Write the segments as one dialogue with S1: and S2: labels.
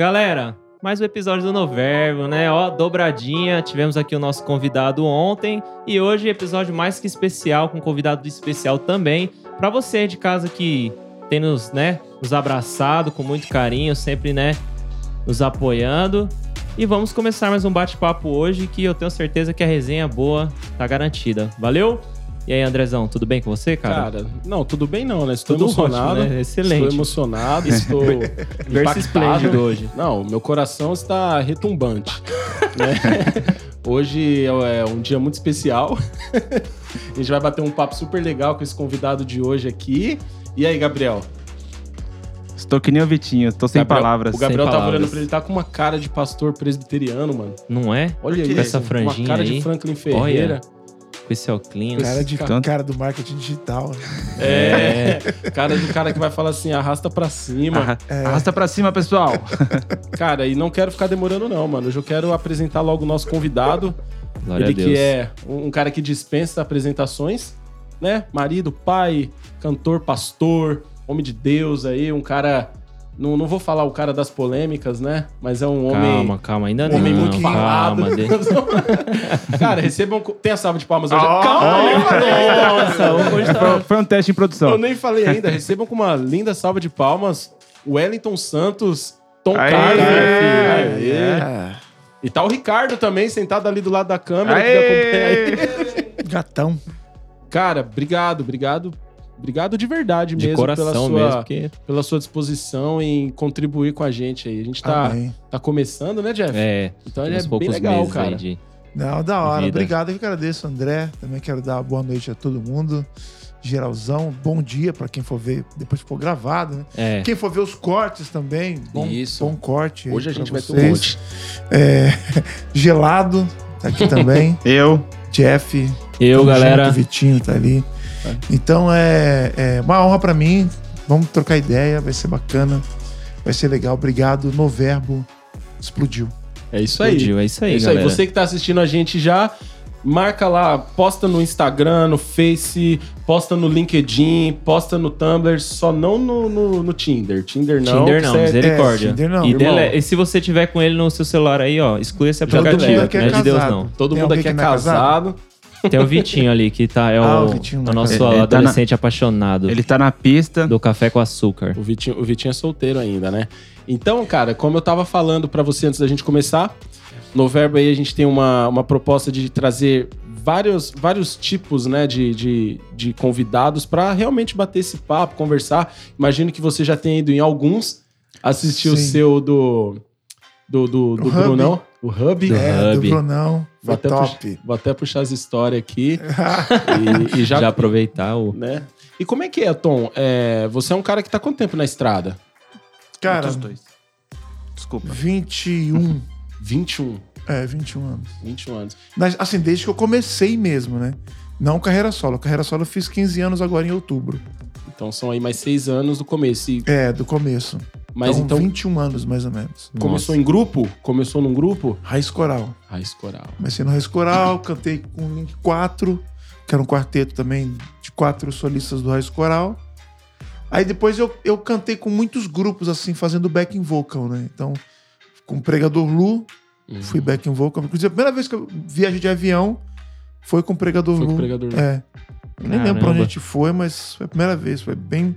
S1: Galera, mais um episódio do Noverbo, né? Ó, dobradinha. Tivemos aqui o nosso convidado ontem e hoje episódio mais que especial, com convidado especial também. Para você de casa que tem nos, né, nos abraçado com muito carinho, sempre, né, nos apoiando. E vamos começar mais um bate-papo hoje que eu tenho certeza que a resenha boa tá garantida. Valeu? E aí, Andrezão, tudo bem com você, cara?
S2: Cara, não, tudo bem não, né? Estou
S1: Tudo
S2: emocionado.
S1: ótimo, né? Excelente.
S2: Estou emocionado, estou impactado.
S1: esplêndido hoje.
S2: Não, meu coração está retumbante. né? Hoje é um dia muito especial. A gente vai bater um papo super legal com esse convidado de hoje aqui. E aí, Gabriel?
S3: Estou que nem o Vitinho, tô sem
S2: Gabriel-
S3: palavras.
S2: O Gabriel
S1: Sem
S2: tava
S1: palavras.
S2: olhando pra ele, tá com uma cara de pastor presbiteriano, mano.
S1: Não é?
S2: Olha
S4: Com
S2: isso.
S1: essa franjinha
S2: Uma cara
S1: aí.
S2: de Franklin Ferreira.
S1: Com esse óculos.
S4: Cara de
S2: Cara-
S4: cara do marketing digital.
S2: É. Cara de cara que vai falar assim, arrasta pra cima.
S3: Arra-
S4: É.
S3: Arrasta pra cima, pessoal.
S2: Cara, e não quero ficar demorando não, mano. Hoje eu quero apresentar logo o nosso convidado.
S1: Glória
S2: ele
S1: a Deus.
S2: que é um um cara que dispensa apresentações, né? Marido, pai, cantor, pastor, homem de Deus aí, um cara... Não, não vou falar o cara das polêmicas, né? Mas é um homem...
S1: Calma, calma, ainda
S2: Um
S1: não.
S2: homem muito falado.
S1: calma. de-
S2: cara, recebam... Tem a salva de palmas hoje.
S3: Oh!
S2: Calma, eu nem falei ainda.
S1: Nossa, hoje
S3: Foi,
S1: tá...
S3: foi um teste em
S2: Eu
S3: produção.
S2: nem falei ainda. Recebam com uma linda salva de palmas Wellington Santos, Tom
S3: Aê!
S2: Carlos.
S3: Aê!
S2: Aê.
S4: É.
S2: E tá o Ricardo também, sentado ali do lado da câmera.
S3: Aê!
S4: Gatão.
S2: Cara, obrigado, obrigado. Obrigado de verdade
S1: De
S2: mesmo
S1: coração
S2: pela, sua,
S1: mesmo, porque...
S2: pela sua disposição em contribuir com a gente aí. A gente tá, tá começando, né, Jeff?
S1: É,
S2: então é bem legal,
S1: meses
S2: cara.
S1: de...
S4: Não, da hora.
S1: Vida.
S4: Obrigado, eu que agradeço, André. Também quero dar boa noite a todo mundo. Geralzão, bom dia pra quem for ver, depois ficou gravado, né?
S1: É,
S4: Quem for ver os cortes também, bom,
S2: Isso.
S4: bom corte.
S2: Hoje a gente vai ter um
S4: vocês.
S2: monte.
S4: É, gelado, tá aqui também.
S3: Eu.
S4: Jeff,
S1: eu, galera...
S4: junto, Vitinho tá ali. Então é, é uma honra pra mim. Vamos trocar ideia, vai ser bacana, vai ser legal. Obrigado. No verbo explodiu.
S2: É isso aí.
S1: Explodiu, é isso aí,
S2: é isso aí.
S1: galera.
S2: Você que tá assistindo a gente já, marca lá, posta no Instagram, no Face, posta no LinkedIn, posta no Tumblr, só não no, no, no Tinder. Tinder não.
S1: Tinder não,
S2: é-
S1: misericórdia.
S4: É, Tinder não,
S1: e, dele- e se você tiver com ele no seu celular aí, ó, exclui esse
S2: Todo
S1: aplicativo.
S2: mundo
S4: aqui
S1: não
S4: é
S1: é de Deus, não.
S2: Todo
S4: Tem
S2: mundo aqui é
S4: é casado?
S2: casado.
S1: Tem o Vitinho ali, que tá, é o,
S4: Ah, o Vitinho
S1: o
S4: não é
S1: nosso
S3: casado. Ele tá
S1: adolescente apaixonado
S3: Ele tá na pista.
S1: do café com açúcar.
S2: O Vitinho, o Vitinho é solteiro ainda, né? Então, cara, como eu tava falando pra você antes da gente começar, no Verbo aí a gente tem uma, uma proposta de trazer vários, vários tipos, né, de, de, de convidados pra realmente bater esse papo, conversar. Imagino que você já tenha ido em alguns, assistir o
S4: Sim.
S2: seu do, do, do, do
S4: O Hub.
S2: Brunão, o Hub.
S1: Do
S4: é,
S1: Hub.
S4: do Brunão.
S2: Vou
S4: Foi
S2: até,
S4: top.
S2: pux- vou até puxar as histórias aqui e, e
S1: Já,
S2: já,
S1: aproveitar o.
S2: né? E como é que é, Tom? É, você é um cara que tá quanto tempo na estrada?
S4: Cara,
S3: Os dois. Desculpa.
S4: 21.
S2: 21.
S4: É, 21 anos.
S2: 21 anos.
S4: Mas, assim, desde que eu comecei mesmo, né? Não carreira solo. Carreira solo eu fiz 15 anos agora em outubro.
S2: Então são aí mais seis anos do começo. E-
S4: É, do começo.
S2: mas
S4: então,
S2: então,
S4: 21 anos, mais ou menos.
S2: começou em grupo? Começou num grupo?
S4: Raiz Coral.
S2: Raiz Coral.
S4: Comecei no Raiz Coral, cantei com o Link 4, que era um quarteto também de quatro solistas do Raiz Coral. Aí depois eu, eu cantei com muitos grupos, assim, fazendo backing vocal, né? Então, com o Pregador Lu,
S2: Uhum.
S4: fui backing vocal. Inclusive, a primeira vez que eu viajei de avião foi com o Pregador
S2: Foi com
S4: Lu.
S2: o Pregador Lu.
S4: É. Nem lembro pra onde a gente foi, mas foi a primeira vez. Foi bem,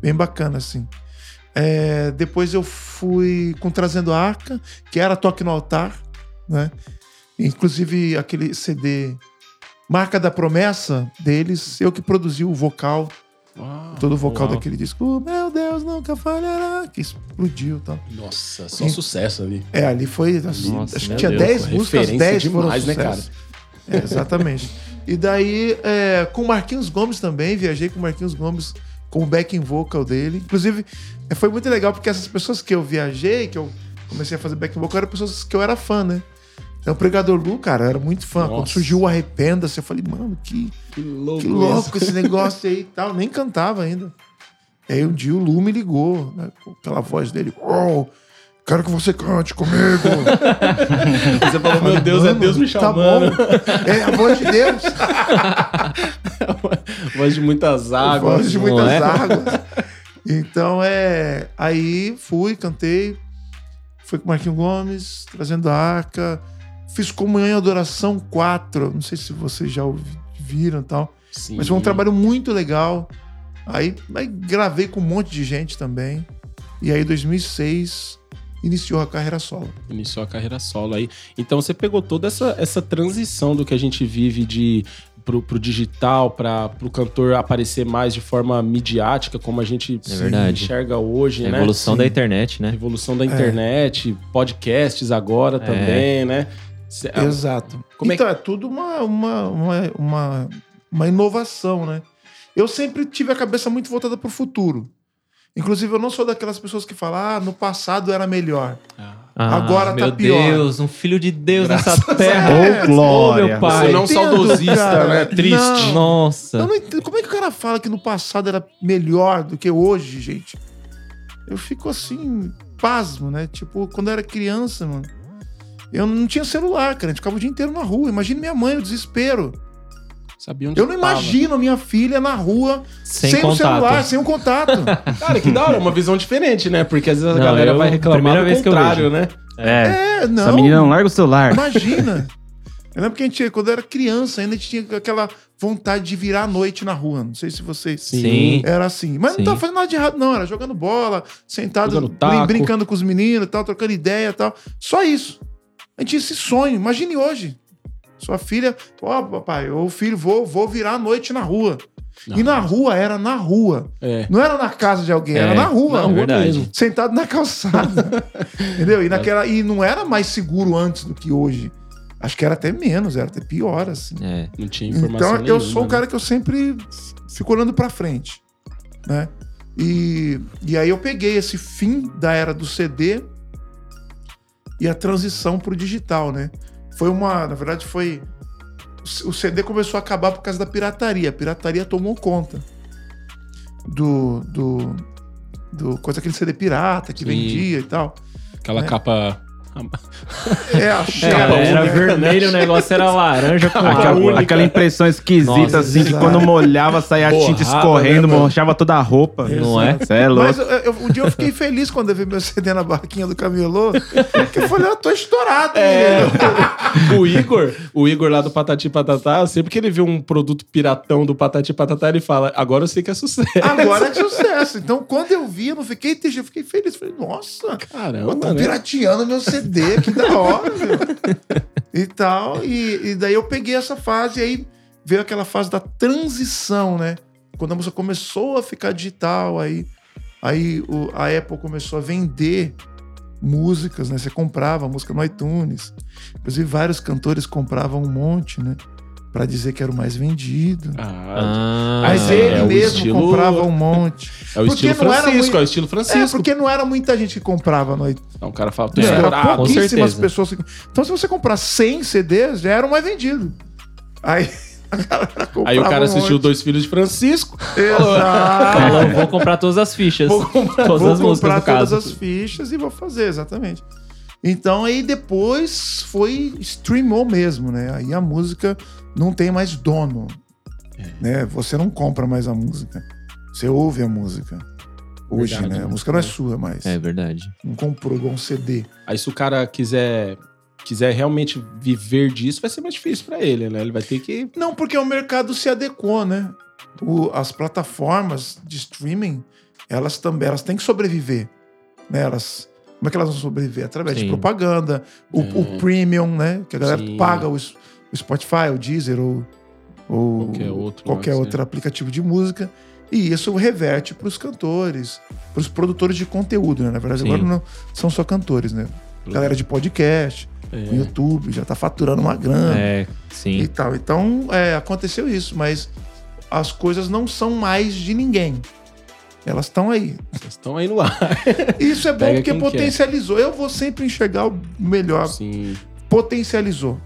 S4: bem bacana, assim. É, depois eu fui com Trazendo a Arca, que era Toque no Altar, né? Inclusive aquele CD Marca da Promessa deles, eu que produzi o vocal,
S2: Uau,
S4: todo o vocal
S2: uau.
S4: daquele disco. Oh, meu Deus, nunca falhará, que explodiu e tal.
S2: Nossa, só
S4: E-
S2: sucesso ali.
S4: É, ali foi. assim,
S1: Nossa,
S4: acho que tinha
S1: Deus,
S4: 10
S2: pô,
S4: músicas,
S2: referência
S4: 10 foram
S2: demais, né,
S4: sucesso. É, exatamente. E daí, é, com o Marquinhos Gomes também, viajei com o Marquinhos Gomes com o backing vocal dele. Inclusive, é, foi muito legal porque essas pessoas que eu viajei, que eu comecei a fazer backing vocal, eram pessoas que eu era fã, né? Então, o Pregador Lu, cara, eu era muito fã. Quando
S2: Nossa.
S4: surgiu o Arrependa-se, eu falei, mano, que,
S2: Que louco,
S4: que louco esse negócio aí e tal. Nem cantava ainda. Aí um dia o Lu me ligou, né, com aquela voz dele. Oh, quero que você cante comigo.
S2: Você falou, meu Deus, é Deus me
S4: tá
S2: chamando.
S4: bom. É a voz de Deus.
S2: Voz de muitas águas.
S4: voz de muitas
S1: é?
S4: águas. Então é. Aí fui, cantei. foi com o Marquinhos Gomes, trazendo a arca. Fiz Comunhão e Adoração 4. Não sei se vocês já viram e tal.
S2: Sim.
S4: Mas foi um trabalho muito legal. Aí, aí gravei com um monte de gente também. E aí, em 2006, iniciou a carreira solo.
S2: Iniciou a carreira solo aí. Então você pegou toda essa, essa transição do que a gente vive de pro, pro digital, para pro cantor aparecer mais de forma midiática, como a gente
S1: É
S2: enxerga hoje,
S1: A
S2: né?
S1: evolução
S4: Sim.
S1: da internet, né?
S2: Evolução da internet, podcasts agora
S1: É.
S2: também, né? Cê-
S4: Exato.
S2: como é
S4: então, é, tudo uma, uma, uma, uma, uma inovação, né? Eu sempre tive a cabeça muito voltada para o futuro. Inclusive, eu não sou daquelas pessoas que falam, ah, no passado era melhor.
S1: Ah,
S4: Agora tá
S1: meu
S4: pior.
S1: Deus, um filho de Deus
S2: Graças
S1: nessa terra.
S3: Deus. Ô, glória.
S1: Ô, meu pai.
S2: Você não
S4: entendo,
S2: saudosista,
S4: cara.
S2: né? Triste.
S4: Não.
S1: Nossa.
S4: Eu não entendo. Como é que o cara fala que no passado era melhor do que hoje, gente? Eu fico assim, pasmo, né? Tipo, quando eu era criança, mano. Eu não tinha celular, cara. A gente ficava o dia inteiro na rua. Imagina minha mãe, o desespero.
S2: Sabia onde
S4: Eu não
S2: tava.
S4: imagino a minha filha na rua
S1: Sem
S4: sem, o celular, sem o contato.
S2: Cara, que da hora, uma visão diferente, né? Porque às vezes a
S1: Não,
S2: galera
S1: eu-
S2: vai reclamar
S1: primeira
S2: do
S1: vez que eu
S2: contrário,
S1: vejo.
S2: né?
S3: É.
S4: é, não.
S3: Essa menina não larga o celular.
S4: Imagina. Eu lembro que a gente, quando eu era criança, ainda a gente tinha aquela vontade de virar à noite na rua. Não sei se vocês.
S1: Sim.
S4: Era assim. Mas
S1: Sim.
S4: não tava fazendo nada de errado, não. Era jogando bola, sentado,
S2: Jogando
S4: brin-
S2: taco.
S4: brincando com os meninos e tal, trocando ideia e tal. Só isso. A gente tinha esse sonho. Imagine hoje. Sua filha, ó, papai, ô filho, vou, vou virar à noite na rua. E na rua era na rua.
S2: É.
S4: Não era na casa de alguém,
S1: É,
S4: era na rua.
S1: na rua verdade.
S4: Sentado na calçada. Entendeu? E, naquela, e não era mais seguro antes do que hoje. Acho que era até menos, era até pior, assim.
S1: É.
S2: Não tinha informação
S4: Então eu
S2: nenhuma,
S4: sou o
S2: né?
S4: cara que eu sempre fico olhando pra frente, né? E, e aí eu peguei esse fim da era do CD e a transição pro digital, né? Foi uma, na verdade foi o CD começou a acabar por causa da pirataria. A pirataria tomou conta do do do coisa aquele CD pirata que
S2: Sim.
S4: vendia e tal.
S2: Aquela
S4: né?
S2: capa.
S4: É, a
S1: É,
S4: chapa
S1: era
S4: única.
S1: vermelho, o negócio era laranja com
S3: Aquela, aquela impressão esquisita,
S1: Nossa,
S3: assim, que
S4: exato.
S3: quando molhava saía a tinta escorrendo,
S2: né,
S3: manchava toda a roupa.
S1: Não é?
S3: Você é louco.
S4: Mas eu- eu- um dia eu fiquei feliz quando eu vi meu CD na barraquinha do camelô, que eu falei, eu tô estourado.
S2: É. o Igor, o Igor lá do Patati Patatá, sempre que ele vê um produto piratão do Patati Patatá, ele fala: agora eu sei que é sucesso.
S4: Agora é sucesso. Então, quando eu vi, eu não fiquei triste, eu fiquei feliz. Falei, nossa,
S2: Caramba,
S4: eu tô
S2: né?
S4: pirateando meu CD, que da hora. E tal. E, e daí eu peguei essa fase, e aí veio aquela fase da transição, né? Quando a música começou a ficar digital, aí, aí o- a Apple começou a vender músicas, né? Você comprava música no iTunes. Inclusive, vários cantores compravam um monte, né? Pra dizer que era o mais vendido.
S2: Ah,
S1: Ah,
S4: Mas
S2: é,
S4: ele
S2: é
S4: mesmo
S2: estilo-
S4: comprava um monte.
S2: é o
S4: porque
S2: estilo Francisco,
S4: muito-
S2: é o estilo
S4: É,
S2: Francisco.
S4: porque não era muita gente que comprava no iTunes.
S2: Então, o cara fala,
S1: É,
S4: Era pouquíssimas
S1: certeza.
S4: pessoas. que- Então, se você comprar 100 CDs, já era o mais vendido. Aí
S2: Aí o cara
S4: um
S2: assistiu
S4: monte.
S2: Dois Filhos de Francisco.
S4: Exato.
S1: Falou, vou comprar todas as fichas.
S2: Vou comprar-
S1: todas
S4: vou
S1: as músicas
S4: comprar
S1: do caso.
S4: todas as fichas e vou fazer, exatamente. Então aí depois foi streamou mesmo, né? Aí a música não tem mais dono,
S2: É.
S4: né? Você não compra mais a música, você ouve a música. Hoje,
S2: Verdade,
S4: né? A
S2: né?
S4: música não é sua mais.
S1: É verdade.
S4: Não comprou igual um CD.
S2: Aí se o cara quiser, quiser realmente viver disso, vai ser mais difícil pra ele, né? Ele vai ter que...
S4: Não, porque o mercado se adequou, né? O- as plataformas de streaming, elas também elas têm que sobreviver. Né? Elas, como é que elas vão sobreviver? Através de
S1: Sim.
S4: propaganda, o,
S2: É.
S4: o premium, né? Que a galera
S2: Sim.
S4: paga o, S- o Spotify, o Deezer ou, ou
S2: Qualquer outro,
S4: qualquer
S2: né?
S4: outro aplicativo de música. E isso reverte para os cantores, para os produtores de conteúdo, né? Na verdade,
S1: Sim.
S4: agora não são só cantores, né? Galera de podcast,
S2: É.
S4: YouTube, já tá faturando uma grana
S1: É,
S4: e
S1: sim.
S4: tal. Então, é, aconteceu isso, mas as coisas não são mais de ninguém. Elas estão aí.
S2: Vocês estão aí no ar.
S4: Isso é bom
S2: Pega
S4: porque
S2: quem quer.
S4: potencializou. Eu vou sempre enxergar o melhor.
S2: Sim.
S4: Potencializou.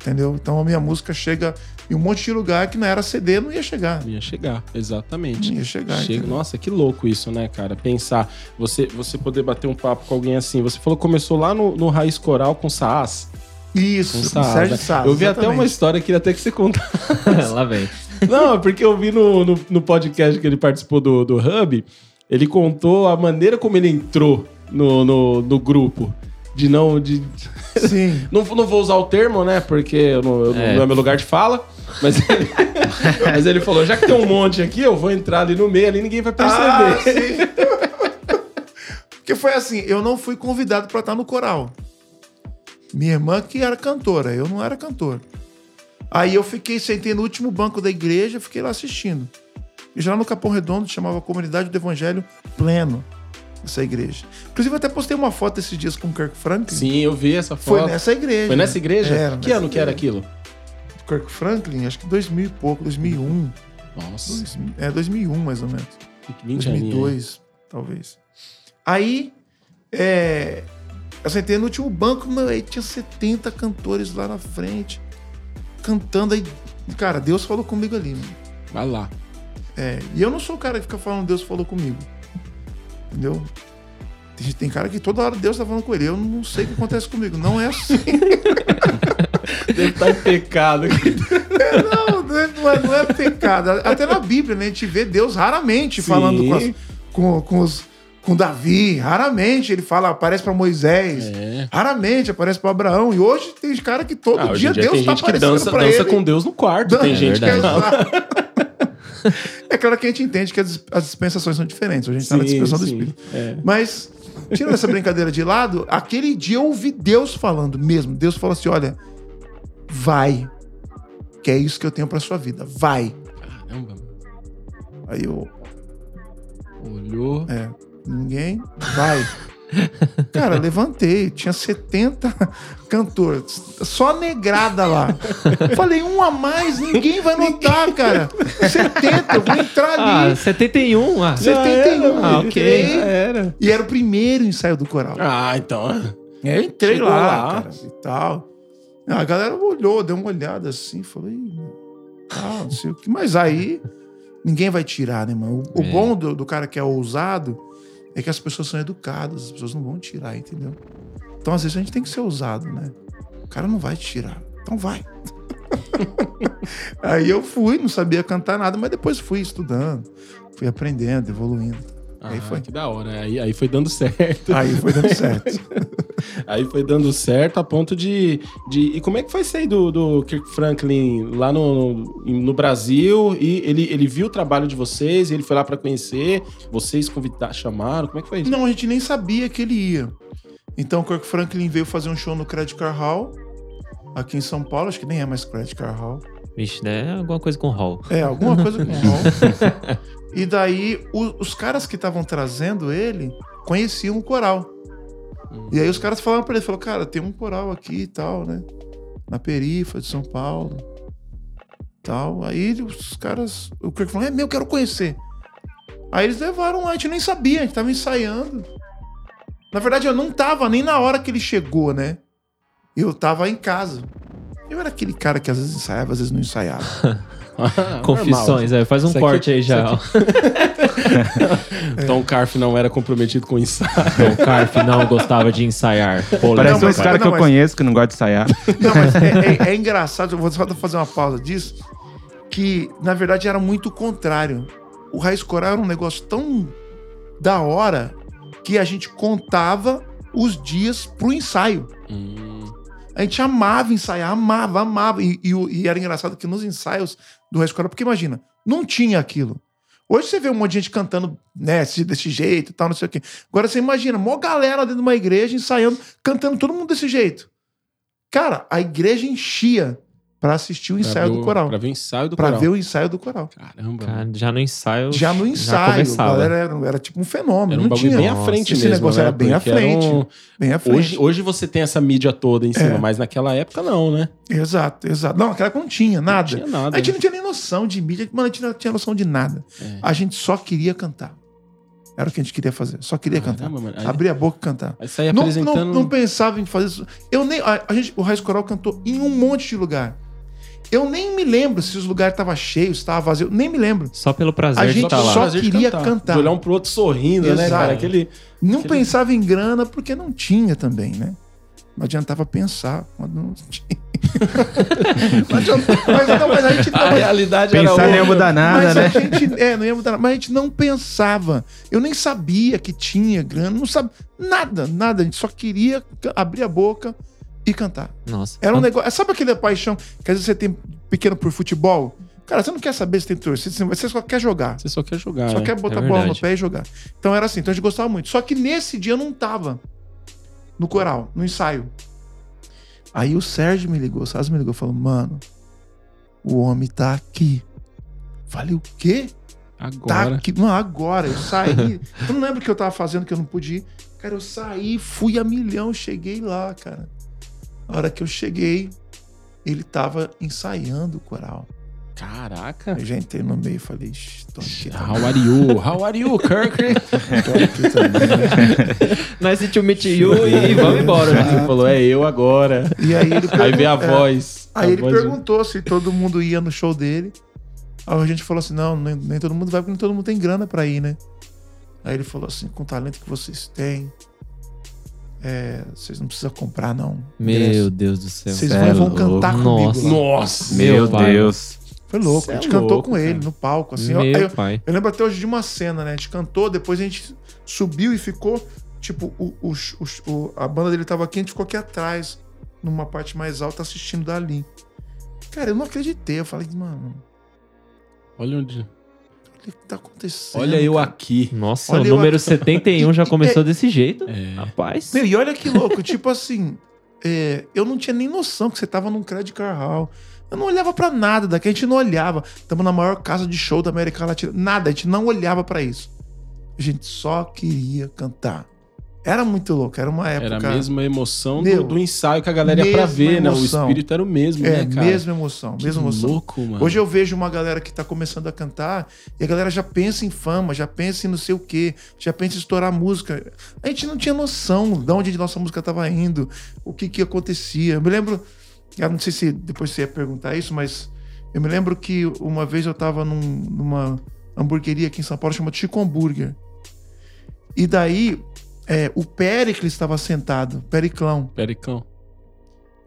S4: Entendeu? Então a minha música chega em um monte de lugar que não era CD, não ia chegar.
S2: Ia chegar, exatamente.
S4: Não ia chegar.
S2: Chega-
S4: entendeu?
S2: Nossa, que louco isso, né, cara? Pensar, você, você poder bater um papo com alguém assim. Você falou que começou lá no, no Raiz Coral com Saas.
S4: Isso,
S2: Com Saas,
S4: Sérgio
S2: né?
S4: Sá.
S2: Eu vi até uma
S4: exatamente.
S2: história, queria até que você contasse.
S1: Lá vem.
S2: Não, é porque eu vi no, no, no podcast que ele participou do, do Hub, ele contou a maneira como ele entrou no, no, no grupo. De não. De,
S4: Sim.
S2: não, não vou usar o termo, né? Porque eu não, eu
S1: É.
S2: não é meu lugar de fala. Mas ele, mas ele falou: já que tem um monte aqui, eu vou entrar ali no meio, ali ninguém vai
S4: Ah,
S2: perceber.
S4: sim. Porque foi assim, eu não fui convidado pra estar no coral. Minha irmã que era cantora, eu não era cantor. Aí eu fiquei, sentei no último banco da igreja, fiquei lá assistindo. E já lá no Capão Redondo chamava Comunidade do Evangelho Pleno, essa igreja. Inclusive, eu até postei uma foto esses dias com o Kirk Franklin.
S2: Sim, eu vi essa foto.
S4: Foi nessa igreja.
S2: Foi nessa igreja?
S4: Era,
S2: que ano que era
S4: igreja.
S2: aquilo?
S4: Kirk Franklin, acho que 2000 e pouco, 2001.
S2: Nossa,
S4: Dois- é, 2001 mais ou menos.
S2: 20 aninhos.
S4: 2002, talvez. Aí, é, eu sentei no último banco, meu, aí tinha 70 cantores lá na frente, cantando aí. Cara, Deus falou comigo ali, mano.
S2: Vai lá.
S4: É, e eu não sou o cara que fica falando Deus falou comigo. Entendeu? Tem, tem cara que toda hora Deus tá falando com ele. Eu não sei o que acontece comigo. Não é assim.
S2: Deve estar em pecado.
S4: É, não, não é, não é- não é pecado. Até na Bíblia, né? A gente vê Deus raramente
S2: Sim.
S4: falando com, as- com, com os, com Davi. Raramente ele fala, aparece pra Moisés.
S2: É.
S4: Raramente aparece pra Abraão. E hoje tem cara que todo
S2: Ah,
S4: dia Deus tá aparecendo
S2: dança,
S4: pra
S2: dança
S4: ele.
S2: com Deus no quarto.
S4: Dan-
S2: Tem gente que.
S1: verdade.
S4: É claro que a gente entende que as, as dispensações são diferentes. Hoje a gente tá na
S2: Sim,
S4: dispensação do
S2: sim.
S4: Espírito.
S2: É.
S4: Mas, tirando essa brincadeira de lado, aquele dia eu ouvi Deus falando mesmo. Deus falou assim: olha, vai. Que é isso que eu tenho pra sua vida. Vai.
S2: Caramba.
S4: Aí eu,
S2: Olhou.
S4: é, ninguém, vai. Cara, levantei, tinha 70 cantores, só negrada lá. Falei, um a mais, ninguém vai notar, cara. 70, eu vou entrar
S1: Ah,
S4: ali.
S1: 71? Ah,
S4: 71,
S1: Ah,
S4: eu
S1: ok.
S4: entrei.
S2: Era.
S4: E era o primeiro ensaio do coral.
S2: Ah, então.
S4: É, entrei lá,
S2: lá.
S4: cara, e tal. A galera olhou, deu uma olhada assim, meu, tal, não sei o que. Mas aí, ninguém vai tirar, né, mano? O, o
S1: É.
S4: bom do, do cara que é ousado é que as pessoas são educadas, as pessoas não vão tirar, entendeu? Então, às vezes, a gente tem que ser ousado, né? O cara não vai te tirar, então vai. aí eu fui, não sabia cantar nada, mas depois fui estudando, fui aprendendo, evoluindo. Aí
S2: Ah,
S4: foi.
S2: Que da hora. Aí, aí foi dando certo.
S4: Aí foi dando certo.
S2: Aí foi dando certo a ponto de. de e como é que foi sair do, do Kirk Franklin lá no, no Brasil? E ele, ele viu o trabalho de vocês, e ele foi lá pra conhecer, vocês convidaram, chamaram? Como é que foi isso?
S4: Não, a gente nem sabia que ele ia. Então o Kirk Franklin veio fazer um show no Credit Car Hall, aqui em São Paulo, acho que nem é mais Credit Car Hall.
S1: Vixe, né? Alguma coisa com hall.
S4: É, alguma coisa com hall. E daí o- os caras que estavam trazendo ele conheciam o coral. E aí os caras falaram pra ele, falou, cara, tem um coral aqui e tal, né? Na perifa de São Paulo. Tal. Aí os caras, o Kirk falou, é meu, quero conhecer. Aí eles levaram lá, a gente nem sabia, a gente tava ensaiando. Na verdade, eu não tava nem na hora que ele chegou, né? Eu tava em casa. Eu era aquele cara que às vezes ensaiava, às vezes não ensaiava.
S1: Confissões, é. Faz um
S2: Isso aqui-
S1: corte aí já.
S2: Tom Carf não era comprometido com o ensaio.
S1: O Carf não gostava de ensaiar. Polêmica.
S3: Parece
S4: mas-
S3: caras que
S4: não,
S3: eu
S4: mas-
S3: conheço que não gostam de ensaiar.
S4: Não, mas é, é- é engraçado, eu vou só fazer uma pausa disso, que na verdade era muito o contrário. O Raiz Coral era um negócio tão da hora que a gente contava os dias pro ensaio.
S2: Hum,
S4: A gente amava ensaiar, amava, amava. E, e e era engraçado que nos ensaios do Raiz Coral, porque imagina, não tinha aquilo. Hoje você vê um monte de gente cantando né, desse jeito e tal, não sei o quê. Agora você imagina, mó galera dentro de uma igreja ensaiando, cantando todo mundo desse jeito. Cara, a igreja enchia pra assistir o ensaio do coral.
S2: Pra ver o ensaio do
S4: Pra
S2: coral.
S4: ver o ensaio do coral.
S2: Caramba.
S1: Cara, já no ensaio.
S4: Já no ensaio, a
S1: começava.
S4: galera era, era tipo um fenômeno.
S2: Era um
S4: não
S2: bagulho
S4: tinha.
S2: bem à
S1: Nossa,
S2: frente
S4: esse
S2: mesmo.
S4: negócio
S2: né?
S4: era bem à frente.
S2: um-
S4: Bem à frente.
S2: Hoje, hoje você tem essa mídia toda em cima,
S4: É.
S2: mas naquela época não, né?
S4: Exato, exato. Não, aquela que não tinha nada.
S2: Não tinha nada.
S4: A gente não tinha nem noção de mídia. Mano, a gente não tinha noção de nada.
S2: É.
S4: A gente só queria cantar. Era o que a gente queria fazer. Só queria cantar.
S2: Caramba, mano. Aí,
S4: Abrir a boca e cantar.
S2: aí saía
S4: Não,
S2: apresentando.
S4: não, não pensava em fazer isso. Eu nem, a, a gente, o Raiz Coral cantou em um monte de lugar. Eu nem me lembro se os lugares estavam cheios, se estava vazio. Nem me lembro.
S1: Só pelo prazer
S4: A
S1: de
S4: gente
S1: estar lá.
S4: só
S2: de
S4: queria cantar.
S2: De olhar um pro outro sorrindo, né,
S4: Exato.
S2: cara? Aquele.
S4: Não
S2: Aquele-
S4: pensava em grana porque não tinha também, né? Não adiantava pensar quando não tinha. Mas, não, mas a gente não,
S2: A realidade era
S3: Pensar não ia mudar nada,
S4: mas
S3: né?
S4: a gente, é, não ia mudar nada. Mas a gente não pensava. Eu nem sabia que tinha grana, não sabia nada, nada. A gente só queria abrir a boca e cantar.
S1: Nossa.
S4: Era um negócio. Sabe aquele paixão que às vezes você tem pequeno por futebol? Cara, você não quer saber se tem torcida, você só quer jogar.
S2: Você só quer jogar,
S4: Só
S2: né?
S4: quer botar
S1: É
S4: a bola no pé e jogar. Então era assim, então a gente gostava muito. Só que nesse dia eu não tava no coral, no ensaio. Aí o Sérgio me ligou, o Sérgio me ligou, falou, mano, o homem tá aqui. Falei, o quê? Tá
S2: Agora.
S4: aqui. Não, agora. Eu saí. eu não lembro o que eu tava fazendo que eu não pude ir. Cara, eu saí, fui a milhão, cheguei lá, cara. A hora que eu cheguei, ele tava ensaiando o coral.
S2: Caraca.
S4: Eu já entrei no meio e falei, "Ixi, tô aqui também.
S2: How are you? How are you, Kirk?
S4: Tô aqui também.
S1: Nice to meet you e vamos embora. né?
S2: Ele falou, é eu agora.
S4: E aí ele
S2: Aí vem a
S4: é,
S2: voz.
S4: Aí
S2: a
S4: ele
S2: voz
S4: perguntou se todo mundo ia no show dele. Aí a gente falou assim: não, nem, nem todo mundo vai, porque nem todo mundo tem grana pra ir, né? Aí ele falou assim: com o talento que vocês têm, é, vocês não precisam comprar, não.
S1: Meu. Deus do céu.
S4: Vocês
S3: Cê
S4: vão,
S3: é
S4: vão
S3: louco.
S4: cantar
S1: Nossa.
S4: comigo. lá.
S2: Nossa.
S1: Meu pai.
S3: Deus.
S4: Foi louco.
S2: Cê
S4: a
S2: é
S4: gente cantou
S2: louco,
S4: com ele
S2: cara.
S4: no palco. Assim.
S1: Meu
S4: eu,
S1: pai.
S4: eu lembro até hoje de uma cena, né? A gente cantou, depois a gente subiu e ficou. Tipo, o, o- o- o- a banda dele tava aqui, a gente ficou aqui atrás, numa parte mais alta, assistindo dali. Cara, eu não acreditei. Eu falei, mano,
S2: Olha onde.
S4: O que tá acontecendo?
S2: Olha eu aqui.
S1: Nossa,
S4: Olha
S1: o número
S4: aqui.
S1: 71 já começou desse jeito.
S2: É.
S1: Rapaz.
S4: Meu, e olha que louco, tipo assim, é, eu não tinha nem noção que você tava num Credit Car Hall. Eu não olhava pra nada daqui, a gente não olhava. Estamos na maior casa de show da América Latina. Nada, a gente não olhava pra isso. A gente só queria cantar. Era muito louco, era uma época.
S2: Era a mesma emoção
S4: Meu,
S2: do, do ensaio que a galera ia pra ver, né? O
S4: emoção.
S2: espírito era o mesmo,
S4: É,
S2: né, cara?
S4: mesma emoção,
S2: Que
S4: mesma emoção.
S2: louco, mano.
S4: Hoje eu vejo uma galera que tá começando a cantar e a galera já pensa em fama, já pensa em não sei o quê, já pensa em estourar música. A gente não tinha noção de onde nossa música tava indo, o que que acontecia. Eu me lembro, eu não sei se depois você ia perguntar isso, mas eu me lembro que uma vez eu tava num- numa hamburgueria aqui em São Paulo chamada Chico Hambúrguer. E daí é, o Pericles estava sentado, Periclão.
S2: Pericão.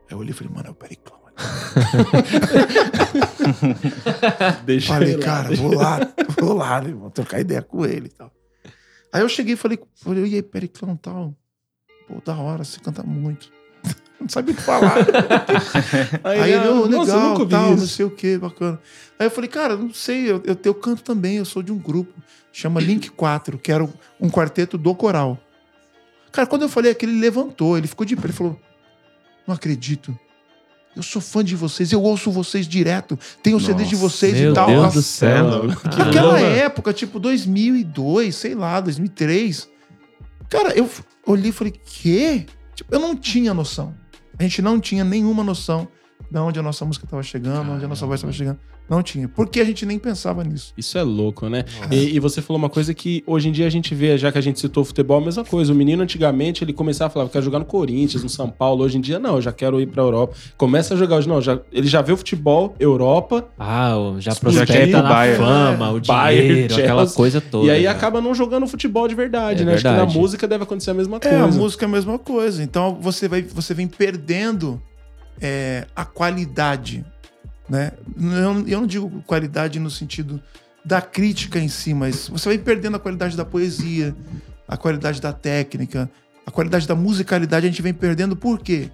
S4: Aí eu olhei e falei, mano, é o Periclão.
S2: Deixa
S4: Falei,
S2: ele lá,
S4: cara, vou lá, vou lá, né, vou trocar ideia com ele e tal. Aí eu cheguei e falei, falei, e aí, Periclão tal? Pô, da hora, você canta muito. Não sabia o que falar. Aí ele, ô,
S2: "Nossa, eu
S4: legal, tal, não
S2: isso."
S4: sei o que, bacana. Aí eu falei, cara, não sei, eu, eu, eu canto também, eu sou de um grupo, chama Link 4, que era um quarteto do coral. Cara, quando eu falei aquilo, ele levantou, ele ficou de pé, ele falou, não acredito. Eu sou fã de vocês, eu ouço vocês direto, tenho CD de vocês
S1: Meu
S4: e tal.
S1: Deus
S4: Nossa,
S1: do céu.
S2: Que
S4: Naquela época, tipo 2002, sei lá, 2003. Cara, eu olhei e falei, quê? Tipo, eu não tinha noção. A gente não tinha nenhuma noção de onde a nossa música estava chegando, onde a nossa voz estava chegando. Não tinha. Porque a gente nem pensava nisso.
S2: Isso é louco, né? E, e você falou uma coisa que hoje em dia a gente vê, já que a gente citou o futebol, a mesma coisa. O menino antigamente ele começava a falar, eu quero jogar no Corinthians, no São Paulo. Hoje em dia, não, eu já quero ir pra Europa. Começa a jogar hoje, não, já, ele já vê o futebol, Europa,
S1: Ah, já prospecta na
S3: Bayern.
S1: fama, o
S2: Bayern,
S1: dinheiro, aquela coisa toda.
S2: e aí
S1: né?
S2: acaba não jogando futebol de verdade,
S1: É
S2: né? Acho que
S1: verdade.
S2: na música deve acontecer a mesma
S4: É,
S2: coisa.
S4: a música é a mesma coisa. Então você, vai, você vem perdendo é, a qualidade. Né? Eu, eu não digo qualidade no sentido da crítica em si, mas você vai perdendo a qualidade da poesia, a qualidade da técnica, a qualidade da musicalidade. A gente vem perdendo por quê?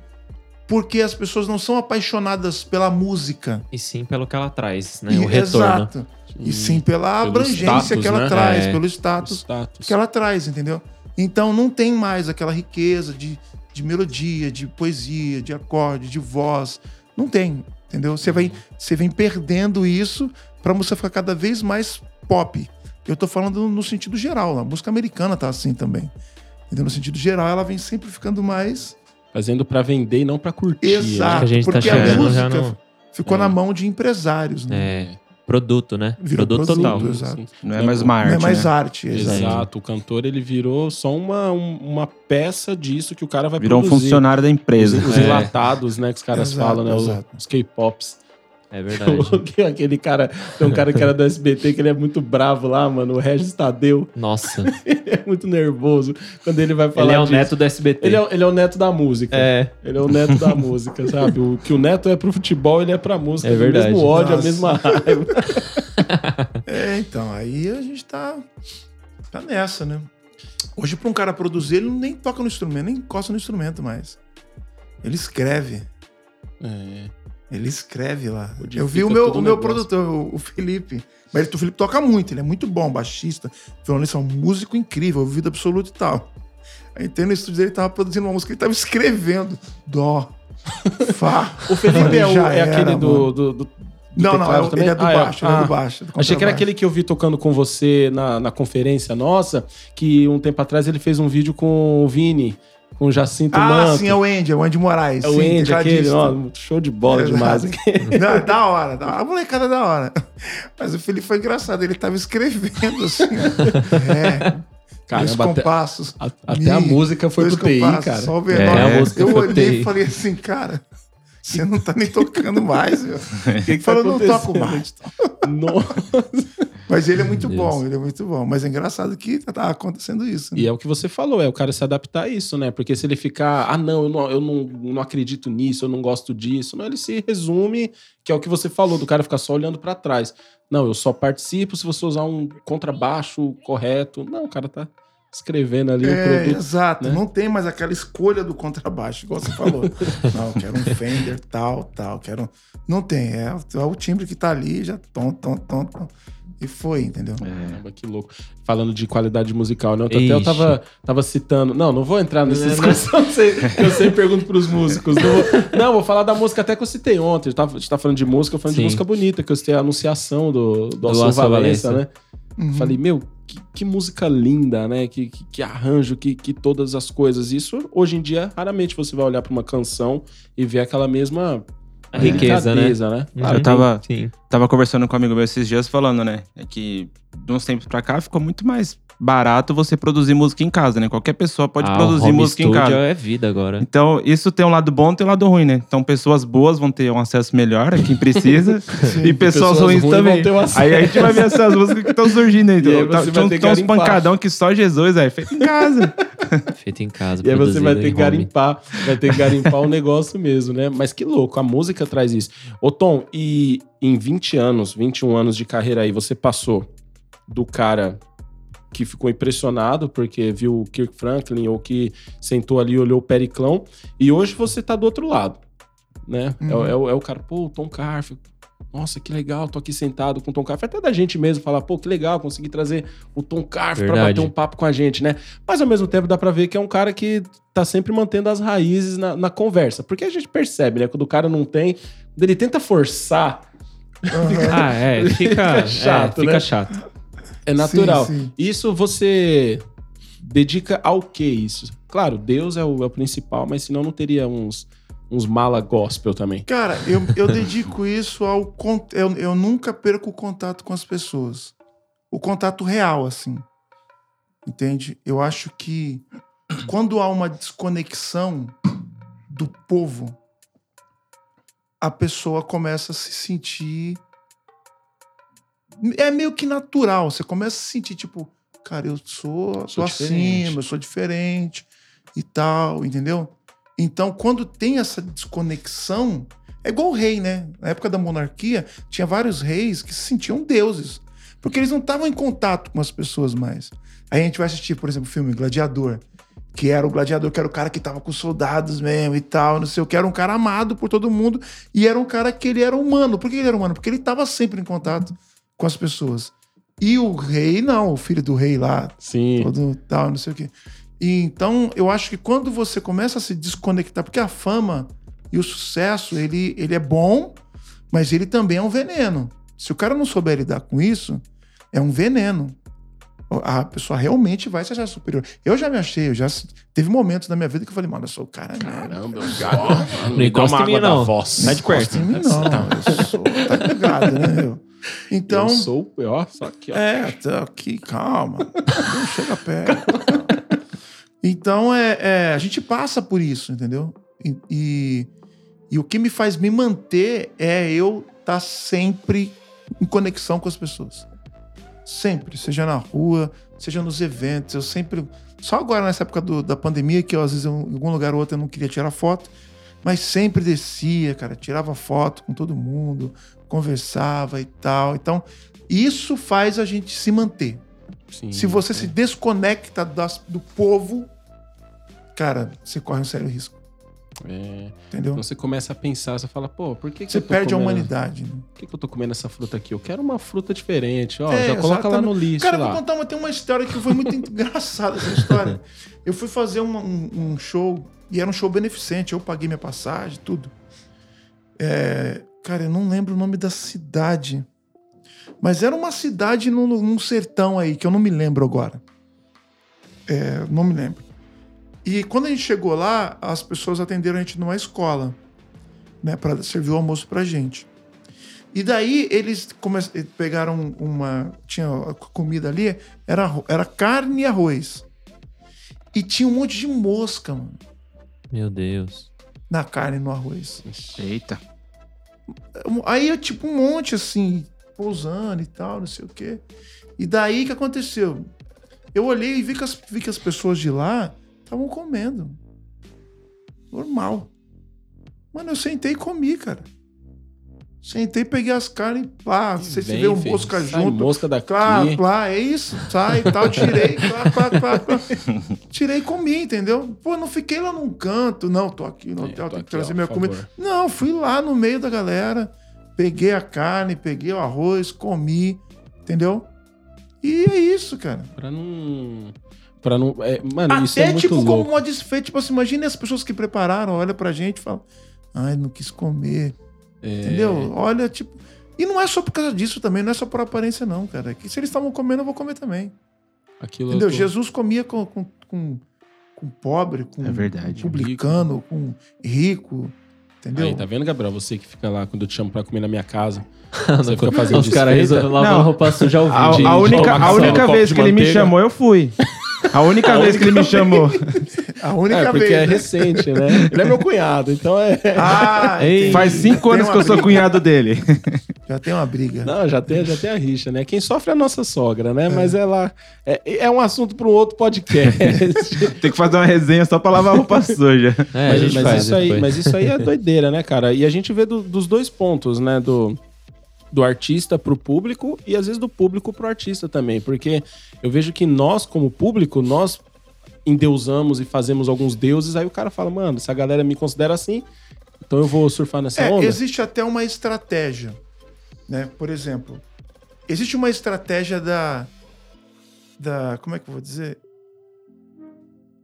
S4: Porque as pessoas não são apaixonadas pela música.
S1: E sim pelo que ela traz, né?
S4: E-
S1: o retorno.
S4: Exato. E sim pela abrangência
S2: status,
S4: que ela
S2: né?
S4: traz,
S1: É.
S4: pelo status
S2: Status.
S4: que ela traz, entendeu? Então não tem mais aquela riqueza de, de melodia, de poesia, de acorde, de voz. Não tem, entendeu? Você, vai, você vem perdendo isso pra música ficar cada vez mais pop. Eu tô falando no sentido geral, a música americana tá assim também. Entendeu? No sentido geral, ela vem sempre ficando mais
S2: Fazendo pra vender e não pra curtir.
S4: exato.
S1: que a gente tá
S4: porque
S1: chegando
S4: a
S1: já
S4: música
S1: no-
S4: ficou
S2: É.
S4: na mão de empresários, né?
S1: É, produto, né?
S4: Virou
S1: produto,
S4: produto,
S1: total.
S4: exato.
S3: Não é mais uma
S4: Não
S3: arte,
S4: é mais
S3: né?
S4: arte, exato.
S2: Exato. O cantor ele virou só uma, um- uma peça disso que o cara vai
S3: Virou um
S2: produzir.
S3: funcionário da
S2: Os,
S3: empresa.
S2: os
S1: É.
S2: enlatados, né? Que os caras
S4: Exato,
S2: falam, né? os-
S4: exato.
S2: Os K-pops.
S1: É verdade.
S2: Aquele cara, tem um cara que era do SBT que ele é muito bravo lá, mano, o Regis Tadeu.
S1: Nossa.
S2: Ele é muito nervoso quando ele vai falar
S1: Ele é o
S2: disso.
S1: neto do SBT.
S2: Ele é, ele é o neto da música.
S1: É.
S2: Ele é o neto da música, sabe? O que o neto é pro futebol, ele é pra música.
S1: É
S2: O
S1: verdade.
S2: mesmo ódio, a
S4: Nossa.
S2: mesma raiva.
S4: É, então, aí a gente tá, tá nessa, né? Hoje, pra um cara produzir, ele nem toca no instrumento, nem encosta no instrumento mais. Ele escreve.
S2: É.
S4: Ele escreve lá.
S2: Modifica
S4: Eu vi o meu, o meu
S2: negócio.
S4: produtor, o, Felipe. Mas ele- o Felipe toca muito, ele é muito bom, baixista, violonista, é um músico incrível, ouvido absoluto e tal. Aí entrei no estúdio dele, ele tava produzindo uma música, ele tava escrevendo. Dó, Fá.
S2: O Felipe é, o- é
S4: era,
S2: aquele do, do, do- do
S4: Não, não, é-
S2: também?
S4: ele é do
S2: Ah,
S4: baixo, ele é
S2: Ah.
S4: do baixo. do
S2: Achei que era aquele que eu vi tocando com você na, na conferência nossa, que um tempo atrás ele fez um vídeo com o Vini, com o Jacinto
S4: Ah,
S2: Manto.
S4: sim, é o Andy, é o Andy Moraes.
S2: É o
S4: sim,
S2: Andy, aquele, ó, show de bola
S4: É
S2: demais.
S4: verdade. Não, é da hora, da hora. A molecada é da hora. Mas o Felipe foi engraçado, ele tava escrevendo assim. ó. É.
S2: Caramba,
S4: dois
S2: até-
S4: compassos.
S2: A- Até a música foi pro TI, cara.
S4: Só o
S1: É,
S4: menor.
S1: a música
S4: eu olhei e falei assim, cara, você não tá nem tocando mais, meu.
S2: O que que
S4: Falou, não toco mais.
S2: Nossa.
S4: Mas ele é muito
S1: Deus.
S4: bom, ele é muito bom. Mas é engraçado que tá acontecendo isso. né?
S2: E é o que você falou, é o cara se adaptar a isso, né? Porque se ele ficar, ah, não, eu não, eu não, não acredito nisso, eu não gosto disso, não, ele se resume, que é o que você falou, do cara ficar só olhando pra trás. Não, eu só participo se você usar um contrabaixo correto. Não, o cara tá escrevendo ali o
S4: É,
S2: produto.
S4: exato.
S2: né?
S4: Não tem mais aquela escolha do contrabaixo, igual você falou. não, quero um Fender, tal, tal. Quero... um- Não tem. É, é o timbre que tá ali, já tom, tom, tom, tom. E foi, entendeu?
S2: Caramba, que louco. Falando de qualidade musical, né? Eu até eu tava, tava citando. Não, não vou entrar nessa discussão que você- que eu sempre pergunto pros músicos. Não vou, não, vou falar da música até que eu citei ontem. A gente tá falando de música, eu falando
S1: Sim.
S2: de música bonita, que eu citei a anunciação do, do,
S1: Do
S2: Alceu
S1: Alceu
S2: Valença,
S1: Valença.
S2: né?
S4: Uhum.
S2: Falei, meu, que, que música linda, né? Que, que, que arranjo, que, que todas as coisas. Isso, hoje em dia, raramente você vai olhar pra uma canção e ver aquela mesma
S1: A riqueza, né?
S2: né?
S1: Uhum.
S3: eu tava-
S1: Sim.
S3: Tava conversando com um amigo meu esses dias falando, né? É que de uns tempos pra cá ficou muito mais barato você produzir música em casa, né? Qualquer pessoa pode
S1: Ah,
S3: produzir
S1: home
S3: música em casa.
S1: é vida agora.
S3: Então, isso tem um lado bom e tem um lado ruim, né? Então, pessoas boas vão ter um acesso melhor a quem precisa. e pessoas,
S2: pessoas
S3: ruins,
S2: ruins
S3: também.
S2: vão ter um acesso.
S3: aí a gente vai ver essas músicas que estão surgindo aí. Então,
S2: que
S3: tem uns pancadão que só Jesus, é feito em casa.
S1: Feito em casa.
S2: E aí você vai ter que
S1: home.
S2: garimpar, vai ter que garimpar o negócio mesmo, né? Mas que louco, a música traz isso. Ô Tom, e em 20 anos, 21 anos de carreira aí, você passou do cara que ficou impressionado porque viu o Kirk Franklin ou que sentou ali e olhou o Periclão, e hoje você tá do outro lado, né? É o-
S4: Uhum.
S2: É, o, é o cara, pô, o Tom Carf, nossa, que legal, tô aqui sentado com o Tom Carf. Até da gente mesmo falar, pô, que legal, consegui trazer o Tom Carf pra
S1: Verdade.
S2: bater um papo com a gente, né? Mas ao mesmo tempo dá pra ver que é um cara que tá sempre mantendo as raízes na, na conversa. Porque a gente percebe, né? Quando o cara não tem, quando ele tenta forçar,
S4: Aham.
S1: Ah, é. Fica,
S2: Fica chato,
S1: é, fica
S2: né?
S1: chato.
S2: É natural.
S4: Sim, sim.
S2: Isso você dedica ao que isso? Claro, Deus é o, é o principal, mas senão não teria uns, uns mala gospel também.
S4: Cara, eu, eu dedico isso ao. Eu, eu nunca perco o contato com as pessoas. O contato real, assim. Entende? Eu acho que quando há uma desconexão do povo, a pessoa começa a se sentir. É meio que natural. Você começa a se sentir, tipo, cara, eu sou,
S2: Sou
S4: sou
S2: diferente.
S4: acima, eu sou diferente e tal, entendeu? Então, quando tem essa desconexão, é igual o rei, né? Na época da monarquia, tinha vários reis que se sentiam deuses. Porque eles não estavam em contato com as pessoas mais. Aí a gente vai assistir, por exemplo, o filme Gladiador. Que era o gladiador, que era o cara que tava com os soldados mesmo e tal, não sei o que. Era um cara amado por todo mundo. E era um cara que ele era humano. Por que ele era humano? Porque ele tava sempre em contato com as pessoas. E o rei, não, o filho do rei lá,
S2: Sim.
S4: todo tal, não sei o quê. E então, eu acho que quando você começa a se desconectar, porque a fama e o sucesso, ele, ele é bom, mas ele também é um veneno. Se o cara não souber lidar com isso, é um veneno. A pessoa realmente vai se achar superior. Eu já me achei, eu já teve momentos na minha vida que eu falei, mano, eu sou o cara.
S2: Caramba, eu gato.
S1: Não encosta em mim, não.
S2: voz.
S1: Perto.
S4: Encosta em mim, não. Eu sou, tá ligado, né, meu? Então,
S2: eu sou, ó, só aqui, ó.
S4: é, tá aqui, calma. Não chega perto. Então, é, é, a gente passa por isso, entendeu? E, e, E o que me faz me manter é eu estar sempre em conexão com as pessoas. Sempre, seja na rua, seja nos eventos. Eu sempre. Só agora, nessa época do- da pandemia, que eu, às vezes eu, em algum lugar ou outro eu não queria tirar foto, mas sempre descia, cara, tirava foto com todo mundo, conversava e tal. Então, isso faz a gente se manter.
S2: Sim,
S4: Se você
S2: é.
S4: se desconecta das- do povo, cara, você corre um sério risco.
S2: É.
S4: Entendeu?
S2: Então você começa a pensar, você fala, pô, por que, que
S4: Você
S2: eu tô
S4: perde a
S2: comendo-
S4: humanidade. né?
S2: Por que, que eu tô comendo essa fruta aqui? Eu quero uma fruta diferente. Ó,
S4: É,
S2: já coloca lá no
S4: exatamente.
S2: lixo
S4: Cara, eu
S2: lá.
S4: vou contar uma, tem uma história que foi muito engraçada essa história. Eu fui fazer uma- um, um show, e era um show beneficente, eu paguei minha passagem, tudo. É, cara, eu não lembro o nome da cidade. Mas era uma cidade num, num sertão aí, que eu não me lembro agora. É, não me lembro. E quando a gente chegou lá, as pessoas atenderam a gente numa escola, né, para servir o almoço pra gente. E daí eles come- pegaram uma. Tinha comida ali, era, era carne e arroz. E tinha um monte de mosca, mano,
S1: Meu Deus.
S4: na carne e no arroz.
S3: Eita.
S4: Aí é tipo um monte assim, pousando e tal, não sei o quê. E daí que aconteceu? Eu olhei e vi que as, vi que as pessoas de lá estavam comendo. Normal. Mano, eu sentei e comi, cara. Sentei, peguei as carnes, pá, não sei se vê o
S2: filho,
S4: mosca junto.
S2: mosca daqui.
S4: Plá, plá, é isso, sai e tal, tirei, plá, plá, plá, plá. tirei e comi, entendeu? Pô, não fiquei lá num canto, não, tô aqui no
S2: É,
S4: hotel,
S2: tô
S4: tenho que trazer
S2: ó,
S4: minha comida.
S2: favor.
S4: Não, fui lá no meio da galera, peguei a carne, peguei o arroz, comi, entendeu? E é isso, cara.
S2: Pra não. Pra não. é, mano, isso é
S4: Até
S2: muito
S4: tipo
S2: louco.
S4: como uma desfeita, tipo assim, imagine as pessoas que prepararam, olha pra gente e falam, ai, não quis comer,
S2: É,
S4: entendeu? Olha, tipo... E não é só por causa disso também, não é só por aparência não, cara. Que se eles estavam comendo, eu vou comer também.
S2: Aquilo
S4: Entendeu?
S2: eu tô-
S4: Jesus comia com, com, com, com pobre, com
S3: É verdade.
S4: publicano, com rico, entendeu?
S2: Aí, tá vendo, Gabriel? Você que fica lá quando eu te chamo pra comer na minha casa. Você fica fazendo
S1: Os caras
S3: Não.
S1: roupa suja ao
S3: A,
S1: vivo.
S3: a
S2: de
S3: única, a única vez que ele me chamou, eu fui. A única vez que ele me chamou.
S4: A única
S2: É, porque
S4: vez.
S2: é
S4: né?
S2: recente, né? Ele é meu cunhado, então é.
S4: Ah,
S1: Ei.
S3: Faz cinco anos que eu sou
S4: briga.
S3: cunhado dele.
S4: Já tem uma briga.
S2: Não, já tem, já tem a rixa, né? Quem sofre é a nossa sogra, né? Mas ela. É, é um assunto para um outro podcast.
S3: Tem que fazer uma resenha só pra lavar roupa suja.
S1: É, a
S2: mas,
S1: gente
S2: mas
S1: faz
S2: isso aí, mas isso aí é doideira, né, cara? E a gente vê do- dos dois pontos, né? Do, do artista pro público e às vezes do público pro artista também. Porque eu vejo que nós, como público, nós endeusamos e fazemos alguns deuses, aí o cara fala, mano, essa galera me considera assim, então eu vou surfar nessa
S4: É,
S2: onda.
S4: existe até uma estratégia, né? Por exemplo, existe uma estratégia da da como é que eu vou dizer?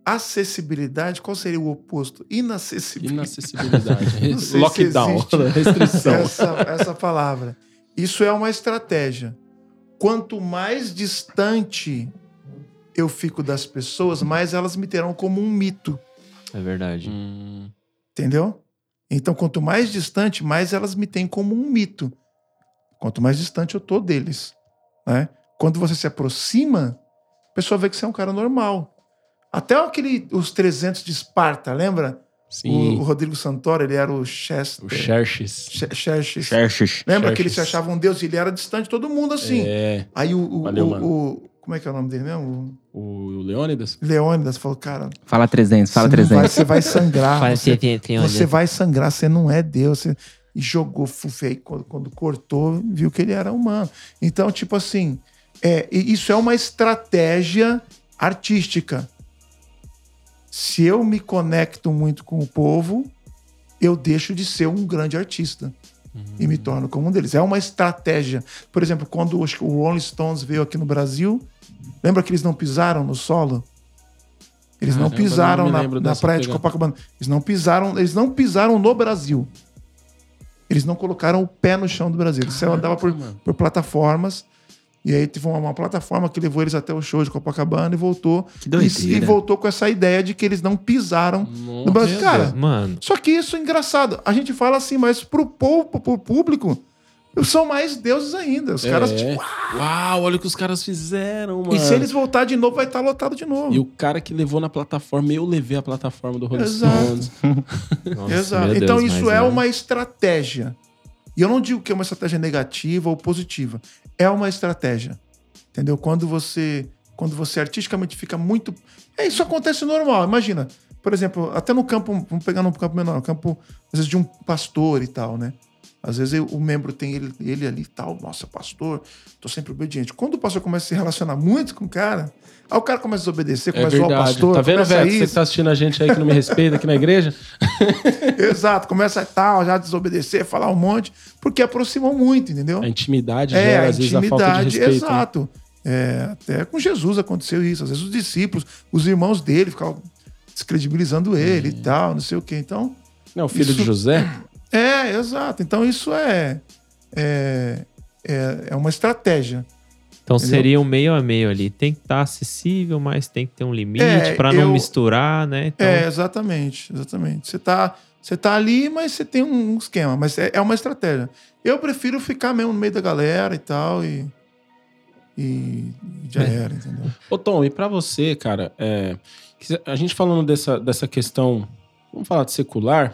S4: Acessibilidade, qual seria o oposto? Inacessibilidade.
S2: Inacessibilidade. Lockdown. Restrição.
S4: Essa, essa palavra. Isso é uma estratégia. Quanto mais distante eu fico das pessoas, mais elas me terão como um mito.
S1: É verdade.
S2: Hum,
S4: Entendeu? Então, quanto mais distante, mais elas me têm como um mito. Quanto mais distante eu tô deles. Né? Quando você se aproxima, a pessoa vê que você é um cara normal. Até aquele, os 300 de Esparta, lembra? O,
S2: sim.
S4: o Rodrigo Santoro, ele era o Chester.
S2: O Xerxes.
S4: Xe- Xerxes.
S3: Xerxes.
S4: Lembra que ele se
S2: Xerxes.
S4: achava um deus e ele era distante de todo mundo assim.
S2: É.
S4: Aí o, o,
S2: Valeu,
S4: o-
S2: mano.
S4: o- Como é que é o nome dele mesmo?
S2: O, Leônidas?
S4: Leônidas falou, cara,
S3: Fala 300, fala
S4: você, não vai,
S3: 300.
S4: você vai sangrar.
S1: Fala
S4: você, você vai sangrar, você não é Deus. Você... E jogou fufe aí quando, quando cortou, viu que ele era humano. Então, tipo assim, é, isso é uma estratégia artística. Se eu me conecto muito com o povo, eu deixo de ser um grande artista. E me torno como um deles. É uma estratégia. Por exemplo, quando o Rolling Stones veio aqui no Brasil, lembra que eles não pisaram no solo? Eles não pisaram
S2: não
S4: na, na praia de
S2: pegada.
S4: Copacabana. Eles não pisaram, eles não pisaram no Brasil. Eles não colocaram o pé no chão do Brasil. Eles andavam por, por plataformas. E aí teve uma, uma plataforma que levou eles até o show de Copacabana e voltou.
S3: Que
S4: E, e voltou com essa ideia de que eles não pisaram no
S2: Nossa,
S4: Brasil.
S2: meu
S4: Cara,
S2: Deus.
S1: Mano,
S4: só que isso é engraçado. A gente fala assim, mas pro povo, pro público, são mais deuses ainda. Os caras,
S2: É.
S4: tipo,
S2: Uau, olha o que os caras fizeram, mano.
S4: e se eles voltar de novo, vai estar lotado de novo.
S2: E o cara que levou na plataforma, eu levei a plataforma do Rolling
S4: Exato.
S2: Stones.
S1: Nossa,
S4: Exato. então
S1: Deus,
S4: isso
S1: mas
S4: é uma estratégia. E eu não digo que é uma estratégia negativa ou positiva. É uma estratégia. Entendeu? Quando você, quando você artisticamente fica muito. É, isso acontece normal. Imagina, por exemplo, até no campo, vamos pegar num campo menor, no campo, às vezes, de um pastor e tal, né? Às vezes o membro tem ele, ele ali e tal, nossa, pastor, tô sempre obediente. Quando o pastor começa a se relacionar muito com o cara, aí o cara começa a desobedecer,
S2: É
S4: começa a
S2: verdade.
S4: pastor.
S2: tá vendo, velho? Você que tá assistindo a gente aí que não me respeita aqui na igreja?
S4: Exato, começa a tal, já desobedecer, falar um monte, porque aproximam muito, entendeu?
S2: A intimidade
S4: É,
S2: gera,
S4: a
S2: às vezes, a falta de
S4: intimidade,
S2: respeito. né?
S4: exato. É, até com Jesus aconteceu isso. Às vezes os discípulos, os irmãos dele ficavam descredibilizando ele e tal, não sei o quê. Então,
S2: Não, o filho
S4: Isso-
S2: de José?
S4: é, exato. Então isso é, é, é, é uma estratégia.
S1: Então
S4: Entendeu?
S1: seria um meio a meio ali. Tem que estar acessível, mas tem que ter um limite
S4: É,
S1: pra não
S4: eu-
S1: misturar, né? Então,
S4: É, exatamente, exatamente. Você tá, você tá ali, mas você tem um esquema, mas é, é uma estratégia. Eu prefiro ficar mesmo no meio da galera e tal, e, e já
S1: É.
S4: era, entendeu?
S2: Ô, Tom, e pra você, cara, é, a gente falando dessa, dessa questão, vamos falar de secular,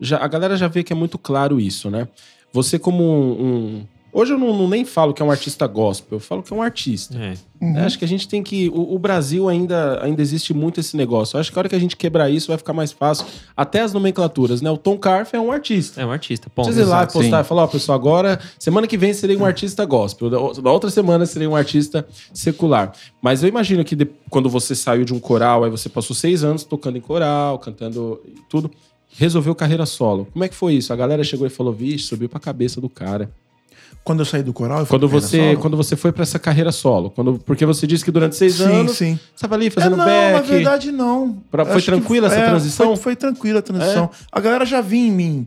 S2: já, a galera já vê que é muito claro isso, né? Você como um... um- hoje eu não, não nem falo que é um artista gospel, eu falo que é um artista.
S1: é.
S4: Uhum.
S2: Eu acho que a gente tem que. O, o Brasil ainda, ainda existe muito esse negócio. Eu acho que a hora que a gente quebrar isso vai ficar mais fácil. Até as nomenclaturas, né? O Tom Carf é um artista.
S1: É um artista, ponto.
S2: Precisa ir lá e
S3: Exato,
S2: postar
S3: sim.
S2: e falar, ó, pessoal, agora, semana que vem serei um artista gospel, da da outra semana serei um artista secular. Mas eu imagino que de- quando você saiu de um coral, aí você passou seis anos tocando em coral, cantando e tudo, resolveu carreira solo. Como é que foi isso? A galera chegou e falou, vixe, subiu pra cabeça do cara.
S4: Quando eu saí do coral, eu
S2: Quando
S4: pra
S2: você,
S4: solo.
S2: quando você foi pra essa carreira solo, quando, porque você disse que durante seis
S4: sim,
S2: anos
S4: sim.
S2: você estava ali
S4: É,
S2: fazendo
S4: não,
S2: back.
S4: na verdade, não.
S2: Pra- foi tranquila essa
S4: é,
S2: transição?
S4: Foi, foi tranquila a transição. A galera já vinha em mim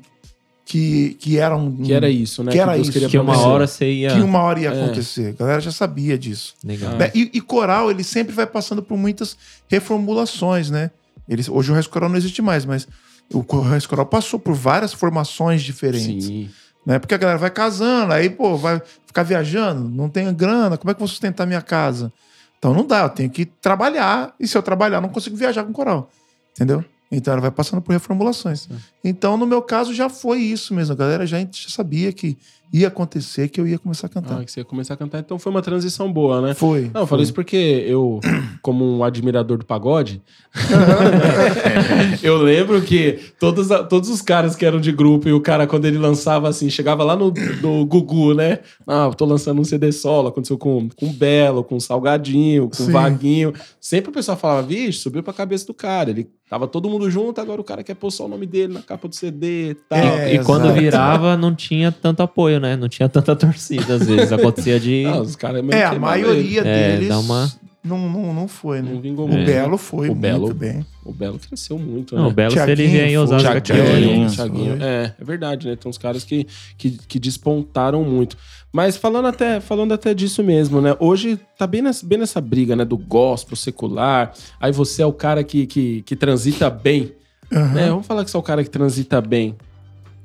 S4: que, que era um.
S2: Que era isso, né?
S4: Que era
S2: Deus
S4: isso.
S1: Que uma hora você ia.
S4: Que uma hora ia
S2: É.
S4: acontecer. A galera já sabia disso.
S1: Legal.
S4: Né? E, e coral, ele sempre vai passando por muitas reformulações, né? Ele, hoje o resto coral não existe mais, mas o resto coral passou por várias formações diferentes.
S2: Sim.
S4: Né? Porque a galera vai casando, aí, pô, vai ficar viajando, não tenho grana, como é que eu vou sustentar minha casa? Então não dá, eu tenho que trabalhar, e se eu trabalhar, não consigo viajar com coral. Entendeu? Então ela vai passando por reformulações. Então, no meu caso, já foi isso mesmo. A galera já, já sabia que ia acontecer, que eu ia começar a cantar.
S2: Ah, que você ia começar a cantar. Então foi uma transição boa, né?
S4: Foi.
S2: Não, eu falei isso porque eu, como um admirador do pagode, eu lembro que todos, todos os caras que eram de grupo e o cara, quando ele lançava assim, chegava lá no, no Gugu, né? Ah, eu tô lançando um CD solo, aconteceu com, com o Belo, com o Salgadinho, com o. Vaguinho. Sempre o pessoal falava, vixe, subiu pra cabeça do cara. Ele tava todo mundo junto, agora o cara quer pôr só o nome dele na capa do CD e tal.
S4: É,
S1: E quando
S4: exato.
S1: virava, não tinha tanto apoio, né? Não tinha tanta torcida, às vezes. Acontecia de.
S2: Não, os caras mesmo
S4: É, a maioria
S1: É,
S4: deles
S1: dá uma-
S4: não, não, não foi, né?
S2: Não vingou
S4: O
S2: muito.
S4: Belo foi
S2: O
S4: muito
S2: Belo-
S4: bem.
S2: O Belo cresceu muito,
S1: Não,
S2: né?
S1: o Belo, se ele
S4: Thiaguinho
S1: vier em. Osasco aqui
S3: Thiaguinho. Thiaguinho.
S2: É, é verdade, né? Tem uns caras que, que, que despontaram muito. Mas falando até, falando até disso mesmo, né? Hoje tá bem nessa, bem nessa briga, né? Do gospel, secular. Aí você é o cara que, que, que transita bem.
S4: Aham.
S2: Né? Vamos falar que você é o cara que transita bem.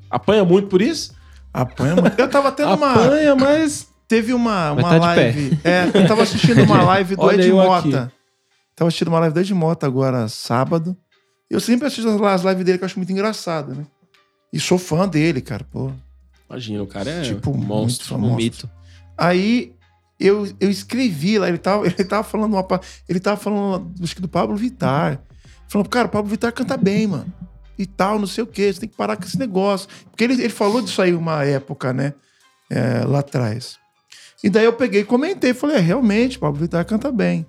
S2: Apanha muito por isso?
S4: Apanha muito. Eu tava tendo uma.
S2: Apanha, mas.
S4: Teve uma,
S1: Mas
S4: uma
S1: tá
S4: live. É, eu tava assistindo uma live do
S2: Olha
S4: Ed
S2: eu aqui.
S4: Mota. Tava assistindo uma live do Ed Mota agora, sábado. Eu sempre assisto as- lives dele que eu acho muito engraçado, né? E sou fã dele, cara, pô.
S2: Imagina, o cara é
S4: Tipo,
S2: um monstro.
S1: Um
S4: monstro.
S1: mito.
S4: Aí eu, eu escrevi lá, ele tava, ele tava falando uma, ele tava falando acho que do Pablo Vittar. Falando, cara, o Pablo Vittar canta bem, mano. E tal, não sei o quê, você tem que parar com esse negócio. Porque ele, ele falou disso aí uma época, né? é, lá atrás. E daí eu peguei e comentei, falei, é, realmente, Pablo Vittar canta bem.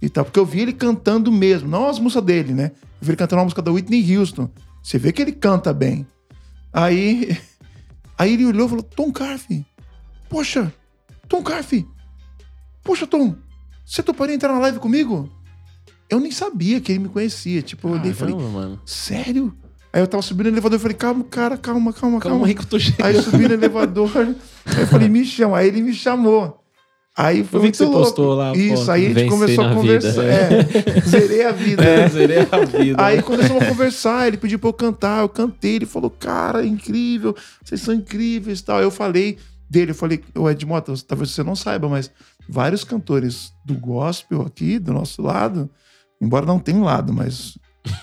S4: E tal, porque eu vi ele cantando mesmo, não as músicas dele, né? Eu vi ele cantando uma música da Whitney Houston. Você vê que ele canta bem. Aí, aí ele olhou e falou, Tom Carfe, poxa, Tom Carfe, poxa, Tom, você toparia entrar na live comigo? Eu nem sabia que ele me conhecia. Tipo, eu olhei e falei,
S2: mano.
S4: sério? Aí eu tava subindo no elevador e falei, calma, cara, calma, calma, calma.
S2: Calma aí que eu tô chegando.
S4: Aí eu subi no elevador, aí eu falei, me chama. Aí ele me chamou. Aí foi
S2: Eu vi que
S4: muito
S2: você
S4: louco.
S2: postou lá
S4: Isso,
S2: foto.
S4: aí a gente começou a conversar. É, zerei a vida.
S2: É, zerei a vida.
S4: Aí começamos a conversar, ele pediu pra eu cantar, eu cantei, ele falou, cara, é incrível, vocês são incríveis e tal. Eu falei dele. Eu falei, o Ed Mota, talvez você não saiba, mas vários cantores do gospel aqui, do nosso lado, embora não tenha um lado, mas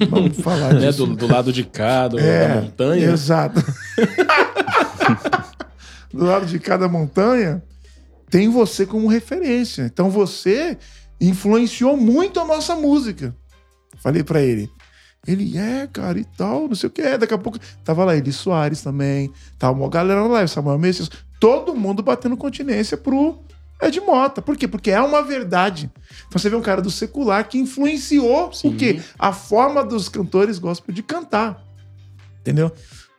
S4: vamos falar
S2: Né,
S4: disso.
S2: do, do lado de cá, do,
S4: É,
S2: da montanha.
S4: Exato. do lado de cada montanha, tem você como referência. Então você influenciou muito a nossa música. Falei pra ele. Ele é, cara, e tal, não sei o que é. Daqui a pouco tava lá Eli Soares também, tava uma galera lá, Samuel Messias, todo mundo batendo continência pro Ed Mota. Por quê? Porque é uma verdade. Então você vê um cara do secular que influenciou
S2: Sim.
S4: o quê? A forma dos cantores gospel de cantar. Entendeu?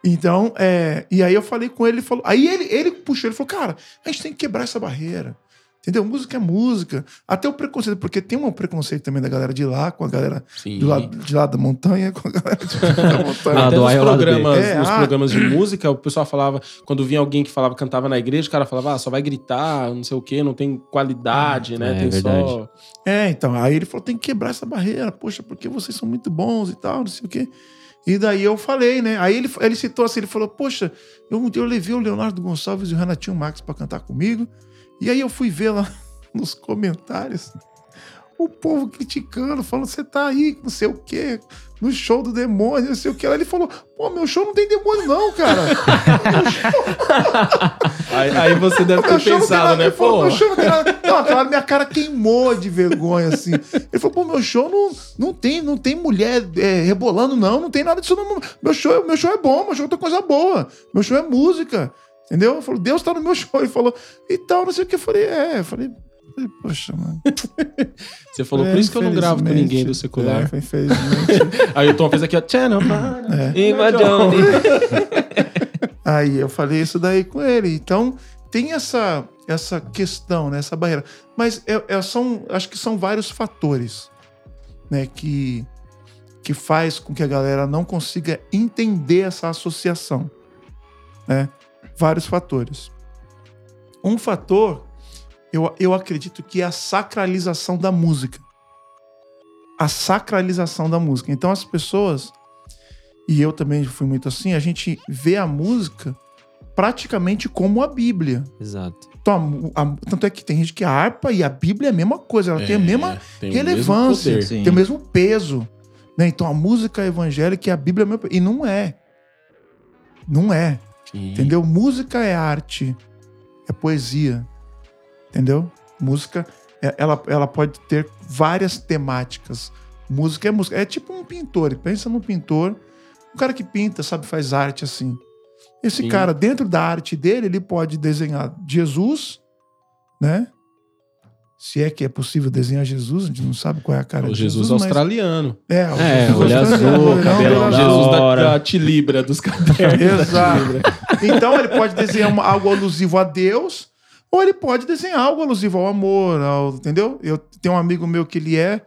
S4: Então, é, e aí eu falei com ele, ele falou, aí ele, ele puxou, ele falou, cara, a gente tem que quebrar essa barreira. Entendeu? Música é música. Até o preconceito, porque tem um preconceito também da galera de lá, com a galera
S2: Sim.
S4: do lado, de lá da montanha, com a galera de da montanha.
S1: Ah,
S2: Até nos
S1: B.
S2: programas,
S4: É,
S2: nos
S4: ah.
S2: programas de música, o pessoal falava, quando vinha alguém que falava, cantava na igreja, o cara falava, ah, só vai gritar, não sei o quê, não tem qualidade, né?
S1: É,
S2: tem
S1: verdade.
S2: só.
S4: É, então, aí ele falou, tem que quebrar essa barreira, poxa, porque vocês são muito bons e tal, não sei o quê. E daí eu falei, né? Aí ele, ele citou assim, ele falou, poxa, eu, eu levei o Leonardo Gonçalves e o Renatinho Max pra cantar comigo, e aí eu fui ver lá nos comentários o povo criticando, falando, você tá aí, não sei o quê, no show do demônio, não sei o quê. Aí ele falou, pô, meu show não tem demônio não, cara.
S2: Aí, aí você deve ter pensado, né? Pô,
S4: meu show não tem nada. Não, aquela minha cara queimou de vergonha, assim. Ele falou, pô, meu show não, não, tem, não tem mulher é, rebolando, não. Não tem nada disso, não. Meu show, meu show é bom, meu show tem coisa boa. Meu show é música. Entendeu? Ele falou, Deus tá no meu show. Ele falou, e tal, não sei o que. Eu falei, é. Eu falei, falei, poxa, mano.
S2: você falou,
S4: É,
S2: por isso que eu não gravo com ninguém do secular.
S4: É, infelizmente.
S2: Aí o Tom fez aqui, ó, Channel,
S4: É.
S1: Johnny.
S4: Aí eu falei isso daí com ele. Então, tem essa, essa questão, né? Essa barreira. Mas é, é- são, acho que são vários fatores, né? Que, que faz com que a galera não consiga entender essa associação, né? Vários fatores. Um fator, eu, eu acredito que é a sacralização da música. A sacralização da música. Então, as pessoas e eu também fui muito assim, a gente vê a música praticamente como a Bíblia.
S1: Exato.
S4: Então, a- a- tanto é que tem gente que a harpa e a Bíblia é a mesma coisa, ela tem a mesma
S2: tem o
S4: relevância,
S2: poder.
S3: Sim.
S4: tem o mesmo peso. Né? Então a música evangélica e a Bíblia é o mesmo E não é. Não é.
S2: Sim.
S4: Entendeu? Música é arte, é poesia. Entendeu? Música, é- ela, ela pode ter várias temáticas. Música é música. É tipo um pintor. Pensa num pintor, um cara que pinta, sabe, faz arte assim. Esse
S2: Sim.
S4: cara, dentro da arte dele, ele pode desenhar Jesus, né? Se é que é possível desenhar Jesus, a gente não sabe qual é a cara
S2: O
S4: de
S2: Jesus,
S4: Jesus. mas-
S2: australiano.
S4: É, o
S1: É,
S4: Jesus
S1: olho azul,
S4: da-
S1: da
S2: Jesus da,
S1: hora.
S2: da Tilibra, dos cadernos.
S4: Exato. Então ele pode desenhar algo alusivo a Deus, ou ele pode desenhar algo alusivo ao amor, ao, entendeu? Eu tenho um amigo meu que ele é,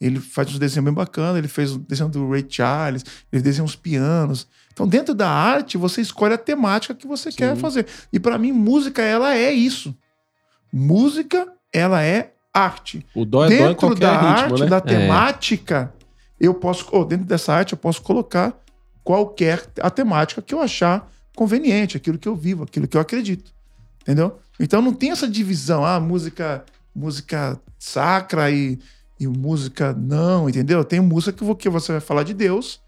S4: ele faz uns desenhos bem bacanas, ele fez o desenho do Ray Charles, ele desenha uns pianos. Então, dentro da arte, você escolhe a temática que você quer fazer. E para mim, música, ela é isso. Música, ela é arte
S2: O dó é dó em
S4: dentro
S2: qualquer
S4: da
S2: ritmo,
S4: arte,
S2: né?
S4: da temática, eu posso, ou dentro dessa arte, eu posso colocar qualquer a temática que eu achar conveniente, aquilo que eu vivo, aquilo que eu acredito. Entendeu? Então não tem essa divisão, ah, música, música sacra e, e música não, entendeu? Tem música que que você vai falar de Deus,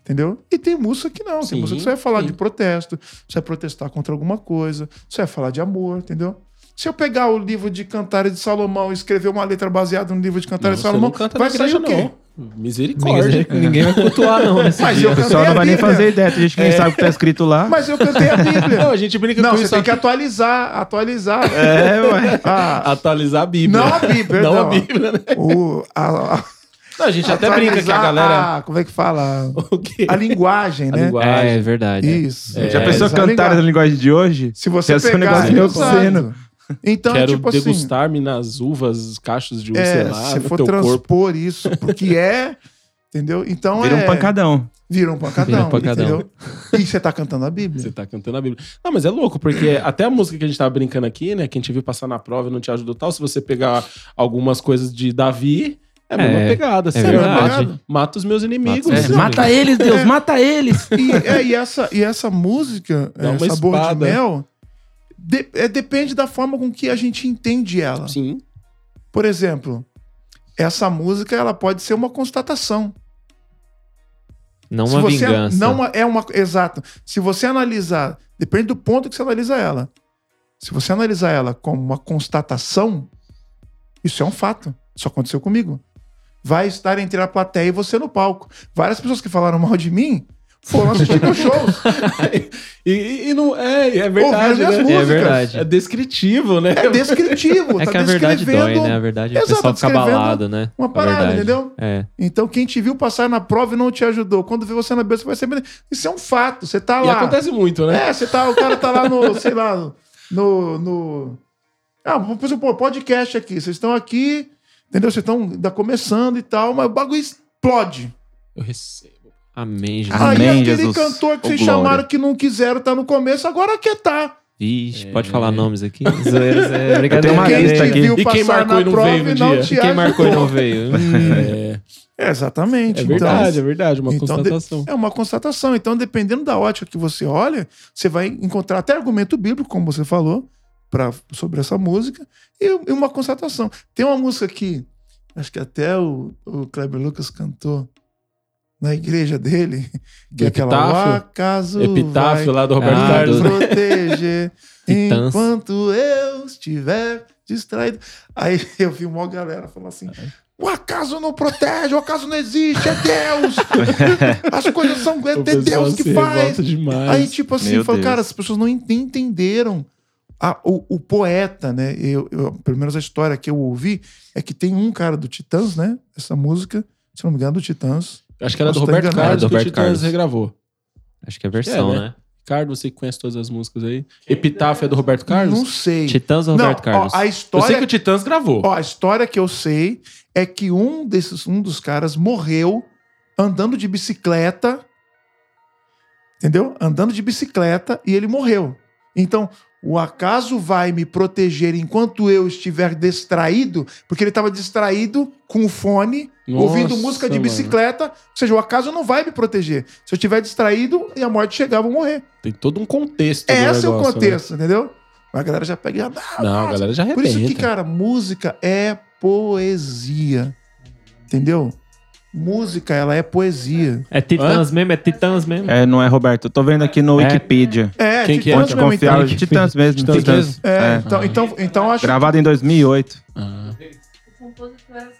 S4: entendeu? E tem música que não,
S2: Sim,
S4: tem música que você vai falar
S2: sim.
S4: de protesto, você vai protestar contra alguma coisa, você vai falar de amor, entendeu? Se eu pegar o livro de Cantares de Salomão e escrever uma letra baseada no livro de
S2: Não,
S4: Cantares de
S2: você
S4: Salomão,
S2: não canta
S4: vai
S2: igreja,
S4: o quê?
S2: não. Misericórdia.
S1: Ninguém, ninguém vai cultuar, não, nesse
S4: Mas
S1: dia.
S4: eu
S3: O pessoal não
S4: a
S3: vai nem fazer ideia. Tem gente que nem sabe o que tá escrito lá.
S4: Mas eu cantei a Bíblia.
S2: Não, a gente brinca
S4: Não,
S2: com
S4: você
S2: isso.
S4: tem que atualizar, atualizar.
S3: É, ué.
S4: Ah,
S2: Atualizar a Bíblia.
S4: Não a Bíblia,
S2: Não a
S4: não.
S2: Bíblia, né?
S4: o, a, a,
S2: Não, a gente até brinca que a galera...
S4: a- como é que fala?
S2: O quê?
S4: A linguagem,
S2: A
S4: né?
S2: linguagem.
S1: É, é verdade.
S4: Isso.
S2: É,
S3: Já pensou
S4: a
S3: cantar na
S4: linguagem.
S3: linguagem de hoje?
S4: Se você
S3: ser um
S4: pegar...
S3: negócio meio
S4: Exato.
S3: obsceno.
S4: Então,
S2: Quero
S4: tipo assim...
S2: degustar-me nas uvas, cachos de uva, sei
S4: É,
S2: lá,
S4: se for
S2: teu corpo.
S4: transpor isso porque é, entendeu? Então
S3: Vira
S4: é...
S3: um pancadão.
S4: Vira um pancadão,
S1: Vira um pancadão.
S4: entendeu? E você tá cantando a Bíblia.
S2: Você tá cantando a Bíblia. Não, mas é louco, porque até a música que a gente tava brincando aqui, né? Que a gente viu passar na prova e não te ajudou tal. Se você pegar algumas coisas de Davi, é a mesma
S1: É,
S2: pegada. Você
S1: verdade.
S2: mata, mata os meus inimigos.
S1: Mata
S2: né?
S3: Mata eles, Deus, mata eles.
S4: E, é, e essa, e essa música,
S2: Dá
S4: é, Sabor
S2: espada.
S4: de Mel, de- é, depende da forma com que a gente entende ela.
S2: Sim.
S4: Por exemplo, essa música ela pode ser uma constatação.
S1: Não
S4: Se
S1: uma
S4: você
S1: vingança.
S4: Não é uma. Exato. Se você analisar, depende do ponto que você analisa ela. Se você analisar ela como uma constatação, isso é um fato. Isso aconteceu comigo. Vai estar entre a plateia e você no palco. Várias pessoas que falaram mal de mim foram assistir meus shows.
S2: E, e- e não é, é verdade, né?
S4: músicas.
S1: É verdade.
S2: É descritivo, né?
S4: É descritivo.
S1: É
S4: tá
S1: que a verdade dói, né? A verdade é o
S4: Exato,
S1: pessoal fica
S4: descrevendo
S1: abalado, né?
S4: uma parada, entendeu?
S1: É.
S4: Então, quem te viu passar na prova e não te ajudou, quando vê você na beira, você vai saber. Isso é um fato. Você tá
S2: E
S4: lá.
S2: acontece muito, né?
S4: É, você tá, o cara tá lá no, sei lá, no. no ah, por exemplo, pô, podcast aqui. Vocês estão aqui, entendeu? Vocês estão ainda começando e tal, mas o bagulho explode.
S2: Eu recebo.
S1: Amém, Jesus.
S4: Aí
S3: Amém,
S4: aquele
S3: Jesus.
S4: cantor que
S3: Ô,
S4: vocês
S3: glória.
S4: chamaram que não quiseram estar no começo, agora quer tá.
S1: Vixe,
S2: É.
S1: pode falar nomes aqui? Zoeiras, é brincadeira.
S3: tenho uma
S4: quem
S3: lista aqui.
S2: E quem marcou e não veio no
S4: e
S2: dia?
S4: te
S1: E quem marcou e não veio?
S2: É,
S4: É, exatamente.
S2: é
S4: Então,
S2: verdade, é verdade. Uma
S4: então,
S2: constatação.
S4: É uma constatação. Então, dependendo da ótica que você olha, você vai encontrar até argumento bíblico, como você falou, pra, sobre essa música, e, e uma constatação. Tem uma música que acho que até o, o Kleber Lucas cantou na igreja dele, que é aquela
S2: Epitáfio?
S4: "O acaso
S2: Epitáfio
S4: vai
S2: lá do Roberto
S1: Ah,
S2: Carlos. né?
S4: proteger enquanto eu estiver distraído. Aí eu vi uma galera falar assim: o acaso não protege, o acaso não existe, é Deus. As coisas são é Deus que faz.
S2: demais.
S4: Aí, tipo assim,
S3: Meu
S4: eu falo,
S3: Deus.
S4: cara, as pessoas não entenderam. A- o, o poeta, né? Eu, eu- pelo menos a história que eu ouvi é que tem um cara do Titãs, né? Essa música, se não me engano, do Titãs.
S2: Acho que era do
S4: estar
S2: Roberto. Carlos
S1: do
S2: que o
S1: Roberto
S2: Titãs
S1: Carlos.
S2: regravou.
S1: Acho que é a versão,
S2: É, né?
S1: né?
S2: Ricardo, você que conhece todas as músicas aí. Epitáfio é do Roberto Carlos?
S4: Não sei.
S1: Titãs ou Roberto Carlos?
S4: ó, a
S2: Eu sei
S4: história
S2: que o Titãs gravou.
S4: Ó, a história que eu sei é que um desses, um dos caras morreu andando de bicicleta, entendeu? Andando de bicicleta e ele morreu. Então, o acaso vai me proteger enquanto eu estiver distraído, porque ele estava distraído com o fone, ouvindo
S2: Nossa,
S4: música de
S2: mano.
S4: bicicleta. Ou seja, o acaso não vai me proteger. Se eu estiver distraído e a morte chegar, eu vou morrer.
S2: Tem todo um contexto.
S4: Esse é o
S2: né?
S4: contexto, entendeu? A galera já pega e ah,
S2: Não, a galera já
S4: por
S2: arrebenta.
S4: isso que, cara, música é poesia. Entendeu? Música, ela é poesia.
S1: É Titãs mesmo? É Titãs mesmo?
S3: É, não é, Roberto? Eu tô vendo aqui no
S1: É.
S3: Wikipedia.
S4: É,
S2: Quem que é?
S4: Titãs
S3: Pode
S4: mesmo,
S3: confiar.
S4: então.
S3: Titãs mesmo.
S2: Titãs
S3: Titãs.
S2: mesmo?
S4: É,
S3: É.
S4: Então, então, então acho,
S3: Gravado em 2008.
S2: Ah,
S5: O compositor era Brito.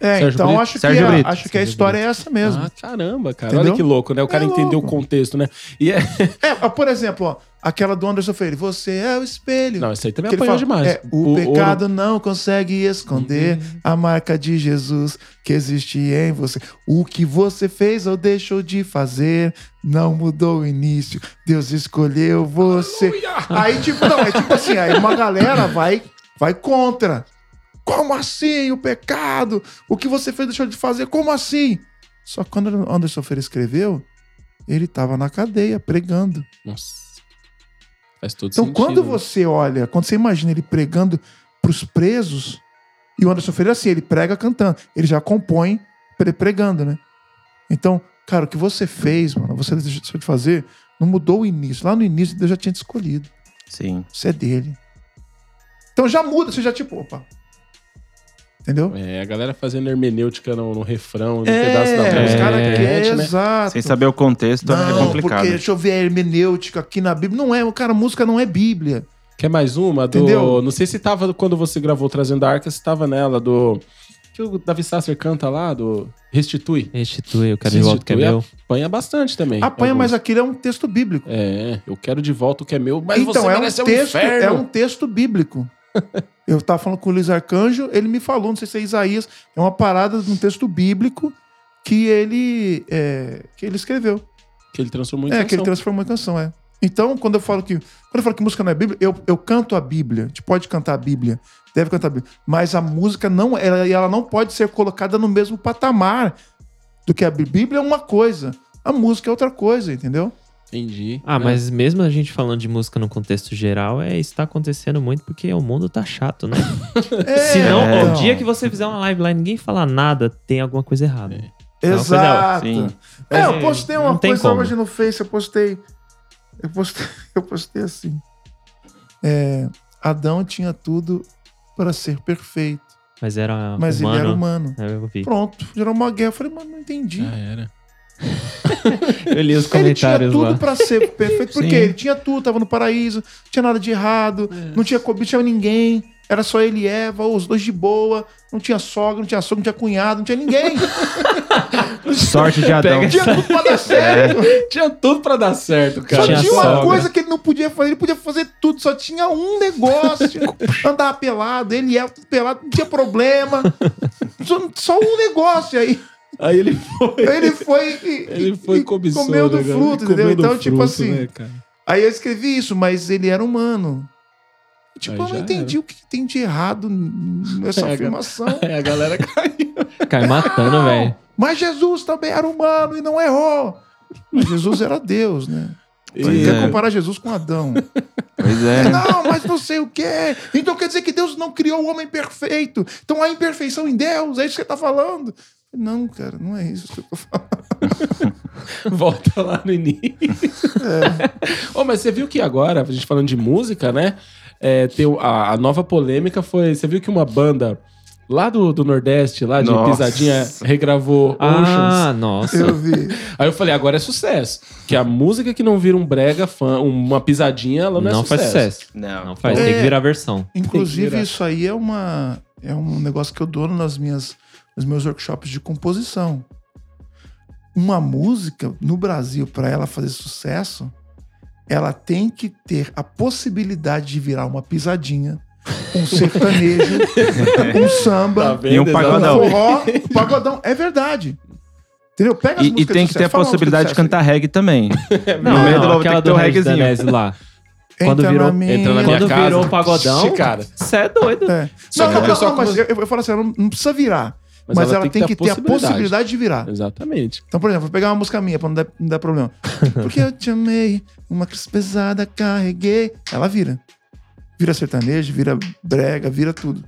S4: É,
S2: Sérgio
S4: então
S2: Brito?
S4: acho que,
S3: Sérgio
S4: a,
S3: Brito.
S4: acho que a
S1: Sérgio
S4: história é essa mesmo.
S2: Ah, caramba, cara.
S4: Entendeu?
S2: Olha que louco, né? O cara
S4: É
S2: entendeu o contexto, né? E é...
S4: É, por exemplo, ó, aquela do Anderson Freire, você é o espelho.
S2: Não, isso aí também
S4: Que
S2: apanhou
S4: fala,
S2: demais.
S4: é, o, pecado não consegue esconder
S2: Uhum.
S4: a marca de Jesus que existe em você. O que você fez ou deixou de fazer não mudou o início. Deus escolheu você. Aí, tipo, não, é tipo assim, aí uma galera vai, vai contra. Como assim o pecado? O que você fez deixou de fazer? Como assim? Só que quando o Anderson Ferreira escreveu, ele tava na cadeia, pregando.
S2: Nossa. Faz todo
S4: Então,
S2: sentido.
S4: quando
S2: né?
S4: você olha, quando você imagina ele pregando pros presos, e o Anderson Ferreira, assim, ele prega cantando, ele já compõe pre- pregando, né? Então, cara, o que você fez, mano, você deixou de fazer, não mudou o início. Lá no início, Deus já tinha te escolhido.
S3: Sim.
S4: Isso é dele. Então já muda, você já tipo, opa. Entendeu?
S2: É, a galera fazendo hermenêutica no, no refrão, no
S4: É,
S2: pedaço da
S4: os
S2: música.
S4: caras
S2: na
S4: que
S2: internet, né?
S4: exato.
S3: Sem saber o contexto é
S4: Não,
S3: complicado.
S4: porque deixa eu ver a hermenêutica aqui na Bíblia. Não é, cara, música não é Bíblia.
S2: Quer mais uma? Do...
S4: Entendeu?
S2: Não sei se tava quando você gravou Trazendo a Arca, se tava nela, do. Que o Davi Sasser canta lá, do Restitui.
S1: Restitui, eu quero de volta o que é
S2: Restitui,
S1: meu.
S2: Apanha bastante também.
S4: Apanha, mas
S2: alguns.
S4: aquilo é um texto bíblico.
S2: É, eu quero de volta o que é meu, mas
S4: então,
S2: você
S4: é um,
S2: o
S4: texto,
S2: inferno.
S4: é um texto bíblico. Eu tava falando com o Luiz Arcanjo, ele me falou, não sei se é Isaías, é uma parada de um texto bíblico que ele, é, que ele escreveu.
S2: Que ele transformou em
S4: É,
S2: canção.
S4: que ele transformou em canção, é. Então, quando eu falo que. Quando eu falo que música não é Bíblia, eu, eu canto a Bíblia. A gente pode cantar a Bíblia, deve cantar a Bíblia. Mas a música não, ela, ela não pode ser colocada no mesmo patamar do que a Bíblia. Bíblia é uma coisa, a música é outra coisa, entendeu?
S2: Entendi.
S1: Ah,
S2: É.
S1: mas mesmo a gente falando de música no contexto geral, é isso tá acontecendo muito porque o mundo tá chato, né?
S4: É,
S1: Se não,
S4: então.
S1: o dia que você fizer uma live lá e ninguém falar nada, tem alguma coisa errada.
S2: É.
S1: coisa-
S4: Exato.
S3: Sim.
S4: É, eu
S1: Mas,
S4: postei uma coisa
S1: como.
S4: hoje no Face, eu postei. Eu postei, eu postei assim. É, Adão tinha tudo para ser perfeito,
S1: Mas era
S4: mas
S1: humano.
S4: ele era humano.
S1: É, Eu vi.
S4: Pronto, gerou uma guerra. Eu falei, mano, não entendi.
S2: Já era.
S1: Eu li os
S4: Ele tinha
S1: comentários
S4: tudo
S1: lá.
S4: pra ser perfeito, porque
S3: Sim.
S4: ele tinha tudo, tava no paraíso, não tinha nada de errado,
S1: É.
S4: não tinha cobiça, não tinha ninguém, era só ele e Eva, os dois de boa, não tinha sogra, não tinha sogra, não tinha cunhado, não tinha ninguém.
S3: Sorte de Adão.
S1: Pega
S4: tinha tudo pra dar certo.
S2: Tinha tudo pra dar certo, cara.
S4: Só
S1: Tinha
S4: tinha uma
S1: sogra.
S4: coisa que ele não podia fazer, ele podia fazer tudo, só tinha um negócio. andar pelado, ele ia tudo pelado, não tinha problema. Só, só um negócio aí.
S2: Aí ele foi.
S4: Ele foi e,
S2: Ele foi
S4: e
S2: cobiçou,
S4: comeu do
S2: né, cara?
S4: fruto,
S2: Comeu
S4: entendeu?
S2: do
S4: Então, tipo
S2: fruto,
S4: assim.
S2: né?
S4: Aí eu escrevi isso, mas ele era humano. Tipo, eu não entendi o que tem de errado nessa
S2: É,
S4: afirmação.
S2: Aí a galera caiu.
S1: Cai matando, velho.
S4: Mas Jesus também era humano e não errou. Mas Jesus era Deus, né? Ele
S3: Pois
S4: quer
S3: é.
S4: comparar Jesus com Adão.
S3: Pois é.
S4: Não, mas não sei o quê. Então quer dizer que Deus não criou o homem perfeito. Então há imperfeição em Deus, é isso que você tá falando. Não, cara, não é isso que eu tô falando.
S2: Volta lá no início. Ô, mas você viu que agora, a gente falando de música, né? É, tem a, a nova polêmica foi. Você viu que uma banda lá do, do Nordeste, lá de
S3: Nossa.
S2: Pisadinha, regravou
S1: Ah,
S2: Oceans.
S1: nossa.
S4: Eu vi.
S2: Aí eu falei, agora é sucesso. Que a música que não vira um brega fã, uma pisadinha, ela não,
S1: Não
S2: é
S1: faz
S2: sucesso.
S1: sucesso.
S3: Não.
S1: Não faz,
S4: É.
S1: tem que virar a versão.
S4: Inclusive,
S2: virar.
S4: isso aí é uma é um negócio que eu dou nas minhas nos meus workshops de composição. Uma música no Brasil para ela fazer sucesso, ela tem que ter a possibilidade de virar uma pisadinha, um sertanejo, um
S2: Tá
S4: samba,
S2: vendo?
S3: E um pagodão.
S4: um forró, um pagodão. É verdade. Entendeu? Pega as
S3: E, e tem que ter a possibilidade de cantar reggae também.
S1: Não,
S3: No meio do
S1: não,
S3: louvor
S1: aquela do
S3: um reggaezinho.
S1: Lá. Quando
S4: Entra
S1: virou-
S4: na minha-
S2: Entra na minha
S1: Quando
S2: casa.
S1: virou o pagodão,
S2: Ixi, cara.
S1: Você é doido.
S4: É.
S2: Só
S4: Não,
S2: que
S4: não,
S2: pessoal
S4: não, mas
S2: come-
S4: eu, eu falo assim, ela não, não precisa virar.
S2: Mas
S4: Mas,
S2: ela
S4: ela, tem que ter a possibilidade de virar.
S2: Exatamente.
S4: Então, por exemplo, vou pegar uma música minha pra não dar, não dar problema. Porque eu te amei, uma cruz pesada carreguei. Ela vira. Vira sertanejo, vira brega, vira tudo.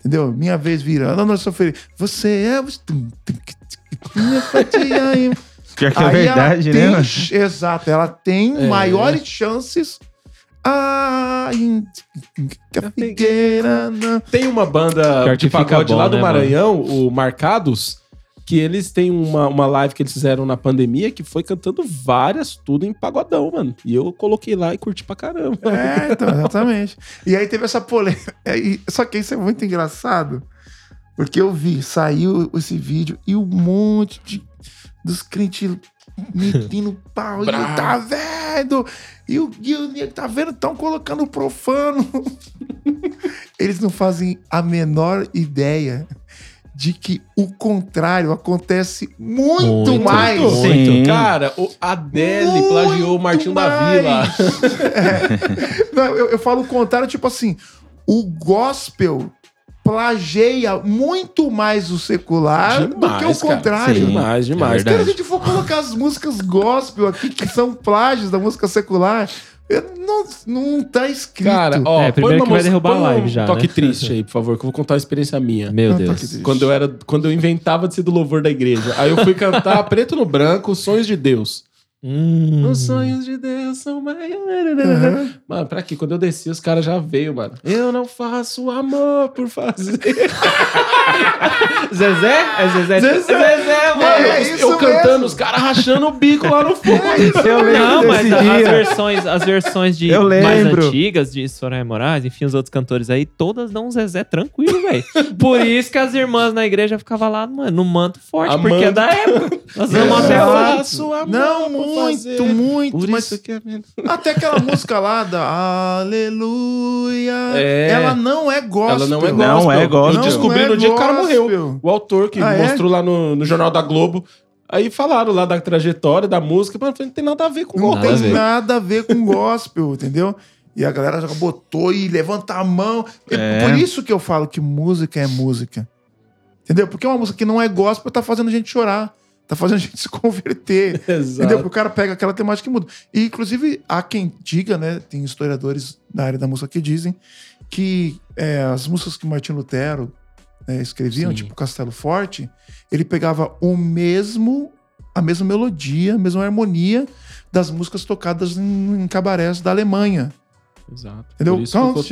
S4: Entendeu? Minha vez vira. Ela não sofrer. Você é Minha fatia.
S3: Pior que é
S4: Aí
S3: verdade,
S4: ela
S3: né?
S4: tem? Exato, ela tem
S2: É.
S4: maiores chances.
S2: Tem uma banda de pagode
S1: bom,
S2: lá do
S1: né,
S2: Maranhão, o Marcados, que eles têm uma, uma live que eles fizeram na pandemia que foi cantando várias tudo em pagodão, mano. E eu coloquei lá e curti pra caramba.
S4: É, então, exatamente. E aí teve essa polêmica. É, e- Só que isso é muito engraçado. Porque eu vi, saiu esse vídeo e um monte de, dos crentes metendo pau. E tá vendo? E o e o nego, tá vendo? Estão colocando profano. Eles não fazem a menor ideia de que o contrário acontece muito,
S1: Muito,
S4: mais.
S1: muito.
S3: Sim.
S2: Cara, o Adele
S4: Muito
S2: plagiou o Martinho da Vila.
S4: mais. É. Não, eu, eu falo o contrário, tipo assim, o gospel plageia muito mais o secular do que o
S2: Demais, cara.
S4: contrário.
S3: Sim.
S2: Demais, demais.
S3: É
S4: Se a gente for colocar as músicas gospel aqui, que são plágios da música secular, eu- não, não tá escrito.
S2: Cara, ó,
S1: É, primeiro
S2: põe uma
S1: que vai derrubar
S2: põe
S1: a live
S2: um
S1: já,
S2: toque
S1: né?
S2: triste aí, por favor, que eu vou contar uma experiência minha.
S1: Meu
S4: Não, tá
S1: Deus.
S2: Quando eu era, quando eu inventava de ser do louvor da igreja. Aí eu fui cantar Preto no Branco, Sonhos de Deus.
S1: Hum.
S2: Os sonhos de Deus são maiores.
S4: Uhum.
S2: Mano, pra quê? Quando eu desci, os caras já veio, mano. Eu não faço amor por fazer.
S1: Zezé? É Zezé?
S4: Zezé.
S1: Zezé, mano.
S4: É isso
S2: eu cantando,
S4: mesmo.
S2: os caras rachando o bico lá no fundo.
S3: Eu lembro
S1: Não, mas
S3: desse
S1: a- as
S3: dia.
S1: versões, as versões de
S3: Eu
S1: mais antigas de Soraya Moraes, enfim, os outros cantores aí, todas dão um Zezé tranquilo, velho. Por isso que as irmãs na igreja ficavam lá, mano, no manto forte,
S2: Amando.
S1: porque é da época. Nós
S2: Eu
S1: vamos até
S2: não
S1: hoje.
S2: faço amor
S4: Não,
S2: por
S4: muito,
S2: fazer.
S4: muito.
S2: Por
S4: mas
S2: isso que é menos.
S4: até aquela música lá da Aleluia,
S2: É.
S4: ela não é gospel.
S2: Ela não é
S3: Não
S2: gospel.
S3: é gospel.
S2: Eu
S4: Não
S2: descobri
S4: é
S2: no dia que o cara morreu. O autor que
S4: Ah, é?
S2: mostrou lá no, no Jornal da Globo. Aí falaram lá da trajetória da música, mas não tem nada a ver com
S4: Não
S2: gospel.
S4: tem
S1: ver.
S4: nada a ver com gospel, entendeu? E a galera já botou e levanta a mão. É
S3: É.
S4: Por isso que eu falo que música é música. Entendeu? Porque uma música que não é gospel tá fazendo a gente chorar. Tá fazendo a gente se converter. Entendeu?
S2: Exato.
S4: Porque o cara pega aquela temática e muda. E, inclusive, há quem diga, né? Tem historiadores da área da música que dizem que é, as músicas que Martin Lutero né, escreviam,
S2: Sim.
S4: tipo Castelo Forte, ele pegava o mesmo, a mesma melodia, a mesma harmonia das músicas tocadas em, em cabarés da Alemanha.
S2: Exato.
S4: Entendeu?
S2: Por isso que ficou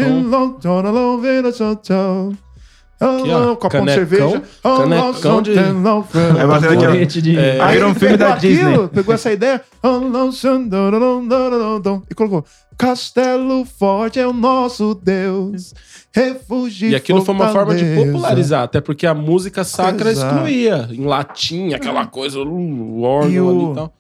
S2: tão-
S4: Aqui,
S2: ó,
S4: copão de cerveja.
S2: canecão de-
S3: É bater aqui, ó.
S1: De...
S2: É.
S4: Aí
S3: um
S4: ele
S3: filme
S4: pegou
S3: da Disney.
S4: Pegou essa ideia e colocou Castelo Forte é o nosso Deus, refúgio
S2: E aquilo foi uma forma de
S4: fortaleza."
S2: popularizar, até porque a música sacra
S4: Exato.
S2: excluía. Em latim, aquela coisa, o órgão
S4: E o-
S2: ali e tal.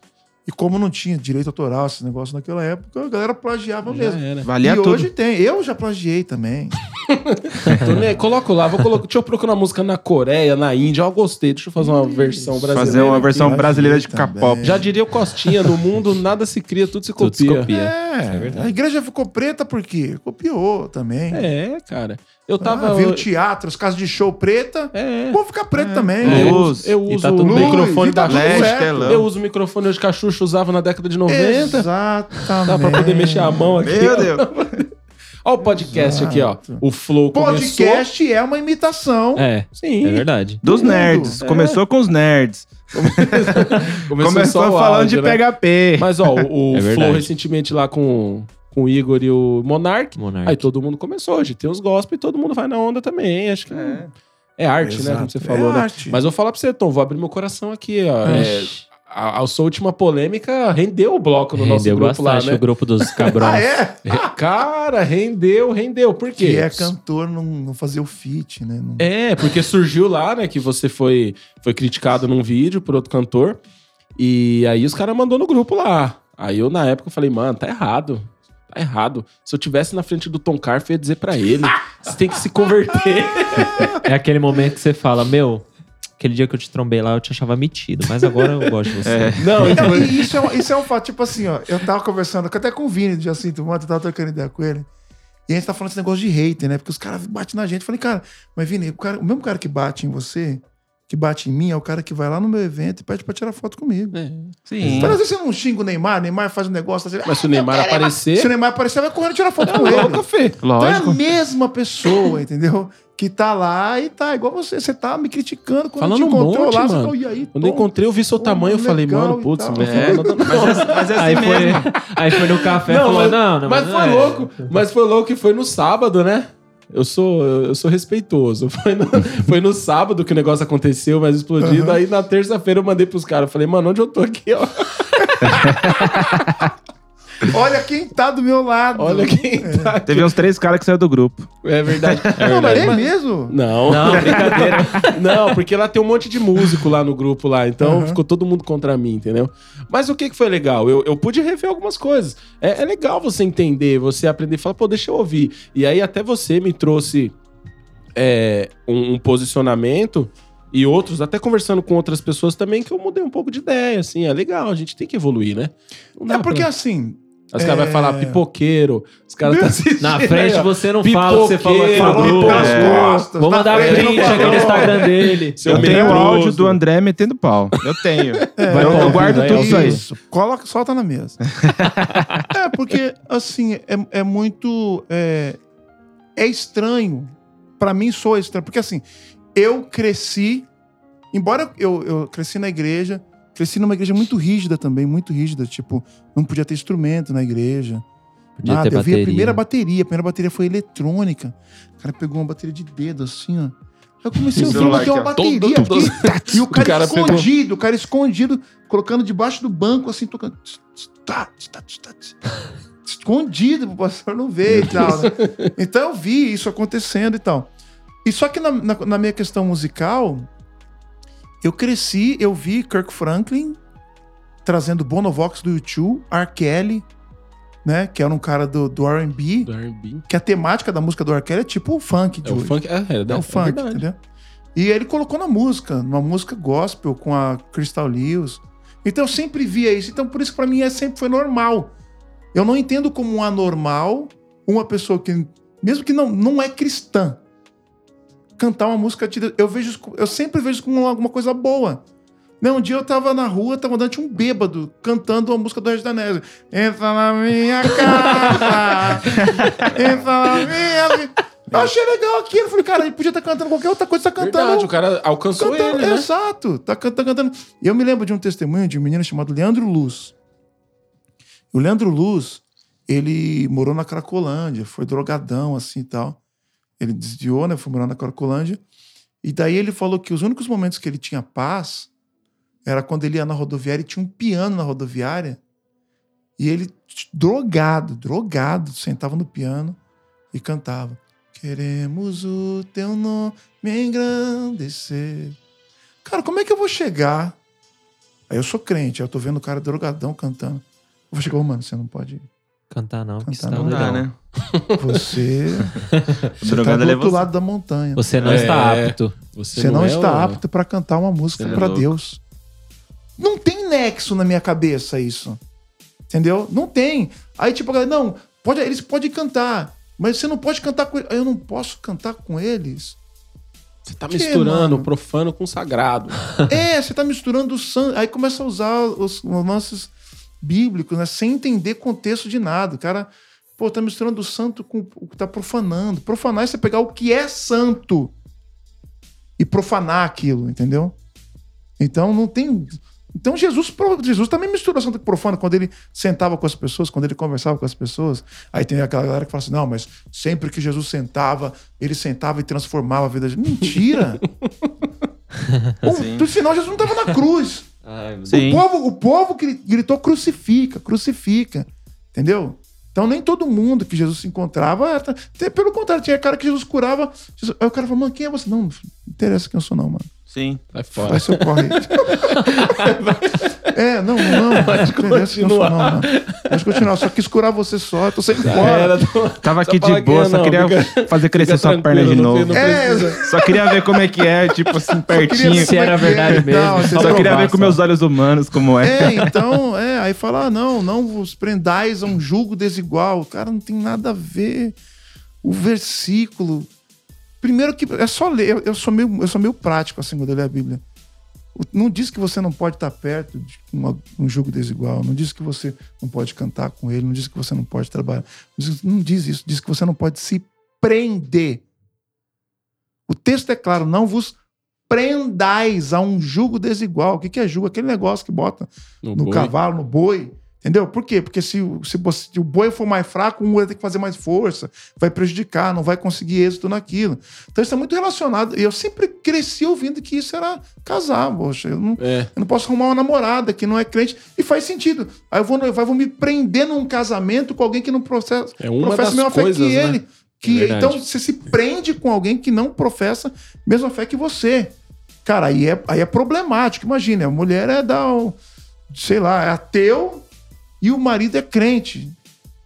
S4: E como não tinha direito autoral, esse negócio naquela época, a galera plagiava
S2: Já
S4: mesmo.
S2: era.
S3: Valia
S4: e
S3: tudo.
S4: hoje tem. Eu já plagiei também.
S2: Nem- Coloco lá, vou colocar. Deixa eu procurar música na Coreia, na Índia. Eu gostei. Deixa eu fazer uma versão brasileira.
S3: Fazer uma versão
S4: aqui,
S3: brasileira de. K-pop.
S2: Já diria o Costinha, no mundo nada se cria, tudo se
S1: Tudo se
S2: copia.
S1: copia.
S4: É, a igreja ficou preta por quê? Copiou também.
S2: É, cara. Eu tava.
S4: Ah, viu teatro, os casos de show preta.
S2: É.
S4: Vou ficar preto também.
S3: É.
S2: Eu uso, eu
S1: E
S2: uso
S1: tá
S2: o
S1: bem.
S2: microfone
S4: tá
S2: da
S3: telão.
S2: Eu uso o microfone hoje que a Xuxa usava na década de 90.
S4: Exatamente.
S2: Dá pra poder mexer a mão aqui.
S3: Meu
S2: ó.
S3: Deus.
S2: Ó o podcast aqui, ó.
S4: Exato.
S2: O Flow
S4: Podcast é uma imitação.
S1: É,
S2: Sim.
S1: é verdade.
S3: Dos nerds.
S2: É.
S3: Começou com os nerds.
S2: Começou,
S3: Começou falando
S2: áudio,
S3: de
S2: né?
S3: PHP.
S2: Mas, ó, o, o
S1: É
S2: Flow recentemente lá com, com o Igor e o Monark.
S1: Monark.
S2: Aí todo mundo começou hoje. Tem os gospel e todo mundo vai na onda também. Acho que é, é arte, né?
S4: Exato.
S2: Como você falou,
S4: É
S2: né?
S4: arte.
S2: Mas eu vou falar pra você, Tom, vou abrir meu coração aqui, ó. É, a, a sua última polêmica rendeu o bloco no nosso
S1: Rendeu
S2: grupo lá,
S1: bastante
S2: né?
S1: o grupo dos cabrões.
S4: Ah, é?
S2: Cara, rendeu, rendeu. Por quê?
S4: Que é cantor não, não fazer o feat, né? Não-
S2: É, porque surgiu lá, né, que você foi, foi criticado num vídeo por outro cantor. E aí os caras mandou no grupo lá. Aí eu, na época, falei, mano, tá errado. Tá errado. Se eu tivesse na frente do Tom Carf, eu ia dizer pra ele: você tem que se converter.
S1: É aquele momento que você fala, meu, aquele dia que eu te trombei lá, eu te achava metido, mas agora eu gosto de você.
S2: Não,
S4: Não,
S2: foi-
S4: e isso é, um, isso é um fato. Tipo assim, ó. Eu tava conversando até com o Vini do Jacinto Mota, eu tava trocando ideia com ele. E a gente tá falando esse negócio de hater, né? Porque os caras batem na gente. Eu falei, cara, mas Vini, o, cara- o mesmo cara que bate em você, que bate em mim, é o cara que vai lá no meu evento e pede pra tirar foto comigo.
S3: Sim.
S4: Então, às vezes você não xinga o Neymar, o Neymar faz um negócio assim.
S2: Mas se o Neymar aparecer,
S4: Se o Neymar aparecer, vai correndo tirar foto
S2: é
S4: com ele.
S2: louco, Fê.
S4: Então é a
S3: Lógico.
S4: mesma pessoa, entendeu? Que tá lá e tá igual você. Você tá me criticando quando
S2: Falando
S4: te
S2: um
S4: encontrou
S2: monte,
S4: lá.
S2: mano.
S4: Você falou, e aí,
S2: Quando eu encontrei, eu vi seu tamanho, eu falei, mano, putz,
S3: É.
S2: não, não, não.
S3: Mas é, mas é assim
S1: Aí foi,
S3: mesmo.
S1: aí foi no café e
S2: Não,
S1: falou,
S2: mas,
S1: não, não,
S2: mas
S1: não
S2: foi
S1: é.
S2: louco. Mas foi louco que foi no sábado, né? Eu sou, eu sou respeitoso. Foi no, foi no sábado que o negócio aconteceu, mas explodido. Aí na terça-feira eu mandei pros caras. Falei, mano, onde eu tô aqui, ó?
S4: Olha quem tá do meu lado.
S2: Olha quem tá aqui.
S3: Teve uns três caras que saíram do grupo.
S2: É verdade. É
S4: Não, mas
S2: verdade.
S4: é mesmo?
S2: Não.
S1: Não, brincadeira.
S2: Não, porque lá tem um monte de músico lá no grupo lá, então
S4: Uhum.
S2: ficou todo mundo contra mim, entendeu? Mas o que, que foi legal? Eu, eu pude rever algumas coisas. É, é legal você entender, você aprender e falar, pô, deixa eu ouvir. E aí até você me trouxe é, um, um posicionamento e outros, até conversando com outras pessoas também, que eu mudei um pouco de ideia, assim, é legal, a gente tem que evoluir, né? Não
S4: É porque
S2: pra-
S4: assim.
S2: Os caras vão
S4: é-
S2: falar pipoqueiro, os caras tá assistindo.
S1: Na frente você não fala o que você falou aqui no
S2: Pipoqueiro,
S1: grupo. É. Vou mandar print aqui no. Instagram dele.
S2: Seu
S3: Eu tenho o áudio do André metendo pau. Eu tenho.
S1: Vai
S3: eu, eu guardo tudo isso aí.
S4: Isso. Coloca, solta na mesa. é, porque, assim, é, é muito. É, é estranho. Pra mim, sou estranho. Porque, assim, eu cresci. Embora eu, eu cresci na igreja, cresci numa igreja muito rígida também, muito rígida. Tipo, não podia ter instrumento na igreja.
S1: Podia
S4: Nada.
S1: ter
S4: eu vi a
S1: bateria.
S4: primeira bateria. A primeira bateria foi eletrônica. O cara pegou uma bateria de dedo, assim, ó. Aí eu comecei a ouvir
S3: Celular
S4: uma, bateria
S2: Todo- todo-
S4: aqui. E o cara,
S2: O cara pegou-
S4: escondido, o cara escondido, colocando debaixo do banco, assim, tocando. Tá, tá, tá, tá. Escondido pro pastor não ver e tal. né? Então eu vi isso acontecendo e tal. E só que na, na- na minha questão musical, eu cresci, eu vi Kirk Franklin trazendo Bonovox do YouTube, R. Kelly, né? Que era um cara do, do R&B,
S2: Do R&B.
S4: que a temática da música do R. Kelly é tipo o funk
S2: É o
S4: hoje.
S2: funk, é, é,
S4: É o funk,
S2: verdade.
S4: entendeu? E ele colocou na música, numa música gospel com a Crystal Lewis. Então eu sempre via isso. Então por isso que pra mim é, sempre foi normal. Eu não entendo como um anormal uma pessoa que, mesmo que não, não é cristã, cantar uma música de Deus. Eu, vejo, eu sempre vejo isso como alguma coisa boa. Não, um dia eu tava na rua, tava andando, tinha um bêbado cantando a música do Regis Danese. Entra na minha casa, entra na minha... vi-" Eu achei legal aquilo. Eu falei, cara, ele podia estar cantando qualquer outra coisa, tá cantando...
S2: Verdade, o cara alcançou
S4: cantando
S2: ele, né?
S4: Exato, tá cantando, cantando. Eu me lembro de um testemunho de um menino chamado Leandro Luz. O Leandro Luz, ele morou na Cracolândia, foi drogadão assim e tal. Ele desviou, né? Foi morar na Cracolândia. E daí ele falou que os únicos momentos que ele tinha paz era quando ele ia na rodoviária e tinha um piano na rodoviária. E ele, drogado, drogado, sentava no piano e cantava. Queremos o teu nome engrandecer. Cara, como é que eu vou chegar? Aí eu sou crente, eu tô vendo o cara drogadão cantando. Eu vou chegar, ô, mano, você não pode.
S1: Cantar não, porque
S4: Cantar
S1: senão
S4: não
S3: Não
S1: não
S3: dá, né?
S4: Você, você tá
S3: Drogado
S4: do
S3: é
S4: outro
S3: você.
S4: lado da montanha.
S1: Você não
S2: É.
S1: está apto.
S4: Você não,
S2: é
S4: está
S2: o-
S4: apto pra cantar uma música
S3: Você é.
S4: Deus. Não tem nexo na minha cabeça isso. Entendeu? Não tem. Aí, tipo, a galera, não, pode, eles podem cantar, mas você não pode cantar com eles. Eu não posso cantar com eles.
S2: Você tá
S4: Que,
S2: misturando
S4: mano?
S2: o profano com o sagrado.
S4: É, você tá misturando o santo. Aí começa a usar os, os lances bíblicos, né? Sem entender contexto de nada. O cara, pô, tá misturando o santo com o que tá profanando. Profanar é você pegar o que é santo e profanar aquilo, entendeu? Então não tem. Então Jesus, Jesus também misturou santo com profano quando ele sentava com as pessoas, quando ele conversava com as pessoas. Aí tem aquela galera que fala assim: não, mas sempre que Jesus sentava, ele sentava e transformava a vida de. Mentira!
S3: Sim.
S4: o, sinal, Jesus não estava na cruz.
S1: Ai.
S4: O povo, o povo gri- gritou crucifica, crucifica. Entendeu? Então nem todo mundo que Jesus se encontrava. Pelo contrário, tinha cara que Jesus curava. Jesus- aí o cara falou, mano, quem é você? Não, não interessa quem eu sou, não, mano.
S3: Sim.
S2: Sai fora.
S4: Vai seu corre. é, não, não, não. Pode sou, não, mano. Pode continuar, só quis curar você só, eu tô saindo fora.
S3: Tava aqui de boa,
S2: é,
S3: só
S2: não,
S3: queria
S2: fica-
S3: fazer crescer sua perna de novo.
S2: não
S4: É.
S3: Só queria ver como é que é, tipo assim, pertinho.
S1: Se era verdade mesmo,
S4: Não,
S1: só
S4: não
S3: queria ver com meus olhos humanos como é.
S4: É, então, é, aí fala, ah, não, não vos prendais a um julgo desigual. Cara, não tem nada a ver. O versículo. Primeiro que é só ler, eu, eu sou meio, eu sou meio prático assim quando eu leio a Bíblia. Não diz que você não pode estar perto de uma- um julgo desigual, não diz que você não pode cantar com ele, não diz que você não pode trabalhar. Não diz, não diz isso, diz que você não pode se prender. O texto é claro, não vos prendais a um jugo desigual. O que é jugo? Aquele negócio que bota no
S2: boi.
S4: cavalo, no boi. Entendeu? Por quê? Porque se, o- se, se o boi for mais fraco, um vai ter que fazer mais força, vai prejudicar, não vai conseguir êxito naquilo. Então isso é muito relacionado. E eu sempre cresci ouvindo que isso era casar, poxa. Eu não,
S2: É.
S4: eu não posso arrumar uma namorada que não é crente. E faz sentido. Aí eu vou, eu vou me prender num casamento com alguém que não processa,
S2: É uma
S4: professa a mesma fé
S2: coisas,
S4: que
S2: né?
S4: ele. Que,
S2: É
S4: então você se prende com alguém que não professa a mesma fé que você. Cara, aí é, aí é problemático. Imagina, a mulher é da. Sei lá, é ateu e o marido é crente.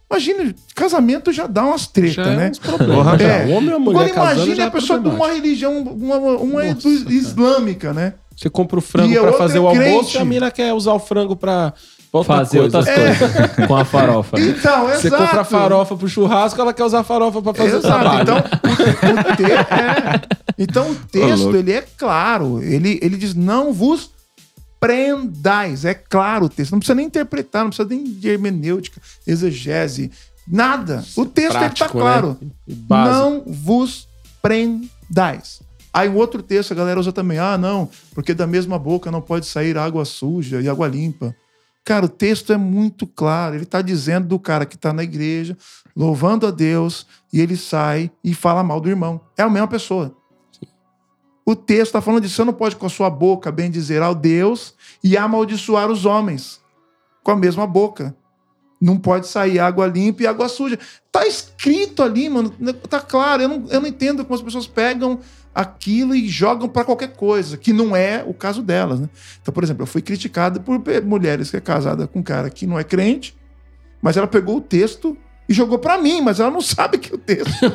S4: Imagina, casamento já dá umas tretas,
S2: Já é
S4: né?
S2: já.
S4: É.
S2: O homem a mulher
S4: Agora imagine
S2: já
S4: a
S2: é
S4: pessoa de uma religião, uma, uma
S2: Nossa,
S4: do-
S2: cara.
S4: islâmica, né?
S2: Você compra o frango
S4: a
S2: pra
S4: outra
S2: fazer
S4: é
S2: o almoço e a mina quer usar o frango pra pra outra
S1: Fazer
S2: coisa.
S1: outras coisas com a farofa.
S4: Então,
S2: Você
S4: exato.
S2: compra a farofa pro churrasco, ela quer usar a farofa pra fazer o
S4: Exato.
S2: trabalho.
S4: Então, o, o te- é. então, o texto, ele é claro. Ele, ele diz, não vos prendais. É claro o texto. Não precisa nem interpretar, não precisa nem de hermenêutica, exegese, nada. O texto, ele tá
S2: Prático, né?
S4: claro.
S2: Básico.
S4: Não vos prendais. Aí o outro texto a galera usa também. Ah, não, porque da mesma boca não pode sair água suja e água limpa. Cara, o texto é muito claro. Ele está dizendo do cara que está na igreja, louvando a Deus, e ele sai e fala mal do irmão. É a mesma pessoa. O texto está falando disso. Você não pode com a sua boca bem dizer ao Deus e amaldiçoar os homens com a mesma boca. Não pode sair água limpa e água suja. Tá escrito ali, mano. Tá claro. Eu não, eu não entendo como as pessoas pegam aquilo e jogam para qualquer coisa, que não é o caso delas, né? Então, por exemplo, eu fui criticado por mulheres que é casada com um cara que não é crente, mas ela pegou o texto e jogou para mim, mas ela não sabe que o texto é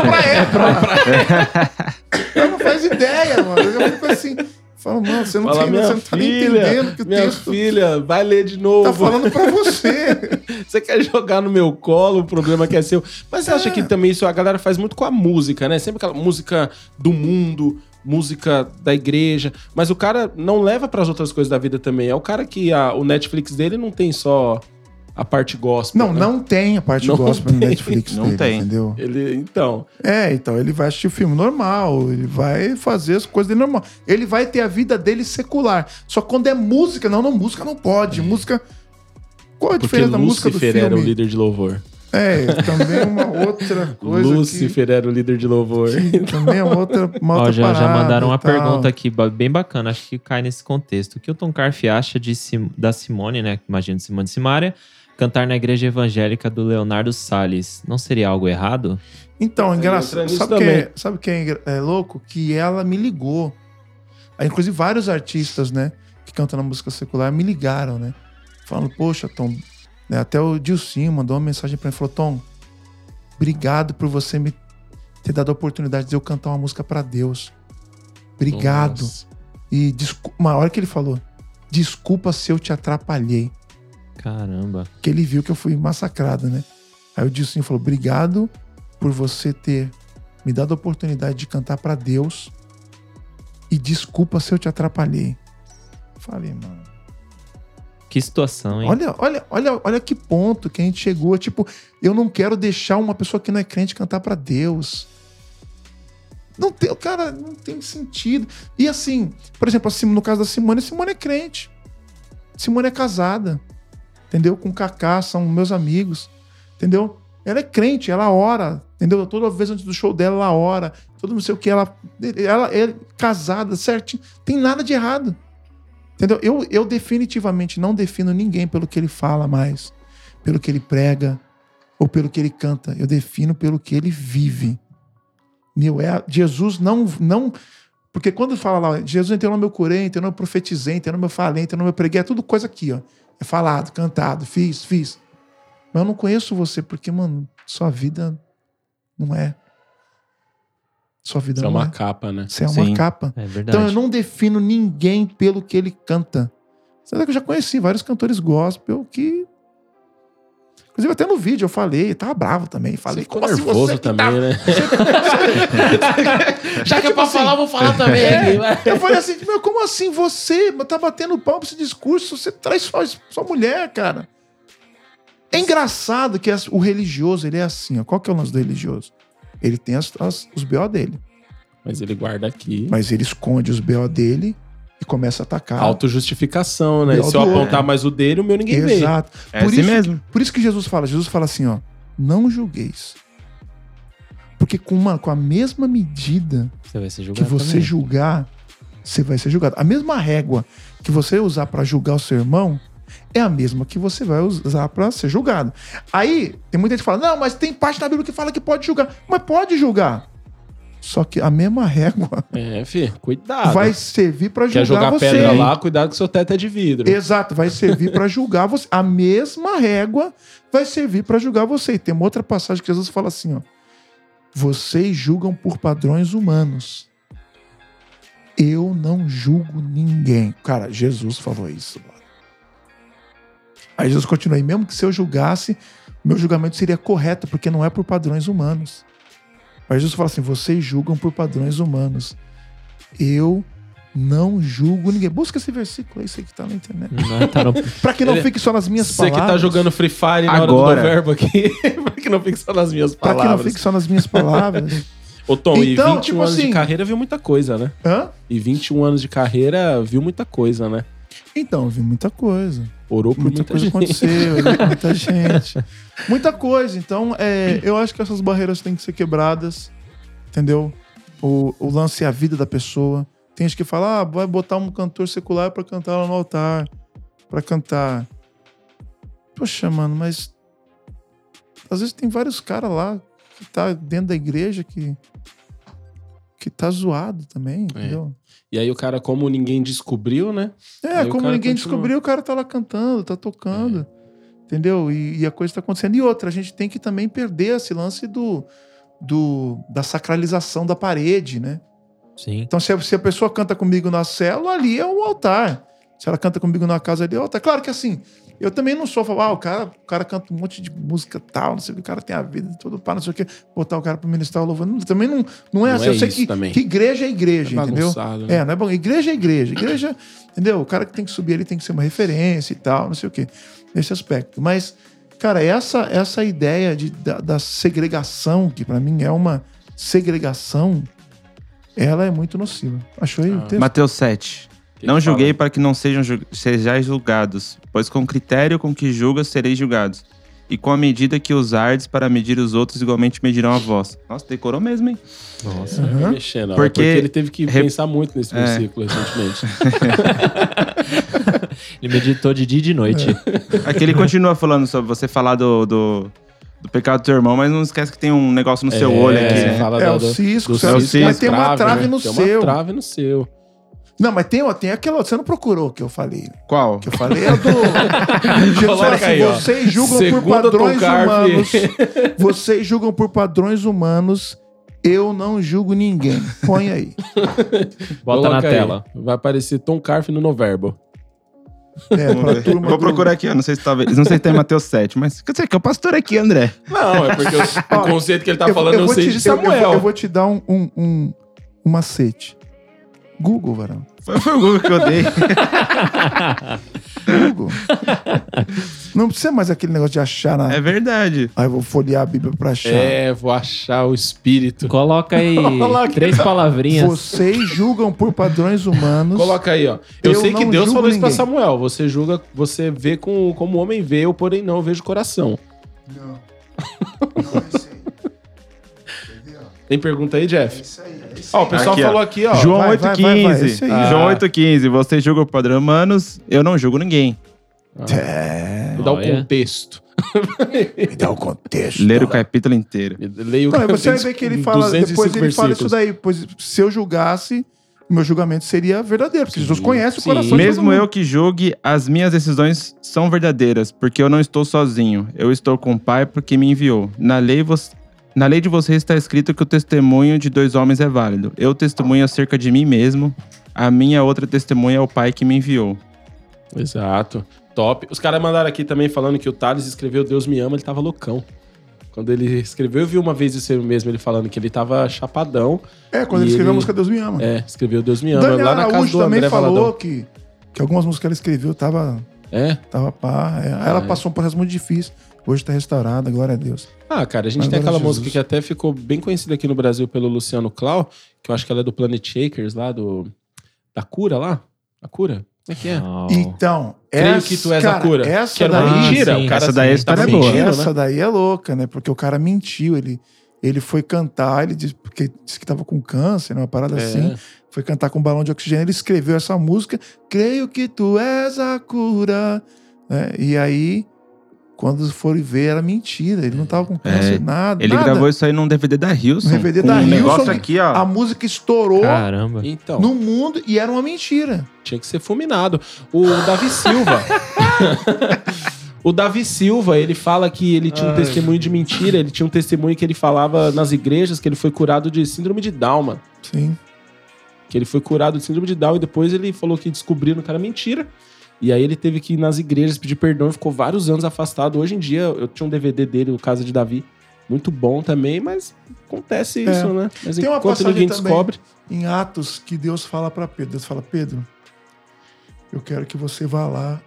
S4: pra ela. ela não faz ideia, mano. Eu fico assim, falo, mano, você não,
S2: Fala,
S4: tem,
S2: minha
S4: você não tá nem
S2: filha,
S4: entendendo que o
S2: minha
S4: texto
S2: filha, vai ler de novo.
S4: tá falando para você.
S2: Você quer jogar no meu colo, o problema que é seu. Mas você acha que também isso a galera faz muito com a música, né? Sempre aquela música do mundo, música da igreja. Mas o cara não leva para as outras coisas da vida também. É o cara que a- o Netflix dele não tem só a parte gospel.
S4: Não,
S2: né?
S4: não tem a parte
S2: Não
S4: gospel no
S2: tem.
S4: Netflix
S3: Não
S4: dele,
S3: tem.
S4: entendeu?
S2: Ele, então.
S4: É, então ele vai assistir o filme normal, ele vai fazer as coisas dele normal. Ele vai ter a vida dele secular. Só que quando é música, não, não, música não pode. Música. Qual a
S2: Porque
S4: diferença da música do
S2: Lúcifer era o
S4: filme?
S2: líder de louvor.
S4: É, também é uma outra coisa
S2: Lúcifer era o líder de louvor.
S4: que, que também é outra, uma
S1: Ó,
S4: outra
S1: já, já
S4: parada
S1: mandaram uma
S4: tal.
S1: pergunta aqui bem bacana, acho que cai nesse contexto. O que o Tom Carf acha de da Simone, né? Imagino Simone Simaria, cantar na igreja evangélica do Leonardo Salles? Não seria algo errado?
S4: Então, engraçado. Sabe o que,
S2: também.
S4: é, sabe que é, engra- é louco? Que ela me ligou. Inclusive, vários artistas, né, que cantam na música secular me ligaram, né? Falando, poxa, Tom. né, até o Dilcinho mandou uma mensagem pra mim e falou: Tom, obrigado por você me ter dado a oportunidade de eu cantar uma música pra Deus. Obrigado.
S2: Nossa.
S4: E desculpa, uma hora que ele falou: desculpa se eu te atrapalhei.
S1: Caramba.
S4: que ele viu que eu fui massacrado, né? Aí o Dilcinho falou: obrigado por você ter me dado a oportunidade de cantar pra Deus e desculpa se eu te atrapalhei. Falei, mano.
S1: Que situação, hein?
S4: Olha, olha, olha, olha que ponto que a gente chegou. Tipo, eu não quero deixar uma pessoa que não é crente cantar pra Deus. Não tem, cara, não tem sentido. E assim, por exemplo, no caso da Simone, a Simone é crente. Simone é casada. Entendeu? Com o Kaká, são meus amigos. Entendeu? Ela é crente, ela ora. Entendeu? Toda vez antes do show dela, ela ora. Todo não sei o que, ela, ela é casada, certinho. Tem nada de errado. Entendeu? Eu, eu definitivamente não defino ninguém pelo que ele fala mais, pelo que ele prega ou pelo que ele canta. Eu defino pelo que ele vive. Meu, é, Jesus não, não. Porque quando fala lá, Jesus entrou no meu curei, entrou no meu profetizei, entrou no meu falei, entrou no meu preguei, é tudo coisa aqui, ó. É falado, cantado, fiz, fiz. Mas eu não conheço você, porque, mano, sua vida não é. Sua vida
S2: Isso é
S4: não
S2: uma
S4: é.
S2: capa, né?
S4: Você é uma
S3: Sim.
S4: capa.
S1: É verdade.
S4: Então eu não defino ninguém pelo que ele canta. Sabe que eu já conheci vários cantores gospel que. Inclusive, até no vídeo eu falei, tava bravo também. Falei,
S2: Você ficou
S4: como assim
S2: nervoso
S4: você que
S2: também,
S4: tá-
S2: né?
S4: Já que é pra falar,
S2: vou falar também vai.
S4: Eu falei assim, meu, como assim você tá batendo pau pra esse discurso? Você traz só, só mulher, cara. É engraçado que o religioso, ele é assim, ó. Qual que é o lance do religioso? Ele tem as- as- os BO dele,
S2: Mas ele guarda aqui.
S4: mas ele esconde os BO dele e começa a atacar.
S2: Autojustificação, né? Se eu apontar
S4: outro.
S2: mais o dele, o meu ninguém vê.
S4: Exato.
S3: É
S4: Por
S3: assim
S4: isso
S3: mesmo.
S4: Por isso que Jesus fala, Jesus fala assim, ó, não julgueis. Porque com, uma, com a mesma medida
S1: Você vai ser
S4: que você
S1: também.
S4: julgar, você vai ser julgado. A mesma régua que você usar pra julgar o seu irmão é a mesma que você vai usar pra ser julgado. Aí, tem muita gente que fala, não, mas tem parte da Bíblia que fala que pode julgar. Mas pode julgar. Só que a mesma régua
S2: É, fi, cuidado.
S4: vai servir pra julgar
S2: Quer jogar
S4: você.
S2: pedra lá, cuidado que seu teto é de vidro.
S4: Exato, vai servir para julgar você. A mesma régua vai servir para julgar você. E tem uma outra passagem que Jesus fala assim, ó: Vocês julgam por padrões humanos. Eu não julgo ninguém. Cara, Jesus falou isso. mano. Aí Jesus continua aí, mesmo que se eu julgasse, meu julgamento seria correto, porque não é por padrões humanos. Aí Jesus fala assim: vocês julgam por padrões humanos. Eu não julgo ninguém. Busca esse versículo aí, sei que tá na internet.
S1: Tá no-
S4: Pra que não fique só nas minhas
S2: Você que
S4: palavras.
S2: tá jogando Free Fire na hora
S3: Agora.
S2: do verbo aqui, pra que não fique só nas minhas
S4: Pra que não
S2: palavras.
S4: fique só nas minhas palavras.
S2: Ô Tom,
S4: Então,
S2: e 21
S4: tipo
S2: anos de
S4: assim-
S2: carreira viu muita coisa, né?
S4: Hã?
S2: E 21 anos de carreira viu muita coisa, né?
S4: Então, eu vi muita coisa.
S2: Orou por
S4: Muita,
S2: muita,
S4: coisa
S2: gente.
S4: aconteceu, muita gente. Muita coisa. Então, é, eu acho que essas barreiras têm que ser quebradas. Entendeu? O, o lance é a vida da pessoa. Tem gente que fala, ah, vai botar um cantor secular pra cantar lá no altar. Pra cantar. Poxa, mano, mas. Às vezes tem vários caras lá que tá dentro da igreja que. que tá zoado também, entendeu?
S2: E aí o cara, como ninguém descobriu, né?
S4: É,
S2: Aí
S4: como ninguém
S2: continua.
S4: descobriu, o cara tá lá cantando, tá tocando. Entendeu? E, e a coisa tá acontecendo. E outra, a gente tem que também perder esse lance do, do da sacralização da parede, né?
S1: Sim.
S4: Então, se a, se a pessoa canta comigo na célula, ali é o altar. Se ela canta comigo na casa, ali é o altar. Claro que assim, eu também não sou falar, ah, o cara, o cara canta um monte de música tal, não sei o que, o cara tem a vida todo pá, não sei o que, botar o cara pra ministrar o louvor. Não, também não, não é
S2: Não
S4: assim.
S2: é
S4: eu sei
S2: isso
S4: que,
S2: também.
S4: que igreja é igreja,
S2: É
S4: entendeu?
S2: né?
S4: É, não é bom. Igreja é igreja. Igreja, entendeu? O cara que tem que subir ali tem que ser uma referência e tal, não sei o quê. Nesse aspecto. Mas, cara, essa, essa ideia de, da, da segregação, que pra mim é uma segregação, ela é muito nociva. Achou aí o
S2: Ah.
S4: texto?
S3: Mateus 7.
S2: Que
S3: Não julguei
S2: fala?
S3: para que não sejam ju- sejais julgados, pois com o critério com que julgas sereis julgados. E com a medida que usardes para medir os outros, igualmente medirão a vós. Nossa, decorou mesmo, hein?
S2: Nossa,
S4: Uhum.
S2: vai mexendo.
S3: Porque-
S2: Porque ele teve que
S3: Re-
S2: pensar muito nesse
S3: É.
S2: versículo recentemente.
S1: Ele meditou de dia e de noite.
S3: Aqui ele continua falando sobre você falar do, do, do pecado do teu irmão, mas não esquece que tem um negócio no seu
S2: É,
S3: olho aqui, né?
S2: fala
S4: É
S2: da-
S4: o
S2: do-
S4: cisco,
S2: do
S4: sabe?
S3: cisco,
S4: mas tem uma trave
S2: né?
S4: no
S2: tem
S4: seu.
S2: uma trave no seu.
S4: Não, mas tem, ó, tem aquela. Você não procurou que eu falei.
S3: Qual?
S4: Que eu falei é do. Jesus fala
S2: Coloca
S4: assim,
S2: aí,
S4: vocês julgam por
S2: Segundo
S4: padrões
S2: Tom Carf.
S4: humanos. Vocês julgam por padrões humanos. Eu não julgo ninguém. Põe aí.
S1: Bota na
S2: Coloca aí.
S1: tela.
S2: Vai aparecer Tom Carf no Noverbo.
S4: É, turma
S3: Vou
S4: do-
S3: procurar aqui, ó. Não sei se talvez. Não sei se tem Mateus 7, mas. Quer dizer que é o pastor aqui, André.
S2: Não, é porque o, o conceito que ele tá
S4: Eu-
S2: falando
S4: eu
S2: eu,
S4: vou
S2: sei
S4: te-
S2: de
S4: eu- eu vou-
S2: Samuel.
S4: Eu, vou te dar um, um, um, um macete. Google, varão.
S3: Foi o Google que eu dei.
S4: Google. não precisa mais aquele negócio de achar na.
S3: É verdade.
S4: Aí eu vou folhear a Bíblia pra achar.
S2: É, vou achar o espírito.
S1: Coloca aí
S2: Coloca
S1: três palavrinhas.
S4: Vocês julgam por padrões humanos.
S2: Coloca aí, ó. Eu,
S4: Eu
S2: sei que Deus falou isso pra
S4: ninguém.
S2: Samuel. Você julga, você vê com, como o homem vê, eu porém não, eu vejo coração.
S4: Não. Não isso.
S2: Tem pergunta aí, Jeff?
S4: Isso aí, é isso
S2: Ó, o pessoal
S3: Aqui, ó.
S2: falou aqui, ó.
S3: João
S4: vai, vai, vai, vai,
S3: 8,15.
S4: isso aí.
S3: João
S2: Ah.
S3: 8,15. Você julga o padrão humanos, eu não julgo ninguém.
S4: É,
S2: Me dá o contexto.
S4: me dá o contexto.
S3: Ler o capítulo inteiro.
S2: Leio
S4: Não, aí você vai ver que ele fala, depois ele fala isso daí. Pois se eu julgasse, o meu julgamento seria verdadeiro, porque Jesus conhece o
S2: sim.
S4: coração de todo
S3: Mesmo
S4: mundo.
S3: eu que julgue, as minhas decisões são verdadeiras, porque eu não estou sozinho. Eu estou com o Pai porque me enviou. Na lei, vo- Na lei de vocês está escrito que o testemunho de dois homens é válido. Eu testemunho acerca de mim mesmo, a minha outra testemunha é o Pai que me enviou.
S2: Exato. Top. Os caras mandaram aqui também falando que o Thales escreveu Deus me ama, ele tava loucão. Quando ele escreveu, eu vi uma vez isso mesmo, ele falando que ele tava chapadão.
S4: É, quando ele escreveu a
S2: ele-
S4: música Deus me ama.
S2: É, escreveu Deus me ama.
S4: Daniel
S2: lá na casa do
S4: também
S2: André
S4: falou
S2: Valadão.
S4: que, que algumas músicas que ela escreveu tava,
S2: É?
S4: tava pá. é. Aí ela
S2: é.
S4: passou um processo muito difícil. Hoje tá restaurada, glória a Deus.
S2: Ah, cara, a gente
S4: Mas
S2: tem aquela música que até ficou bem conhecida aqui no Brasil pelo Luciano Clau, que eu acho que ela é do Planet Shakers lá, do. Da cura lá? A cura? Como é que é?
S1: Não.
S4: Então,
S2: Creio
S4: essa,
S2: que tu és
S4: cara,
S2: a cura.
S4: Essa
S2: que era
S4: daí,
S2: mentira.
S1: sim.
S2: o cara
S3: Essa daí a
S2: assim, tava
S3: é boa.
S2: mentindo,
S4: Essa
S2: né?
S4: daí é louca, né? Porque o cara mentiu, ele, ele foi cantar, ele disse, porque disse que tava com câncer, né? uma parada
S2: É.
S4: assim. Foi cantar com um balão de oxigênio, ele escreveu essa música, Creio que tu és a cura. né? E aí, quando foram ver, era mentira. Ele não tava com câncer,
S3: É,
S4: nada.
S3: Ele
S4: nada.
S3: gravou isso aí num DVD da Hilson.
S4: No DVD da
S3: um
S4: Hilson,
S3: negócio aqui, ó.
S4: A música estourou
S1: Caramba.
S2: Então,
S4: no mundo e era uma mentira.
S2: tinha que ser fulminado. O Davi Silva. o Davi Silva, ele fala que ele tinha um testemunho de mentira. Ele tinha um testemunho que ele falava nas igrejas que ele foi curado de síndrome de Down, mano.
S4: Sim.
S2: que ele foi curado de síndrome de Down e depois ele falou que descobriram que era mentira. E aí ele teve que ir nas igrejas pedir perdão e ficou vários anos afastado. Hoje em dia eu tinha um DVD dele, o Casa de Davi, muito bom também, mas acontece
S4: É.
S2: isso, né? Mas
S4: Tem uma
S2: enquanto ninguém descobre,
S4: Em Atos, que Deus fala para Pedro. Deus fala, Pedro, eu quero que você vá lá.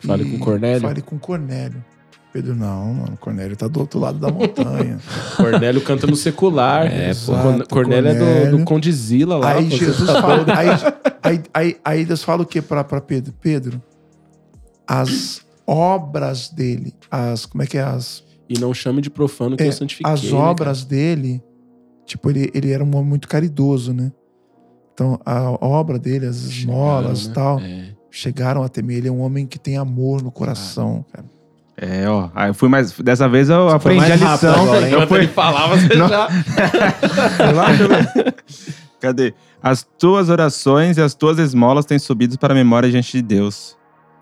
S2: Fale com Cornélio.
S4: Fale com Cornélio. Pedro, não, mano. Cornélio tá do outro lado da montanha.
S2: Cornélio canta no secular.
S1: É,
S2: Pô,
S4: pô.
S2: Corn- Cornélio é do,
S4: Cornélio.
S2: do Condizila lá.
S4: aí Jesus
S2: tá
S4: fala. Aí, aí, aí, aí Deus fala o que pra, pra Pedro? Pedro, as obras dele, as. Como é que é? As,
S2: E não chame de profano que
S4: é,
S2: eu santifiquei.
S4: as
S2: né,
S4: obras dele, tipo, ele, ele era um homem muito caridoso, né? Então, a obra dele, as esmolas e
S2: Chegaram,
S4: tal,
S2: né? É.
S4: chegaram até mim. Ele é um homem que tem amor no coração, cara.
S3: É, ó. Aí eu fui mais. Dessa vez eu
S1: foi
S3: aprendi
S1: mais
S3: a lição.
S1: agora, hein?
S3: eu fui...
S2: ele falava, você
S3: Não.
S2: já...
S3: Cadê? As tuas orações e as tuas esmolas têm subido para a memória diante de Deus.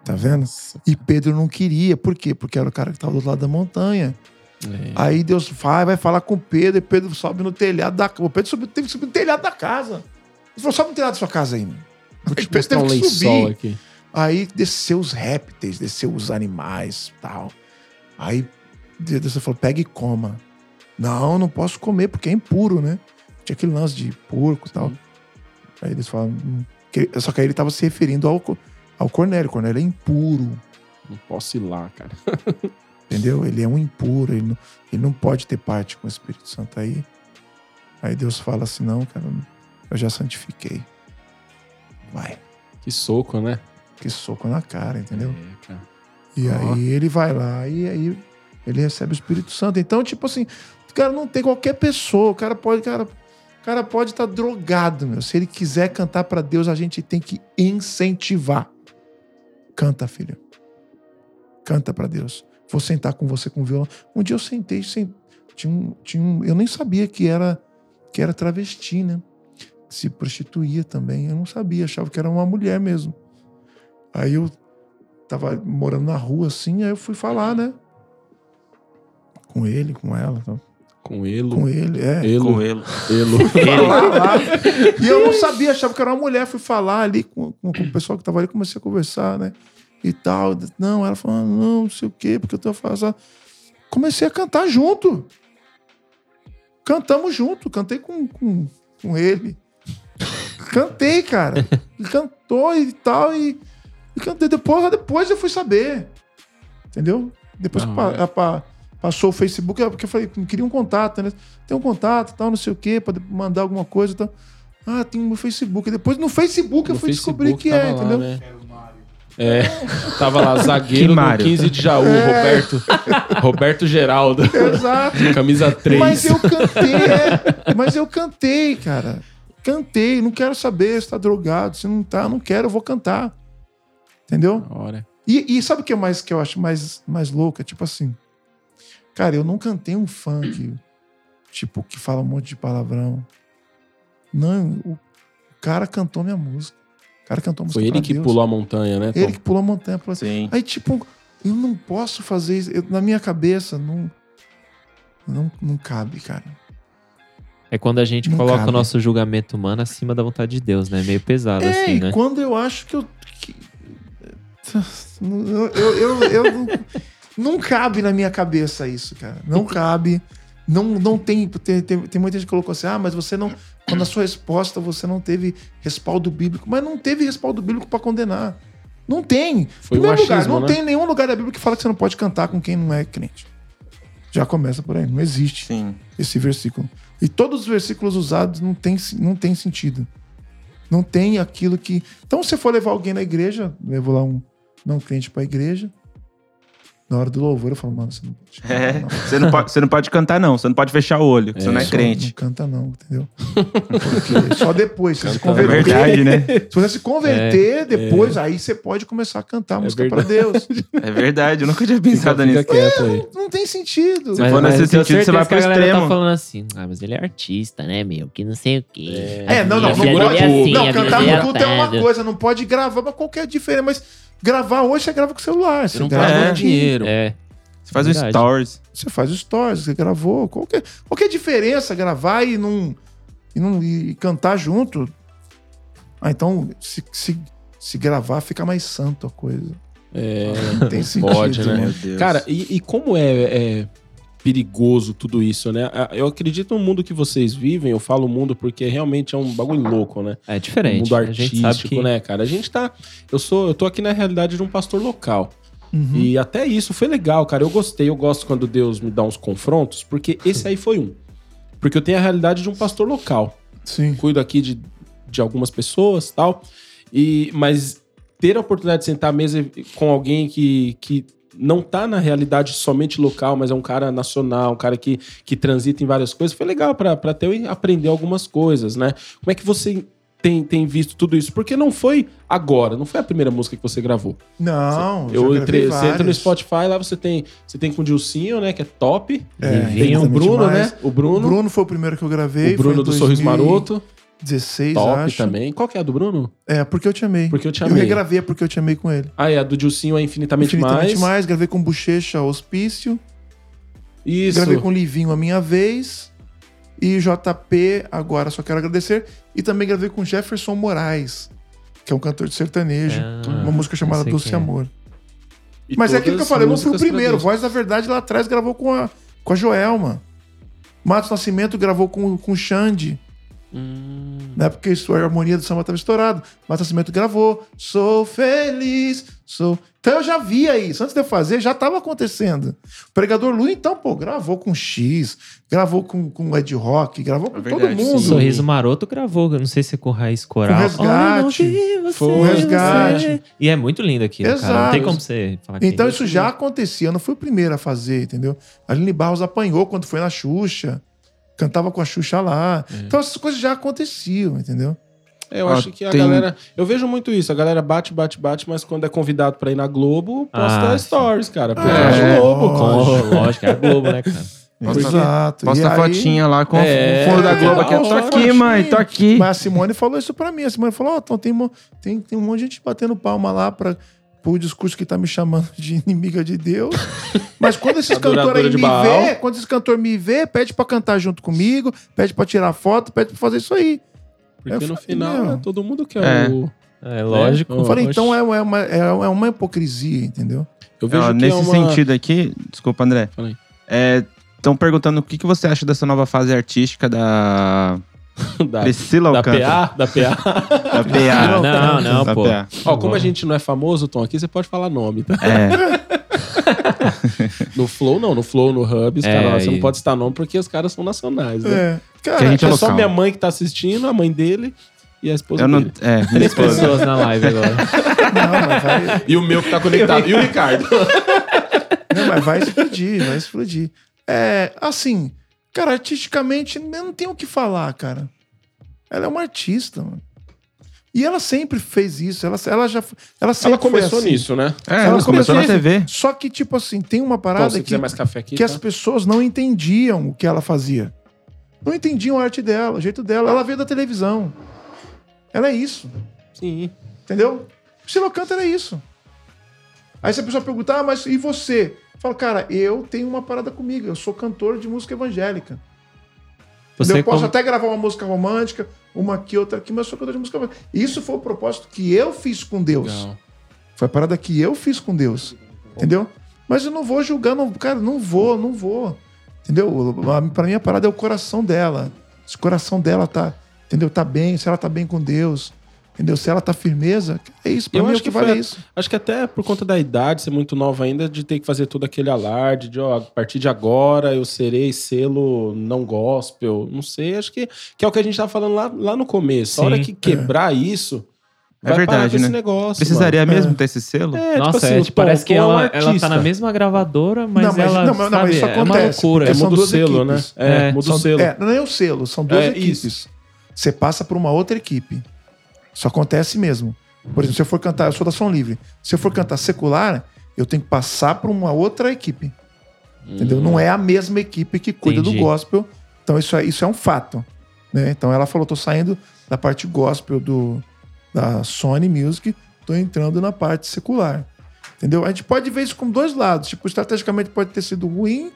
S4: Tá vendo? E Pedro não queria. Por quê? Porque era o cara que estava do outro lado da montanha.
S2: É.
S4: Aí Deus vai, vai falar com Pedro, e Pedro sobe no telhado da casa. O Pedro subiu, teve que subir no telhado da casa. Ele falou: sobe no telhado da sua casa mano."
S2: Vou te
S4: Pedro
S2: mostrar um
S4: teve que subir.
S2: aqui.
S4: Aí desceu os répteis, desceu os animais tal. Aí Deus falou: pega e coma. Não, não posso comer porque é impuro, né? Tinha aquele lance de porco e tal.
S2: Sim.
S4: Aí eles falam. "Hum, Só que aí ele tava se referindo ao, ao Cornélio. Cornélio é impuro,
S2: Não posso ir lá, cara.
S4: entendeu? Ele é um impuro, ele não, ele não pode ter parte com o Espírito Santo. Aí, aí Deus fala assim: não, cara, eu já santifiquei. Vai.
S2: Que soco, né?
S4: Que soco na cara, entendeu?
S2: É, cara.
S4: E
S2: Ó.
S4: aí ele vai lá e aí ele recebe o Espírito Santo. Então, tipo assim, cara, não tem qualquer pessoa. O cara pode, cara, o cara pode estar drogado, meu. Se ele quiser cantar pra Deus, a gente tem que incentivar. Canta, filho. Canta pra Deus. Vou sentar com você com violão. Um dia eu sentei, sen- tinha um, tinha um, eu nem sabia que era que era travesti, né? Se prostituía também. Eu não sabia, achava que era uma mulher mesmo. Aí eu tava morando na rua assim, aí eu fui falar, né? Com ele, com ela, tal.
S2: Com ele.
S4: com ele, é.
S2: Elo.
S3: Com ele.
S2: Elo.
S4: Lá. E eu não sabia, achava que era uma mulher. Fui falar ali com, com- com o pessoal que tava ali, comecei a conversar, né? E tal. Não, ela falou, não, não sei o quê, porque eu tô fazendo. Comecei a cantar junto. Cantamos junto, cantei com, com, com ele. Cantei, cara. Ele cantou e tal, e, e cantei. Depois, depois eu fui saber. Entendeu? Depois que
S2: Ah,
S4: pa- pa- passou o Facebook, é porque eu falei, queria um contato, né? Tem um contato, tal, não sei o quê, pra mandar alguma coisa e tal. Ah, tem um Facebook. E depois no Facebook eu
S2: No
S4: fui descobrir
S2: Facebook
S4: que é,
S2: lá,
S4: entendeu?
S2: né? É, tava lá, zagueiro do
S3: Mário?
S2: 15 de Jaú,
S4: É.
S2: Roberto. Roberto Geraldo.
S4: Exato.
S2: Camisa 3.
S4: Mas eu cantei, é. Mas eu cantei, cara. Cantei. Não quero saber se tá drogado, se não tá. Não quero, eu vou cantar. Entendeu?
S2: Hora.
S4: E, e sabe o que é mais que eu acho mais, mais louco? É tipo assim. Cara, eu não cantei um funk, tipo, que fala um monte de palavrão. Não, o cara cantou minha música. O cara cantou a música
S2: Foi ele
S4: pra
S2: que
S4: Deus.
S2: pulou a montanha, né? Tom?
S4: Ele que pulou a montanha. Falou assim,
S3: Sim.
S4: Aí, tipo, eu não posso fazer isso. Eu- na minha cabeça, não, não, não cabe, cara.
S1: É quando a gente
S4: Não
S1: coloca
S4: cabe.
S1: o nosso julgamento humano acima da vontade de Deus, né? Meio pesado,
S4: É,
S1: assim,
S4: e
S1: né?
S4: quando eu acho que eu. que- eu, eu, eu, eu não, cabe na minha cabeça isso, cara. Não cabe. Não, não tem, tem, tem. tem muita gente que colocou assim: ah, mas você não. Quando a sua resposta você não teve respaldo bíblico. Mas não teve respaldo bíblico pra condenar. Não tem.
S2: Foi o
S4: Primeiro lugar, não
S2: né?
S4: tem nenhum lugar da Bíblia que fala que você não pode cantar com quem não é crente. Já começa por aí. Não existe
S3: Sim.
S4: esse versículo. E todos os versículos usados não tem, não tem sentido. Não tem aquilo que. Então, se você for levar alguém na igreja, levou lá um não crente pra igreja. Na hora do louvor, eu falo, mano, você não pode cantar,
S3: É,
S4: não.
S3: você, não pode, você não pode cantar, não. Você não pode fechar o olho. Você não é crente.
S4: Não canta, não, entendeu? Porque só depois. Se você se
S2: Canta,
S3: É
S4: converter,
S3: verdade, né?
S4: se você se converter depois, aí você pode começar a cantar a
S2: É
S4: música pra Deus.
S3: É verdade. Eu nunca tinha pensado nisso.
S2: aí.
S4: Não tem sentido.
S3: Se for nesse
S1: eu tenho
S3: sentido, você vai pro
S1: galera
S3: extremo.
S1: tá falando assim, ah, mas ele é artista, né, meu? Que não sei o quê.
S4: É, não, não, não
S1: vida
S4: pode.
S1: é assim,
S4: não, cantar no culto é uma coisa, não pode gravar, mas qualquer diferença. Mas gravar hoje você grava com o celular. Você,
S2: Você não
S4: grava
S3: É.
S2: dinheiro.
S1: É.
S3: Você faz
S1: Verdade.
S3: stories.
S4: Você faz stories, você gravou. Qualquer, qualquer diferença, gravar e não, e não e cantar junto. Ah, então, se, se, se gravar, fica mais santo a coisa.
S2: É,
S4: Não tem sentido.
S2: pode, né?
S3: Meu Deus.
S2: Cara, e, e como é, é perigoso tudo isso, né? Eu acredito no mundo que vocês vivem, eu falo mundo porque realmente é um bagulho louco, né?
S1: É diferente.
S2: mundo artístico,
S1: que...
S2: né, cara? A gente tá. Eu sou, eu tô aqui na realidade de um pastor local.
S4: Uhum.
S2: E até isso foi legal, cara. Eu gostei, eu gosto quando Deus me dá uns confrontos, porque esse aí foi um. Porque eu tenho a realidade de um pastor local.
S4: Sim.
S2: Cuido aqui de, de algumas pessoas tal. E, mas ter a oportunidade de sentar à mesa com alguém que, que não tá na realidade somente local, mas é um cara nacional, um cara que, que transita em várias coisas, foi legal para até eu aprender algumas coisas, né? Como é que você tem, tem visto tudo isso? Porque não foi agora, não foi a primeira música que você gravou.
S4: Não, já
S2: Eu entrei, você entra no. Spotify, lá você tem, você tem com o Dilcinho, né, que é top.
S4: É,
S2: tem o Bruno, né? O Bruno,
S4: O Bruno foi o primeiro que eu gravei.
S2: o Bruno do Sorriso Maroto,
S4: 2016,
S2: top
S4: acho.
S2: também. Qual que é a do Bruno?
S4: É, porque eu te amei.
S2: Porque eu te
S4: Eu
S2: amei.
S4: regravei porque eu te amei com ele.
S2: Ah, é, a do Dilcinho é infinitamente,
S4: Infinitamente
S2: mais.
S4: mais. Gravei com Bochecha Hospício.
S2: Isso.
S4: Gravei com Livinho a minha vez. E JP, agora só quero agradecer. E também gravei com Jefferson Moraes, que é um cantor de sertanejo.
S1: Ah,
S4: uma música chamada
S1: eu sei
S4: Doce
S1: quem é.
S4: Amor.
S2: E
S4: Mas é aquilo que eu falei, eu não fui o
S2: músicas pra
S4: primeiro.
S2: Deus.
S4: Voz da Verdade lá atrás gravou com a, com a Joelma. Matos Nascimento gravou com, com o Xande.
S2: Hum.
S4: Né? Porque isso, a harmonia do samba estava estourado. Mas Nascimento gravou. Sou feliz, sou. Então eu já via isso. Antes de eu fazer, já estava acontecendo. O pregador Lu, então, pô, gravou com X, gravou com, com Ed Rock, gravou com
S2: É
S4: todo
S2: verdade,
S4: mundo.
S2: sim.
S1: Sorriso Maroto gravou, eu não sei se é com Raiz Coral.
S4: Com Resgate.
S1: Você,
S2: Foi
S4: o Resgate.
S1: você. E é muito lindo aqui, cara. Não
S4: Exato.
S1: tem como você falar que
S4: Então
S1: é
S4: isso já acontecia. Eu não fui o primeiro a fazer, entendeu? A Aline Barros apanhou quando foi na Xuxa. Cantava com a Xuxa lá. Então essas coisas já aconteciam, entendeu?
S2: É, eu
S3: Ó,
S2: acho que a
S3: tem-
S2: galera. Eu vejo muito isso. A galera bate, bate, bate, mas quando é convidado pra ir na Globo, posta
S1: Ah,
S2: stories, cara. Porque
S4: É.
S2: é Globo.
S1: Com, lógico, é a Globo, né, cara?
S3: Posta,
S4: Exato.
S3: posta
S4: aí-
S3: fotinha lá com
S2: É,
S3: o fundo da Globo aqui.
S4: é,
S3: Tô aqui, mãe, tô aqui.
S4: Mas a Simone falou isso pra mim. A Simone falou: Ó, então tem, tem, tem um monte de gente batendo palma lá pra, pro discurso que tá me chamando de inimiga de Deus. Mas quando esses cantores aí me
S2: Baal.
S4: vê, quando esses cantores me vê, pede pra cantar junto comigo, pede pra tirar foto, pede pra fazer isso aí.
S2: Porque
S4: Eu
S2: no
S4: falei,
S2: final
S4: meu.
S2: é todo mundo quer
S3: É.
S2: o.
S1: É lógico.
S4: Eu falei, então é, é uma, é, é uma hipocrisia, entendeu?
S2: Eu vejo
S3: nesse
S2: é uma...
S3: sentido aqui, desculpa, André. Estão perguntando o que, que você acha dessa nova fase artística da
S2: da,
S3: Priscila
S2: da. PA, da PA.
S3: Da PA.
S1: Não, não,
S3: Da
S1: pô.
S3: PA.
S2: Ó, como a gente não é famoso, Tom, aqui você pode falar nome, tá?
S3: É,
S2: No Flow, não. No Flow, no Hub, os
S1: É,
S2: caras, você
S1: e-
S2: não pode citar nome porque os caras são nacionais, né?
S4: É. Cara,
S3: Que a gente
S2: É
S3: é
S2: só minha mãe que tá assistindo, a mãe dele e a esposa
S3: eu não.
S2: dele.
S3: É,
S1: Três
S3: esposa.
S1: pessoas na live agora.
S4: não, mas vai,
S2: E o meu que tá conectado. e o Ricardo.
S4: não, mas vai explodir, vai explodir. É, assim, cara, artisticamente, eu não tenho o que falar, cara. Ela é uma artista, mano. E ela sempre fez isso. Ela, ela já. Ela, sempre
S2: Ela começou
S4: foi assim.
S2: nisso, né?
S3: É,
S4: Ela
S3: ela começou na
S4: nisso.
S3: TV.
S4: Só que, tipo assim, tem uma
S2: Então,
S4: parada
S2: se
S4: que,
S2: mais café aqui,
S4: que
S2: tá?
S4: as pessoas não entendiam o que ela fazia. Não entendiam a arte dela, o jeito dela. Ela veio da televisão. Ela é isso.
S2: Sim.
S4: Entendeu? Priscila Alcântara é isso. Aí se a pessoa perguntar, ah, mas e você? Fala, cara, eu tenho uma parada comigo. Eu sou cantor de música evangélica.
S1: Você
S4: eu posso
S1: como-
S4: até gravar uma música romântica, uma aqui, outra aqui, mas eu sou cantor de música evangélica. Isso foi o propósito que eu fiz com Deus.
S2: Legal.
S4: Foi a parada que eu fiz com Deus. Entendeu? Mas eu não vou julgar, não, cara, não vou, não vou. Entendeu? A- Pra mim a parada é o coração dela. Se o coração dela tá, entendeu? Tá bem, se ela tá bem com Deus. Entendeu? Se ela tá firmeza, é isso. Pra
S2: Eu
S4: mim
S2: acho
S4: o que,
S2: que
S4: vale
S2: foi-
S4: é isso.
S2: Acho que até por conta da idade, ser muito nova ainda, de ter que fazer todo aquele alarde de, ó, a partir de agora eu serei selo não gospel. Não sei, acho que, que é o que a gente tava falando lá, lá no começo. a hora
S1: Sim.
S2: que quebrar isso,
S3: É
S2: vai parar
S3: verdade, né?
S2: negócio.
S3: Precisaria
S2: mano.
S3: mesmo ter esse selo?
S2: É,
S1: Nossa,
S2: tipo assim,
S1: é, tipo, parece que
S2: é um
S1: ela, ela tá
S2: artista.
S1: na mesma gravadora, mas
S4: Não, mas-
S1: ela,
S4: não, não,
S1: sabe,
S4: mas isso
S1: é uma loucura.
S2: É, muda o selo, né?
S4: equipes.
S2: É,
S1: É,
S2: muda o selo.
S4: É, não é o selo, são duas
S2: É,
S4: equipes. Você passa por uma outra equipe. Isso acontece mesmo. Por exemplo, se eu for cantar, eu sou da Som Livre. Se eu for cantar secular, eu tenho que passar por uma outra equipe. Entendeu? Não é a mesma equipe que cuida
S1: Entendi.
S4: do gospel. Então isso é, isso é um fato. Né? Então ela falou: tô saindo da parte gospel do, da Sony Music, tô entrando na parte secular. Entendeu? A gente pode ver isso com dois lados. Tipo, estrategicamente pode ter sido ruim,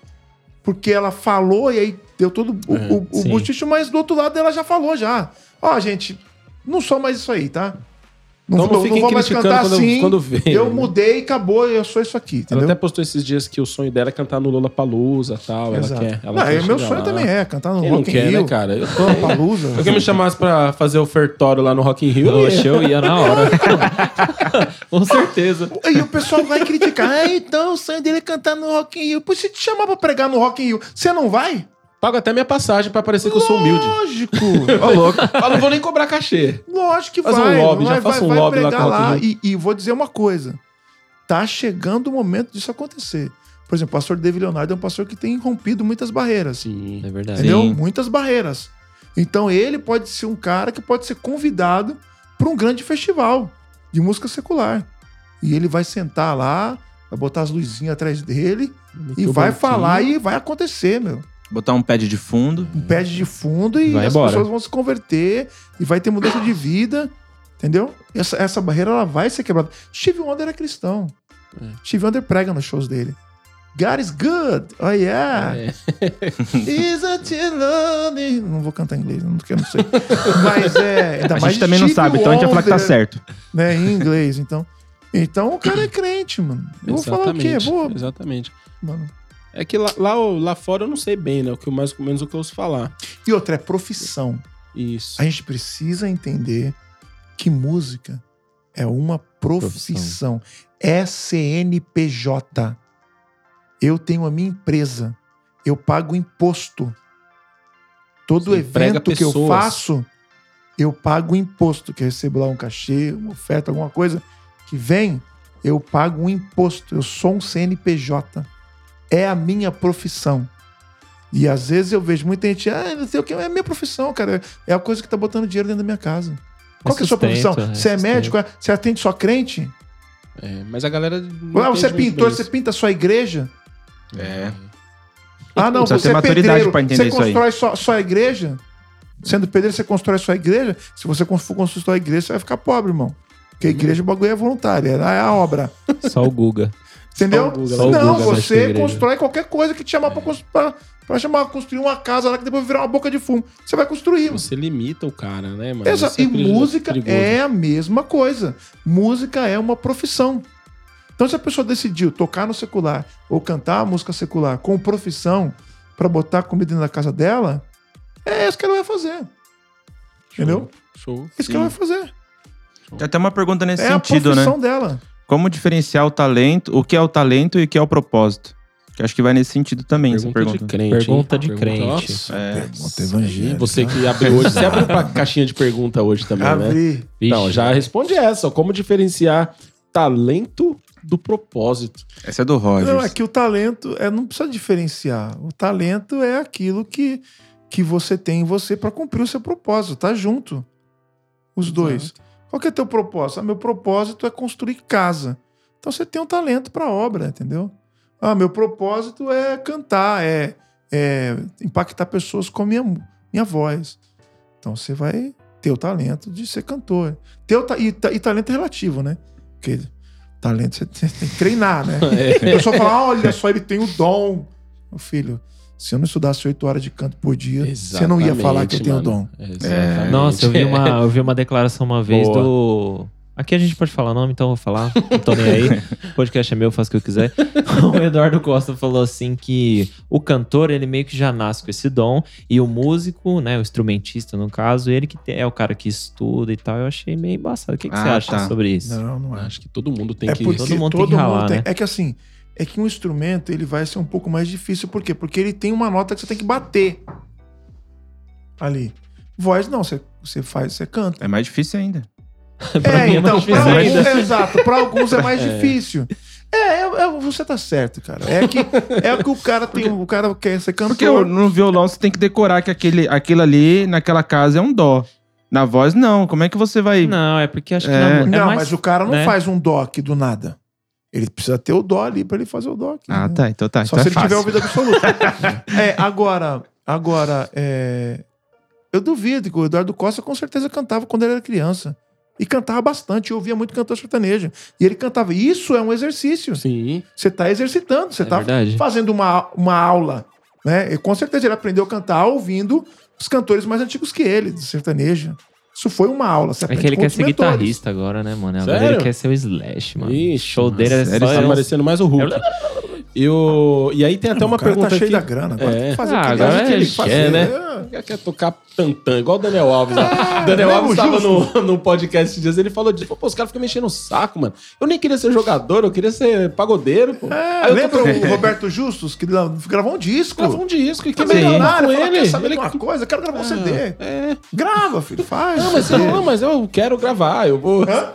S4: porque ela falou e aí deu todo o,
S2: É,
S4: o, o buchicho, mas do outro lado ela já falou já. Ó, gente, não sou mais isso aí, tá? Não,
S2: Então não
S4: vou-
S2: fiquem
S4: vou mais
S2: criticando
S4: cantar
S2: quando-
S4: assim.
S2: quando vê,
S4: Eu
S2: né?
S4: mudei, acabou, eu sou isso aqui,
S2: Ela
S4: entendeu?
S2: até postou esses dias que o sonho dela é cantar no Lollapalooza e tal. Ela
S4: Exato.
S2: quer. Ela
S4: Não,
S2: quer
S4: e meu sonho
S2: lá.
S4: também é cantar no
S2: Quem não
S4: Rock in
S2: quer,
S4: Rio.
S2: né, cara? Eu,
S4: Lollapalooza.
S2: eu quero me chamasse pra fazer ofertório lá no Rock in Rio. eu ia.
S1: Oxe, eu ia na hora. Com certeza.
S4: E o pessoal vai criticar. Ah, então o sonho dele é cantar no Rock in Rio. Pô, se te chamar pra pregar no Rock in Rio, você não vai?
S2: Pago até minha passagem pra parecer que eu sou humilde.
S4: Lógico.
S2: Ô, louco. Eu não vou nem cobrar cachê.
S4: Lógico que
S2: Faz um
S4: vai.
S2: lobby,
S4: vai,
S2: já faça
S4: vai,
S2: um
S4: vai
S2: lobby lá
S4: pregar
S2: com in
S4: lá. E, e vou dizer uma coisa. Tá chegando o momento disso acontecer. Por exemplo, o pastor David Leonardo é um pastor que tem rompido muitas barreiras.
S2: Sim.
S1: É verdade.
S4: Entendeu?
S3: Sim.
S4: Muitas barreiras. Então ele pode ser um cara que pode ser convidado para um grande festival de música secular. E ele vai sentar lá, vai botar as luzinhas atrás dele e vai falar e vai acontecer, meu.
S3: Botar um pad de fundo.
S4: Um pad de fundo e
S1: Vai
S4: as
S1: embora.
S4: pessoas vão se converter e vai ter mudança de vida. Entendeu? Essa, essa barreira ela vai ser quebrada. Steve Wonder é cristão.
S2: É.
S4: Steve Wonder prega nos shows dele. God is good. Oh yeah.
S2: É.
S4: Isn't it lonely? Não vou cantar em inglês, não quero, não sei. Mas é. Ainda
S3: A
S4: mais
S3: gente também não
S4: Steve
S3: sabe, então a gente vai falar que tá
S4: Wonder,
S3: certo.
S4: Né, em inglês, então. Então o cara é crente, mano. Eu vou falar o quê?
S2: Exatamente.
S4: Vou,
S2: Exatamente.
S4: mano.
S2: É que lá, lá, lá fora eu não sei bem, né? O que eu mais ou menos o que eu ouço falar.
S4: E outra, é profissão.
S2: Isso.
S4: A gente precisa entender que música é uma profissão. É CNPJ. Eu tenho a minha empresa. Eu pago imposto. Todo
S2: Você
S4: evento que eu
S2: pessoas.
S4: faço, eu pago imposto. Que eu recebo lá um cachê, uma oferta, alguma coisa que vem, eu pago um imposto. Eu sou um CNPJ. É a minha profissão. E às vezes eu vejo muita gente, ah, não sei o que, é a minha profissão, cara. É a coisa que tá botando dinheiro dentro da minha casa. Qual que é a sua
S1: sustento,
S4: profissão?
S1: é
S4: Você é
S1: sustento.
S4: médico? é? Você atende só crente?
S2: É, mas a galera.
S4: Ah, você é pintor, você pinta a sua igreja?
S3: É.
S4: Ah, não,
S3: Precisa
S4: você é
S3: maturidade
S4: pedreiro.
S3: pra entender
S4: você
S3: isso aí.
S4: constrói só, só a igreja? Sendo pedreiro, você constrói sua igreja? Se você for construir sua igreja, você vai ficar pobre, irmão. Porque a igreja, o bagulho é voluntário, é a obra.
S1: Só o Guga.
S4: Entendeu?
S2: Google,
S1: o
S4: não,
S1: Google a
S4: você
S1: igreja.
S4: constrói qualquer coisa que te chamar pra, cons- pra, pra chamar, construir uma casa lá que depois virar uma boca de fumo. Você vai construir.
S2: Você limita o cara, né, mano?
S4: Exa-
S2: Isso é
S4: e música
S2: perigoso.
S4: é a mesma coisa. Música é uma profissão. Então, se a pessoa decidiu tocar no secular ou cantar a música secular com profissão pra botar comida dentro da casa dela, é isso que ela vai fazer. Entendeu?
S2: Show.
S4: É isso que ela vai fazer.
S3: Tem até uma pergunta nesse
S4: é
S3: sentido,
S4: a
S3: né?
S4: profissão dela.
S3: Como diferenciar o talento, o que é o talento e o que é o propósito? Que acho que vai nesse sentido também, essa
S2: Pergunta de
S3: pergunta.
S2: crente.
S1: Pergunta de crente.
S2: Nossa.
S3: É.
S4: Pergunta evangélica.
S2: você que abriu hoje, você abriu pra caixinha de pergunta hoje também, né?
S4: Abri.
S2: Não, já responde essa. Como diferenciar talento do propósito?
S3: Essa é do Rogers.
S4: Não, é que o talento é, não precisa diferenciar. O talento é aquilo que, que você tem em você para cumprir o seu propósito, tá junto. Os dois. Qual que é teu propósito? Ah, meu propósito é construir casa. Então você tem um talento para obra, entendeu? Ah, meu propósito é cantar, é, é impactar pessoas com a minha, minha voz. Então você vai ter o talento de ser cantor. Ta- e, e talento é relativo, né? Porque talento você tem que treinar, né?
S2: É.
S4: A pessoa fala, "Ah, olha só, ele tem o dom. Meu filho, se eu não estudasse oito horas de canto por dia, você não ia falar que eu tenho o dom.
S2: Exatamente.
S1: Nossa, eu vi uma, eu vi uma declaração uma vez
S2: Boa.
S1: do. Aqui a gente pode falar nome, então eu vou falar. Não tô nem aí. O podcast é meu, eu faço o que eu quiser. O Eduardo Costa falou assim que o cantor, ele meio que já nasce com esse dom. E o músico, né, o instrumentista no caso, ele que é o cara que estuda e tal. Eu achei meio embaçado. O que, que você
S3: Ah,
S1: acha
S3: tá.
S1: sobre isso?
S4: Não, não é.
S2: Acho que todo mundo tem
S4: é
S2: que...
S1: todo mundo tem que ralar, né?
S4: É que assim, é que um instrumento ele vai ser um pouco mais difícil. Por quê? Porque ele tem uma nota que você tem que bater ali. Voz não, você, você faz, você canta.
S3: É mais difícil ainda.
S1: Pra
S4: é,
S1: mim é
S4: então,
S1: mais
S4: pra alguns, exato, pra alguns é mais difícil. É, é- é- você tá certo, cara. É que, é que o cara tem, o cara quer ser cantor.
S3: Porque no violão você tem que decorar que aquele, aquilo ali, naquela casa, é um dó. Na voz, não. Como é que você vai.
S1: Não, é porque acho que
S3: É.
S1: não, é
S4: Não,
S1: mais-
S4: mas o cara não
S1: né?
S4: faz um dó aqui do nada. Ele precisa ter o dó ali pra ele fazer o dó aqui.
S3: Ah,
S4: né?
S3: tá. Então tá.
S4: Só
S3: então
S4: se
S3: é
S4: ele tiver
S3: fácil.
S4: ouvido absoluto. é, agora, agora, é, eu duvido que o Eduardo Costa com certeza cantava quando ele era criança. E cantava bastante, eu ouvia muito cantor sertanejo. E ele cantava. Isso é um exercício.
S2: Sim.
S4: Você está exercitando, você
S1: É
S4: está
S1: verdade.
S4: fazendo uma, uma aula. Né? E com certeza ele aprendeu a cantar ouvindo os cantores mais antigos que ele, do sertanejo. Isso foi uma aula. Você
S1: É que ele quer ser
S4: mentores.
S1: guitarrista agora, né, mano? Agora
S2: Sério?
S1: ele quer ser o Slash, mano.
S2: Ixi,
S1: show dele é só...
S2: Tá
S1: é uns-
S2: parecendo mais o Hulk. E, o... e aí tem até
S4: Não,
S2: uma
S4: o cara
S2: pergunta
S4: tá cheio
S2: aqui.
S4: da grana. Agora
S2: É.
S4: tem que fazer
S1: Ah,
S4: o que ele
S1: agora
S4: que
S1: ele
S4: ele
S1: quer,
S4: fazer.
S2: né?
S4: É.
S2: Quer, quer tocar tantã, igual o Daniel Alves. Né? Daniel Alves tava
S4: justo.
S2: no, no podcast esses dias, ele falou disso. Pô, os caras ficam mexendo o saco, mano. Eu nem queria ser jogador, eu queria ser pagodeiro, pô.
S4: É,
S2: Aí eu
S4: lembra
S2: tô-
S4: o Roberto Justus, que gra- gravou um disco?
S2: Gravou um disco e que
S4: Ficou milionário,
S2: ele.
S4: quer saber
S2: ele...
S4: de uma coisa? Eu quero gravar um CD.
S2: É.
S4: Grava, filho, faz.
S2: Não, mas, eu, não, mas eu quero gravar, eu vou...
S4: Hã?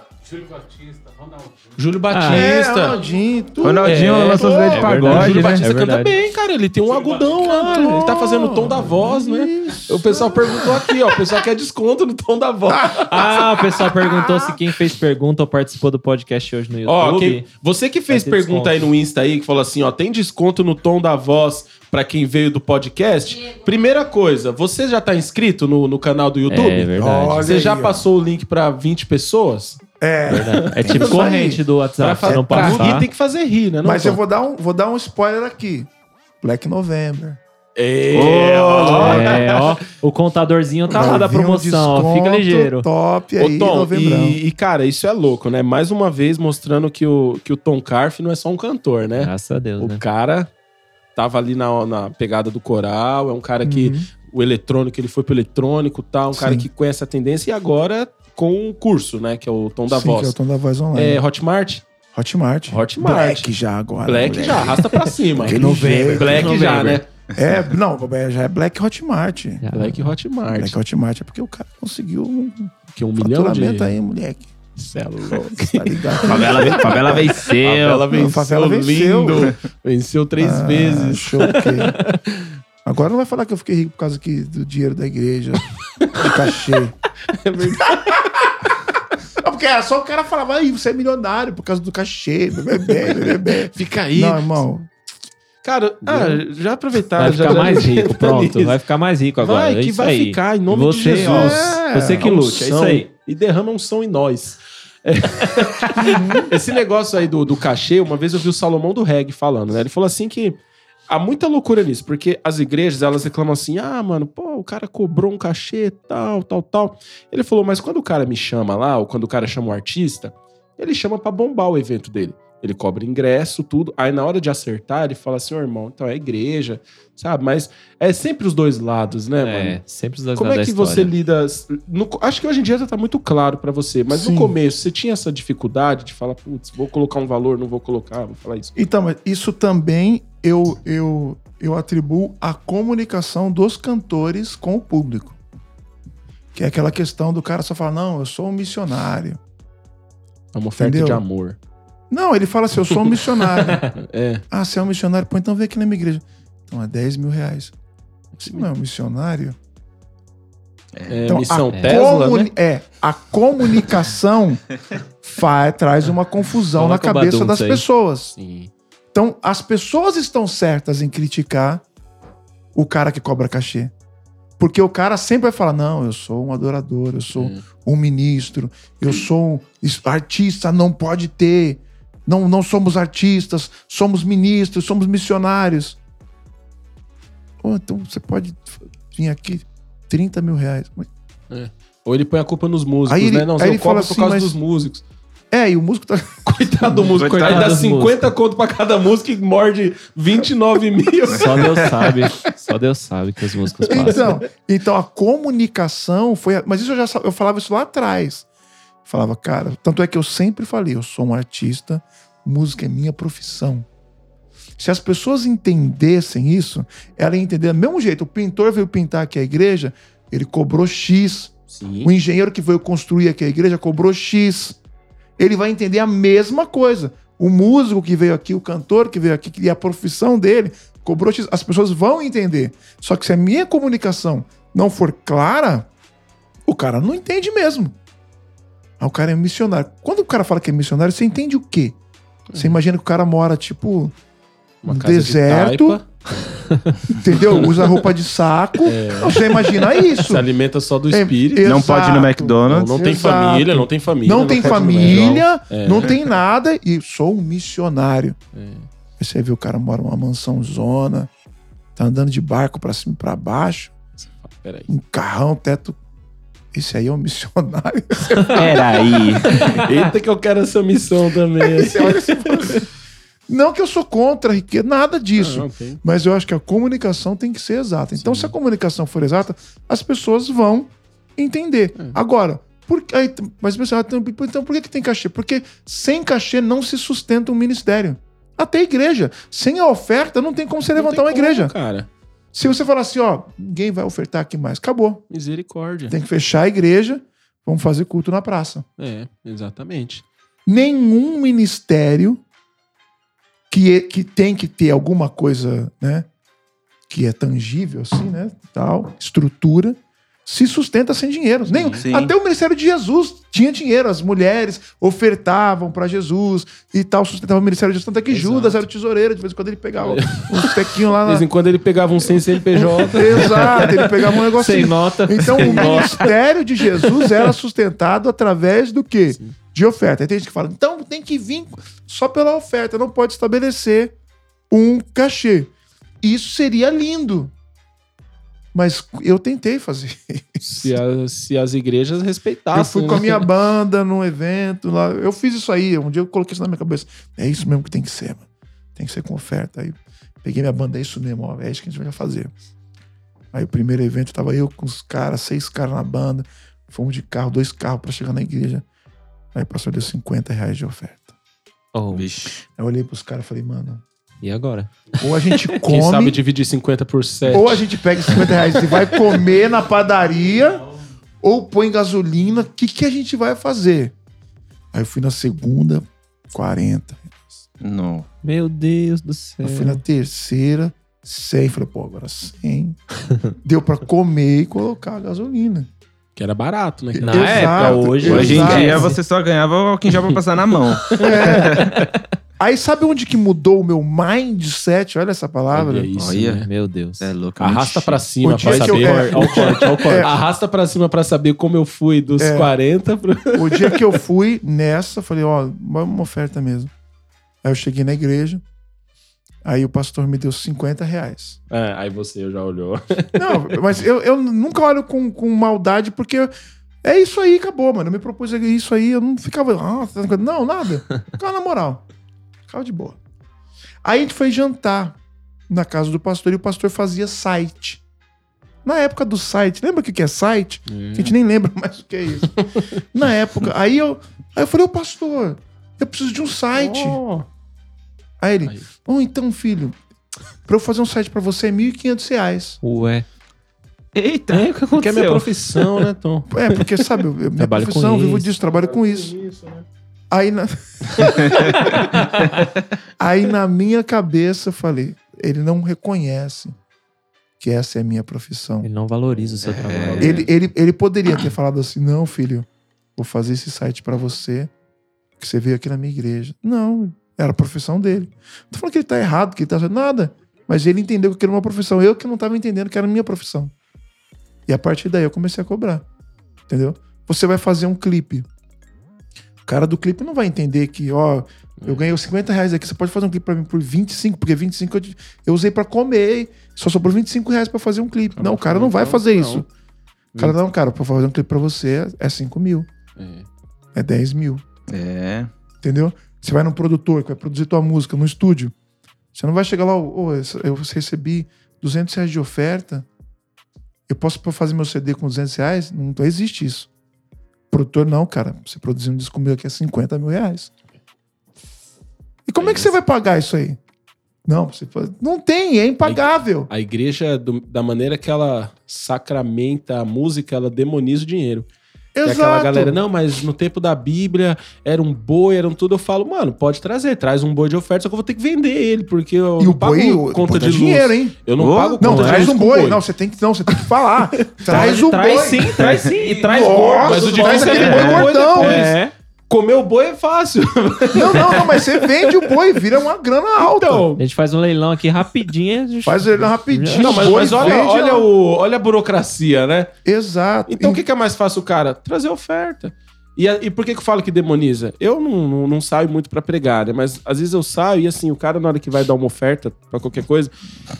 S2: Júlio
S4: É,
S2: Batista.
S4: Ronaldinho, tudo.
S3: Ronaldinho
S2: É,
S3: lançou
S4: pô,
S3: CD de
S1: é
S3: pagode,
S1: verdade,
S2: Júlio
S3: né?
S2: Batista
S1: É
S2: canta
S1: verdade.
S2: bem, cara. Ele tem um agudão lá. Ele tá fazendo o tom da voz, né?
S4: Isso.
S2: O pessoal perguntou aqui, ó. O pessoal quer desconto no tom da voz.
S1: Ah, o pessoal perguntou se quem fez pergunta ou participou do podcast hoje no YouTube.
S2: Ó, quem- você que fez
S1: Vai ter
S2: pergunta aí no Insta aí, que falou assim, ó, tem desconto no tom da voz pra quem veio do podcast? Primeira coisa, você já tá inscrito no, no canal do YouTube?
S1: É verdade.
S4: Olha
S2: Você já
S4: aí, ó.
S2: passou o link pra 20 pessoas?
S4: É.
S1: É tipo corrente do
S2: Pra,
S1: WhatsApp, se não
S2: pra
S1: passar.
S2: rir tem que fazer rir, né? não,
S4: Mas eu
S2: Tom?
S4: vou dar, um, vou dar um spoiler aqui. Black November.
S2: É, ó.
S1: É, ó, o contadorzinho tá lá da
S4: vir um
S1: promoção, ó, fica ligeiro.
S4: Top
S2: Ô,
S4: aí,
S2: Tom,
S4: novembrão.
S2: e, e, cara, isso é louco, né? Mais uma vez mostrando que o, que o Tom Carf não é só um cantor, né?
S1: Graças a Deus,
S2: O
S1: né?
S2: cara tava ali na, na pegada do coral, é um cara que
S4: Uhum.
S2: o eletrônico, ele foi pro eletrônico, tal, um cara
S4: Sim.
S2: que conhece a tendência e agora com um curso, né, que é o tom da
S4: Sim, que é
S2: voz.
S4: o tom da voz online.
S2: É, Hotmart?
S4: Hotmart.
S2: Hotmart.
S4: Black já agora.
S2: Black
S4: moleque.
S2: já, arrasta pra cima.
S4: Porque novembro.
S2: Black já, né?
S4: É, não, é, já é Black Hotmart.
S2: Black Hotmart.
S4: Black Hotmart é porque o cara conseguiu um
S2: Que um milhão de...
S4: aí, moleque.
S2: Cê é louco.
S4: Tá ligado?
S3: Favela, ve- favela venceu.
S2: Favela venceu,
S4: favela venceu.
S2: lindo. Venceu três
S4: Ah,
S2: vezes.
S4: Show, ok. Agora não vai falar que eu fiquei rico por causa que, do dinheiro da igreja, de cachê.
S2: É verdade.
S4: É porque era só o cara falava, aí você é milionário por causa do cachê, bebê, bebê.
S2: Fica aí.
S4: Não, irmão.
S2: Cara, ah, já aproveitaram.
S1: Vai ficar
S2: já
S1: mais rico, pronto. Vai ficar mais rico agora.
S2: Vai,
S1: é
S2: que
S1: isso
S2: vai
S1: aí.
S2: ficar, em nome
S1: você,
S2: de Jesus.
S1: ó,
S4: É,
S1: você que lute, é isso aí.
S2: E derrama um som em nós. É. Esse negócio aí do, do cachê, uma vez eu vi o Salomão do Reg falando, né? Ele falou assim que há muita loucura nisso, porque as igrejas, elas reclamam assim, ah, mano, pô, o cara cobrou um cachê, tal, tal, tal. Ele falou, mas quando o cara me chama lá, ou quando o cara chama o artista, ele chama pra bombar o evento dele. Ele cobra ingresso, tudo. Aí na hora de acertar, ele fala assim, ô irmão, então é igreja, sabe? Mas é sempre os dois lados, né, mano?
S1: É, sempre os dois
S2: Como
S1: lados
S2: é que você lida? no- acho que hoje em dia já tá muito claro pra você, mas
S4: Sim.
S2: no começo você tinha essa dificuldade de falar, putz, vou colocar um valor, não vou colocar, vou falar isso.
S4: Então, mas isso também eu, eu, eu atribuo à comunicação dos cantores com o público. Que é aquela questão do cara só falar, não, eu sou um missionário.
S2: É uma oferta
S4: Entendeu?
S2: de amor.
S4: Não, ele fala assim, eu sou um missionário.
S2: É.
S4: ah, você é um missionário? Pô, então vem aqui na minha igreja. Então é 10 mil reais. Você não é um missionário?
S2: É
S4: Então,
S2: missão
S4: a
S2: Tesla,
S4: comuni-
S2: né?
S4: É, a comunicação fa- traz uma confusão na cabeça das
S1: aí.
S4: pessoas.
S2: Sim.
S4: Então, as pessoas estão certas em criticar o cara que cobra cachê. Porque o cara sempre vai falar: não, eu sou um adorador, eu sou
S2: É.
S4: um ministro, eu sou um artista, não pode ter. Não, não somos artistas, somos ministros, somos missionários. Pô, então você pode vir aqui 30 mil reais. Mas-
S2: Ou ele põe a culpa nos músicos,
S4: Aí ele-
S2: né? Não, você
S4: ele
S2: cobra
S4: fala
S2: por
S4: assim,
S2: causa
S4: mas-
S2: dos músicos.
S4: É, e o músico tá.
S2: Coitado do músico.
S3: Coitado
S2: aí dá
S1: dos
S2: 50 conto pra cada músico e morde 29 mil.
S1: Só Deus sabe. Só Deus sabe que os músicos passam.
S4: Então, então a comunicação foi. a- Mas isso eu já eu falava isso lá atrás. Falava, cara, tanto é que eu sempre falei, eu sou um artista, música é minha profissão. Se as pessoas entendessem isso, ela ia entender do mesmo jeito. O pintor veio pintar aqui a igreja, ele cobrou X.
S2: Sim.
S4: O engenheiro que veio construir aqui a igreja cobrou X. Ele vai entender a mesma coisa. O músico que veio aqui, o cantor que veio aqui, que é a profissão dele, cobrou. As pessoas vão entender. Só que se a minha comunicação não for clara, o cara não entende mesmo. Ah, o cara é missionário. Quando o cara fala que é missionário, você entende o quê? Você imagina que o cara mora, tipo, no
S2: de
S4: deserto,
S2: taipa,
S4: entendeu? Usa roupa de saco. Não, Você imagina isso.
S2: se alimenta só do
S4: É,
S2: espírito.
S4: eu-
S3: Não pode ir no
S4: Exato.
S2: Não,
S3: McDonald's.
S2: não tem
S4: Exato.
S2: família, não tem família.
S4: não tem
S2: ir no
S4: família,
S2: É.
S4: não tem nada e sou um missionário.
S2: É.
S4: Aí você vê o cara mora numa mansão zona, tá andando de barco pra cima e pra baixo,
S2: Peraí.
S4: um carrão, teto. Esse aí é um missionário.
S3: Peraí.
S2: Eita que eu quero essa missão também.
S4: Você olha e fala assim, não que eu sou contra a riqueza, nada disso.
S2: Não, tem.
S4: Mas eu acho que a comunicação tem que ser exata. Então,
S2: Sim.
S4: se a comunicação for exata, as pessoas vão entender.
S2: É.
S4: Agora, por, aí, mas pessoal, então, então por que, que tem cachê? Porque sem cachê não se sustenta um ministério. Até a igreja. Sem a oferta, não tem como você
S2: Não
S4: levantar uma
S2: como,
S4: igreja.
S2: cara.
S4: Se você falar assim, ó, ninguém vai ofertar aqui mais, acabou.
S2: Misericórdia.
S4: Tem que fechar a igreja, vamos fazer culto na praça.
S2: É, exatamente.
S4: Nenhum ministério que, é- que tem que ter alguma coisa, né, que é tangível, assim, né, tal, estrutura, se sustenta sem dinheiro. Nenhum.
S3: Sim.
S4: Até o ministério de Jesus tinha dinheiro. As mulheres ofertavam para Jesus e tal, sustentava o ministério de Jesus. Tanto é que
S2: Exato.
S4: Judas era o tesoureiro, de vez em quando ele pegava uns tequinhos lá
S2: De
S4: na...
S2: vez em quando ele pegava um sem CNPJ.
S4: Exato, ele pegava um negocinho.
S1: Sem nota.
S4: Então,
S1: sem
S4: o
S1: nota.
S4: ministério de Jesus era sustentado através do quê? De oferta. Aí tem gente que fala, então tem que vir só pela oferta, não pode estabelecer um cachê. Isso seria lindo. Mas eu tentei fazer.
S2: se, a- se as igrejas respeitassem.
S4: eu fui com a
S2: né?
S4: minha banda num evento lá. Eu fiz isso aí. Um dia eu coloquei isso na minha cabeça. É isso mesmo que tem que ser, mano. Tem que ser com oferta. Aí peguei minha banda, é isso mesmo, ó, é isso que a gente vai fazer. Aí o primeiro evento tava eu com os caras, seis caras na banda. Fomos de carro, dois carros pra chegar na igreja. Aí o pastor deu 50 reais de oferta.
S1: Oh,
S3: Vixe.
S4: Aí eu olhei pros caras e falei, mano,
S1: e agora?
S4: ou a gente
S2: Quem
S4: come,
S2: sabe dividir 50 por 7.
S4: ou a gente pega esses 50 reais e vai comer na padaria, ou põe gasolina. O que, que a gente vai fazer? Aí eu fui na segunda, 40.
S3: Não.
S1: Meu Deus do céu.
S4: Eu fui na terceira, 100. Falei, pô, agora 100. Deu pra comer e colocar a gasolina.
S2: Que era barato, né?
S1: Na
S4: Exato,
S1: época, hoje...
S3: Hoje em dia você só ganhava o álcool em gel pra passar na mão.
S4: Aí sabe onde que mudou o meu mindset? Olha essa palavra.
S2: Olha isso,
S3: Olha.
S2: né?
S1: Meu Deus.
S3: É louco.
S2: Arrasta pra cima pra
S4: que eu-
S2: saber.
S4: é.
S2: Ó o corte, ó o corte.
S4: É.
S2: Arrasta pra cima pra saber como eu fui dos
S4: É.
S2: 40 pro.
S4: O dia que eu fui nessa, falei, ó, uma oferta mesmo. Aí eu cheguei na igreja, aí o pastor me deu 50 reais.
S2: É, aí você já olhou.
S4: Não, mas eu, eu nunca olho com, com maldade, porque é isso aí, acabou, mano. Eu me propus isso aí, eu não ficava. Ah, não, nada. Ficava na moral. Ficava de boa. Aí a gente foi jantar na casa do pastor e o pastor fazia site. Na época do site, lembra o que é site? A gente nem lembra mais o que é isso. Na época, aí eu, aí eu falei, ô pastor, eu preciso de um site.
S2: Oh.
S4: Aí ele,
S2: Aí.
S4: oh, então, filho, pra eu fazer um site pra você é 1.500 reais.
S1: Ué.
S3: Eita.
S1: É, o que
S2: Que é minha
S1: aconteceu?
S2: profissão, né, Tom?
S4: É, porque, sabe, eu- minha
S1: Trabalho
S4: profissão, eu vivo
S1: isso.
S4: disso, trabalho com isso. Aí na... Aí na minha cabeça eu falei, ele não reconhece que essa é a minha profissão.
S1: Ele não valoriza o seu trabalho.
S4: Ele, ele, ele poderia ter falado assim, não, filho, vou fazer esse site pra você, que você veio aqui na minha igreja. Não, era a profissão dele. Não tô falando que ele tá errado, que ele tá fazendo nada. Mas ele entendeu que aquilo era uma profissão. Eu que não tava entendendo que era a minha profissão. E a partir daí eu comecei a cobrar. Entendeu? Você vai fazer um clipe. O cara do clipe não vai entender que, ó, eu ganhei os 50 reais aqui, você pode fazer um clipe pra mim por 25, porque 25 eu, eu usei pra comer, só sobrou 25 reais pra fazer um clipe. não, o cara não vai fazer
S2: Não.
S4: isso. O cara, não, cara, pra fazer um clipe pra você é 5 mil,
S2: É.
S4: é 10 mil,
S3: É.
S4: entendeu? Você vai num produtor que vai produzir tua música no estúdio, você não vai chegar lá, ô, eu recebi 200 reais de oferta, eu posso fazer meu CD com 200 reais? Não existe isso. Produtor, não, cara, você produzir um disco comigo aqui é 50 mil reais. E como é que você vai pagar isso aí? Não, você não tem, é impagável.
S2: A igreja, do- da maneira que ela sacramenta a música, ela demoniza o dinheiro. Que é
S4: Exato.
S2: aquela galera, não, mas no tempo da Bíblia era um boi, era um tudo. Eu falo, mano, pode trazer, traz um boi de oferta, só que eu vou ter que vender ele, porque eu
S4: E
S2: não
S4: o boi,
S2: pago
S4: o-
S2: conta
S4: boi
S2: de luz.
S4: dinheiro, hein?
S2: Eu não
S3: Ô,
S2: pago
S4: Não,
S2: conta de
S4: traz um
S2: com
S4: boi. Não, você tem que, não, você tem que falar. traz o
S1: traz
S4: boi.
S1: sim, traz sim. E traz
S4: Nossa,
S1: gordo.
S2: Mas o
S4: traz
S2: é
S4: aquele
S2: vender
S4: boi
S2: o boi
S4: gordão.
S1: É.
S2: Comer o boi é fácil.
S4: Não, não, não, mas você vende o boi, vira uma grana alta.
S2: Então,
S1: A gente faz um leilão aqui rapidinho. a gente-
S4: Faz ele rapidinho.
S2: não, mas,
S4: boi
S2: mas olha,
S4: vende,
S2: olha, o, olha a burocracia, né?
S4: Exato.
S2: Então o que, que é mais fácil, cara? Trazer oferta. E, e por que, que eu falo que demoniza? Eu não, não, não saio muito pra pregar, né? Mas às vezes eu saio e assim, o cara, na hora que vai dar uma oferta pra qualquer coisa,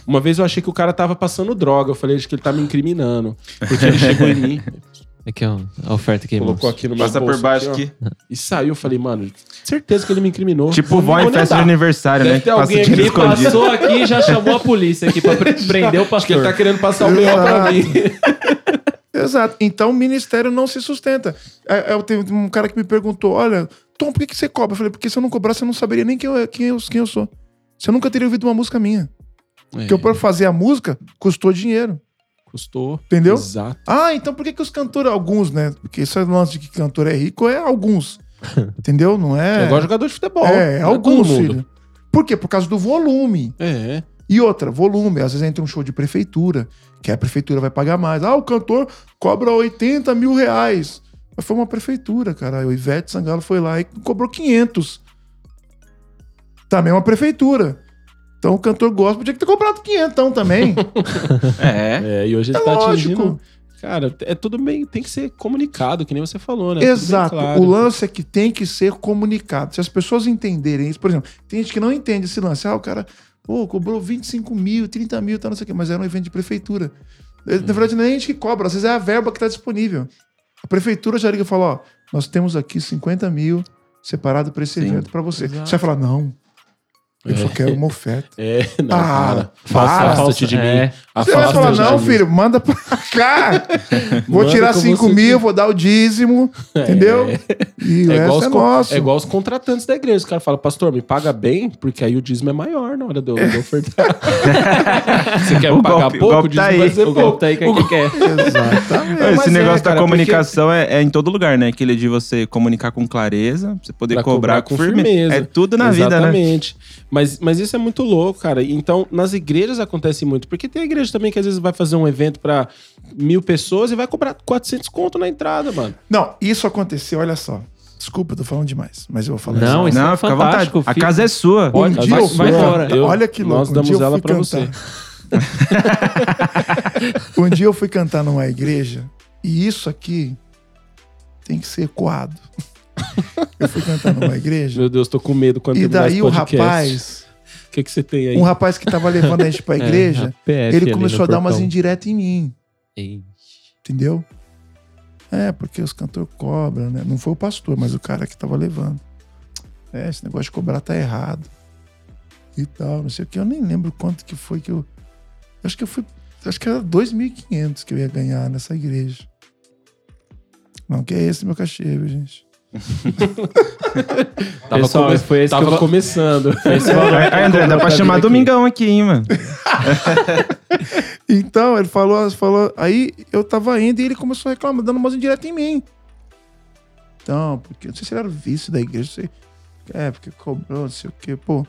S2: uma vez eu achei que o cara tava passando droga. Eu falei, acho que ele tá me incriminando. Porque ele chegou em mim,
S1: Aqui, ó. A oferta aqui,
S2: colocou aqui no meu
S3: Passa por
S2: bolso
S3: baixo
S2: ó,
S3: aqui.
S2: E saiu. Eu falei, mano, certeza que ele me incriminou.
S3: Tipo
S2: Vou-
S3: vó em
S2: nem
S3: festa de aniversário,
S2: Deve
S3: né?
S2: ter
S3: Passa
S2: alguém
S3: dinheiro
S2: aqui
S3: escondido.
S1: Passou aqui e já chamou a polícia aqui pra pre- prender o
S2: Acho que ele
S1: pastor.
S2: tá querendo passar o melhor pra mim.
S4: Exato. Então o ministério não se sustenta. É, Eu tenho um cara que me perguntou: olha, Tom, por que, que você cobra? Eu falei, porque se eu não cobrasse, eu não saberia nem quem eu, quem eu, quem eu sou. Você nunca teria ouvido uma música minha. Porque eu, pra fazer a música, custou dinheiro.
S2: Custou.
S4: Entendeu?
S2: Exato.
S4: Ah, então por que, que os cantores, alguns, né? Porque esse lance de que cantor é rico é alguns. Entendeu? Não é.
S2: É igual jogador de futebol.
S4: É, é alguns, filho. Por quê? Por causa do volume.
S2: É.
S4: E outra, volume. Às vezes entra um show de prefeitura, que a prefeitura vai pagar mais. Ah, o cantor cobra 80 mil reais. Mas foi uma prefeitura, cara. O Ivete Sangalo foi lá e cobrou 500. Também é uma prefeitura. Então o cantor gosta, podia ter cobrado 500 também.
S3: É.
S2: É, e hoje ele
S4: É
S2: tá
S4: lógico.
S2: atingindo. Cara, é tudo bem, tem que ser comunicado, que nem você falou, né?
S4: Exato.
S2: claro.
S4: O lance é que tem que ser comunicado. Se as pessoas entenderem isso, por exemplo, tem gente que não entende esse lance. Ah, o cara, pô, cobrou 25 mil, 30 mil, tá, não sei o quê, mas era um evento de prefeitura. Na verdade, não é a gente que cobra, às vezes é a verba que está disponível. A prefeitura já liga e fala: ó, nós temos aqui 50 mil separado para esse
S3: Sim.
S4: evento para você.
S2: Exato.
S4: Você vai falar: não. Eu só quero uma oferta.
S2: É, não,
S4: Ah,
S2: para.
S4: para.
S2: Afasta-te de mim.
S1: É.
S4: Você vai falar, não,
S2: de mim.
S4: filho, manda pra cá. vou
S2: Manda
S4: tirar
S2: como
S4: 5
S2: você
S4: mil, vou dar o dízimo, entendeu? E o
S2: É igual,
S4: é nosso.
S2: é igual os contratantes da igreja. Os caras falam, pastor, me paga bem, porque aí o dízimo é maior na hora de eu de eu ofertar. Você quer
S3: O
S2: pagar
S3: golpe- o
S2: pouco, o
S3: golpe tá
S2: dízimo vai
S3: aí.
S2: ser
S1: O
S2: pouco.
S1: golpe tá aí que é que quer.
S4: Exatamente.
S3: Esse
S2: mas é,
S3: negócio
S2: cara,
S3: da
S2: porque-
S3: comunicação é, é em todo lugar, né? Aquele de você comunicar com clareza, você poder
S2: Pra
S3: cobrar,
S2: com
S3: firmeza. É tudo na vida, né?
S2: Exatamente. Mas, mas isso é muito louco, cara. Então, nas igrejas acontece muito. Porque tem igreja também que às vezes vai fazer um evento pra mil pessoas e vai cobrar 400 conto na entrada, mano.
S4: Não, isso aconteceu, olha só. Desculpa, eu tô falando demais, mas eu vou falar
S1: Não,
S4: isso.
S1: isso
S3: Não,
S1: é
S3: fica à vontade.
S1: fantástico.
S3: A casa é sua.
S4: Um dia
S1: vai-
S4: eu
S1: vai
S4: fui-
S1: embora.
S2: Eu-
S4: Olha que louco.
S2: nós
S4: um
S2: damos ela pra
S4: cantar.
S2: você.
S4: um dia eu fui cantar numa igreja e isso aqui tem que ser ecoado. Eu fui cantar numa igreja
S2: Meu Deus, tô com medo quando
S4: e daí o rapaz,
S2: O que, que você tem aí?
S4: um rapaz que tava levando a gente pra igreja,
S1: É, a PF
S4: ele começou a dar umas indiretas em mim,
S1: Ei.
S4: entendeu? É, porque os cantores cobram, né? Não foi o pastor, mas o cara que tava levando. É, esse negócio de cobrar tá errado. E tal, não sei o que. Eu nem lembro quanto que foi que eu. Acho que eu fui. Acho que era 2.500 que eu ia ganhar nessa igreja. Não, que é esse meu cachê, viu, gente?
S2: Tava,
S1: Pessoal,
S2: come-
S1: foi esse que
S2: tava
S1: eu vou-
S2: começando.
S1: Esse
S3: Aí, André, dá pra chamar Domingão aqui, hein, mano?
S4: Então, ele falou, falou. Aí eu tava indo e ele começou a reclamar, dando umas indiretas em mim. Então, porque não sei se ele era o vice da igreja, não sei. É, porque cobrou, não sei o quê. Pô,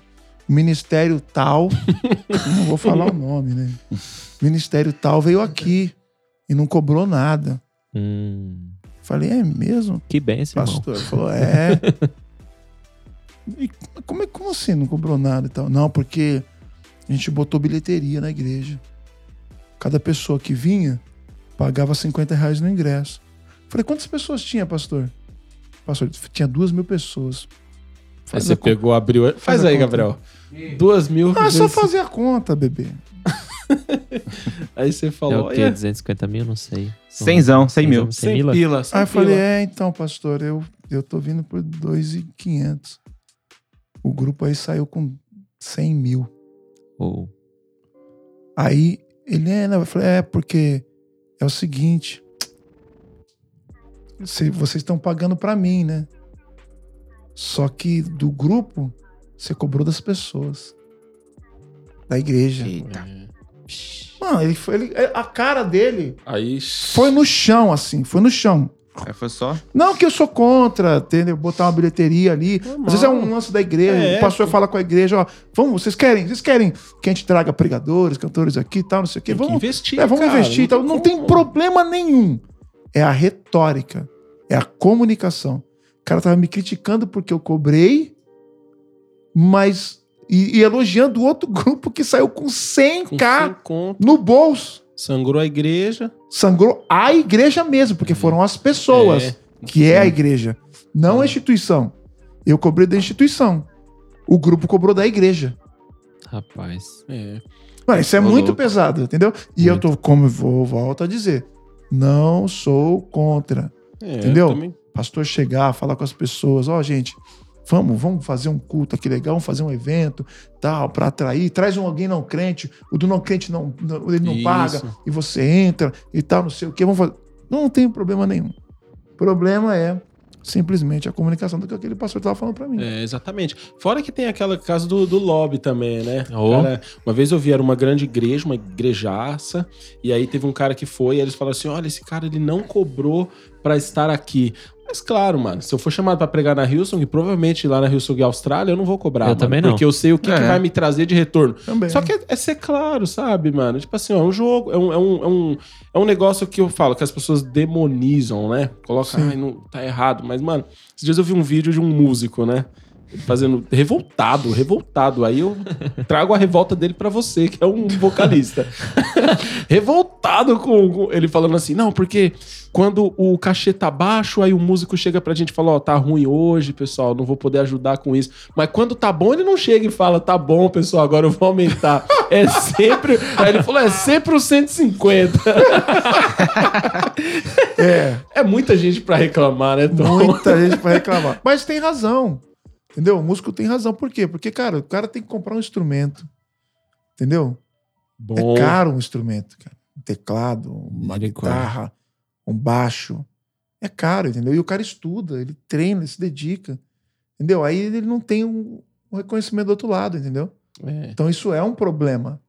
S4: ministério tal. não vou falar o nome, né? Ministério tal veio aqui e não cobrou nada.
S1: Hum,
S4: Falei, é mesmo,
S1: que benção, irmão.
S4: pastor? Ele falou, é. E como, é, como assim não cobrou nada e tal? Não, porque a gente botou bilheteria na igreja. Cada pessoa que vinha pagava 50 reais no ingresso. Falei, quantas pessoas tinha, pastor? Pastor, tinha duas mil pessoas.
S2: Aí
S4: Faz
S2: você
S4: a conta.
S2: pegou, abriu. Faz,
S4: Faz
S2: aí,
S4: conta.
S2: Gabriel. Duas mil.
S4: Ah, é só fazer a conta, bebê.
S2: Aí você
S1: É
S2: falou.
S1: o quê?
S2: olha,
S1: 250 mil? Não sei.
S3: Cenzão, 100 mil.
S1: 100
S2: Sem
S1: mil?
S2: pila.
S4: Aí eu falei, é, então, pastor, eu, eu tô vindo por 2,500. O grupo aí saiu com 100 mil.
S1: Ou-
S4: Aí ele é, né? Eu falei, é, porque é o seguinte. se- vocês estão pagando pra mim, né? Só que do grupo, você cobrou das pessoas. Da igreja.
S3: Eita.
S4: Mano, ele foi. ele- a cara dele
S2: Aí.
S4: foi no chão, assim, foi no chão.
S3: Aí foi só.
S4: Não que eu sou contra, entendeu? Botar uma bilheteria ali. Às vezes é um lance da igreja.
S2: É,
S4: o pastor fala com a igreja, ó, vamos, vocês querem, vocês querem que a gente traga pregadores, cantores aqui e tal, não sei o quê.
S2: Tem
S4: Vamos,
S2: investir.
S4: é, vamos
S2: cara,
S4: investir e tal. Não tem problema nenhum. É a retórica, é a comunicação. O cara tava me criticando porque eu cobrei, mas. E, e elogiando o outro grupo que saiu com
S2: Com
S4: 100k
S2: 100 conto,
S4: no bolso.
S2: sangrou a igreja.
S4: Sangrou a igreja mesmo, porque foram as pessoas
S2: É.
S4: que é a igreja, não a instituição. Eu cobrei da instituição. O grupo cobrou da igreja.
S1: Rapaz.
S2: É.
S4: Mano, isso é
S3: Ô,
S4: muito pesado, entendeu? E eu tô, como vou, volto a dizer, não sou contra.
S2: É,
S4: Entendeu? Pastor chegar, falar com as pessoas, ó, gente, vamos, vamos fazer um culto aqui legal, vamos fazer um evento, tal, para atrair, traz um alguém não crente, o do não crente não, não- ele não
S2: Isso.
S4: paga e você entra e tal, não sei o quê, vamos fazer. Não tem problema nenhum. Problema é simplesmente a comunicação do que aquele pastor estava falando para mim.
S2: É, exatamente. Fora que tem aquela caso do, do lobby também, né?
S1: Oh.
S2: Cara, uma vez eu vi, era uma grande igreja, uma igrejaça, e aí teve um cara que foi, e eles falaram assim: olha, esse cara ele não cobrou pra estar aqui. Mas claro, mano, se eu for chamado pra pregar na Hillsong, provavelmente lá na Hillsong Austrália, eu não vou cobrar.
S1: Eu
S2: mano,
S1: também não.
S2: Porque eu sei o que, que
S3: É.
S2: vai me trazer de retorno.
S4: Também.
S2: Só que é, é ser claro, sabe, mano? Tipo assim, ó, é um jogo, é um, é, um, é, um, é um negócio que eu falo, que as pessoas demonizam, né? Colocam,
S4: Sim.
S2: ai, não, tá errado. Mas, mano, esses dias eu vi um vídeo de um músico, né? Fazendo. Revoltado, revoltado. Aí eu trago a revolta dele pra você, que é um vocalista. revoltado com, com ele falando assim, não, porque quando o cachê tá baixo, aí o músico chega pra gente e fala, ó, tá ruim hoje, pessoal, não vou poder ajudar com isso. Mas quando tá bom, ele não chega e fala, tá bom, pessoal, agora eu vou aumentar. É sempre. Aí ele falou, é sempre o 150.
S4: É,
S2: É muita gente pra reclamar, né, Tom?
S4: muita gente para reclamar. Mas tem razão. Entendeu? O músico tem razão. Por quê? Porque, cara, o cara tem que comprar um instrumento. Entendeu?
S2: Bom.
S4: É caro um instrumento, cara. Um teclado, uma
S1: Misericórdia.
S4: guitarra, um baixo. É caro, entendeu? E o cara estuda, ele treina, ele se dedica. Entendeu? Aí ele não tem um, um reconhecimento do outro lado, entendeu?
S2: É.
S4: Então isso é um problema.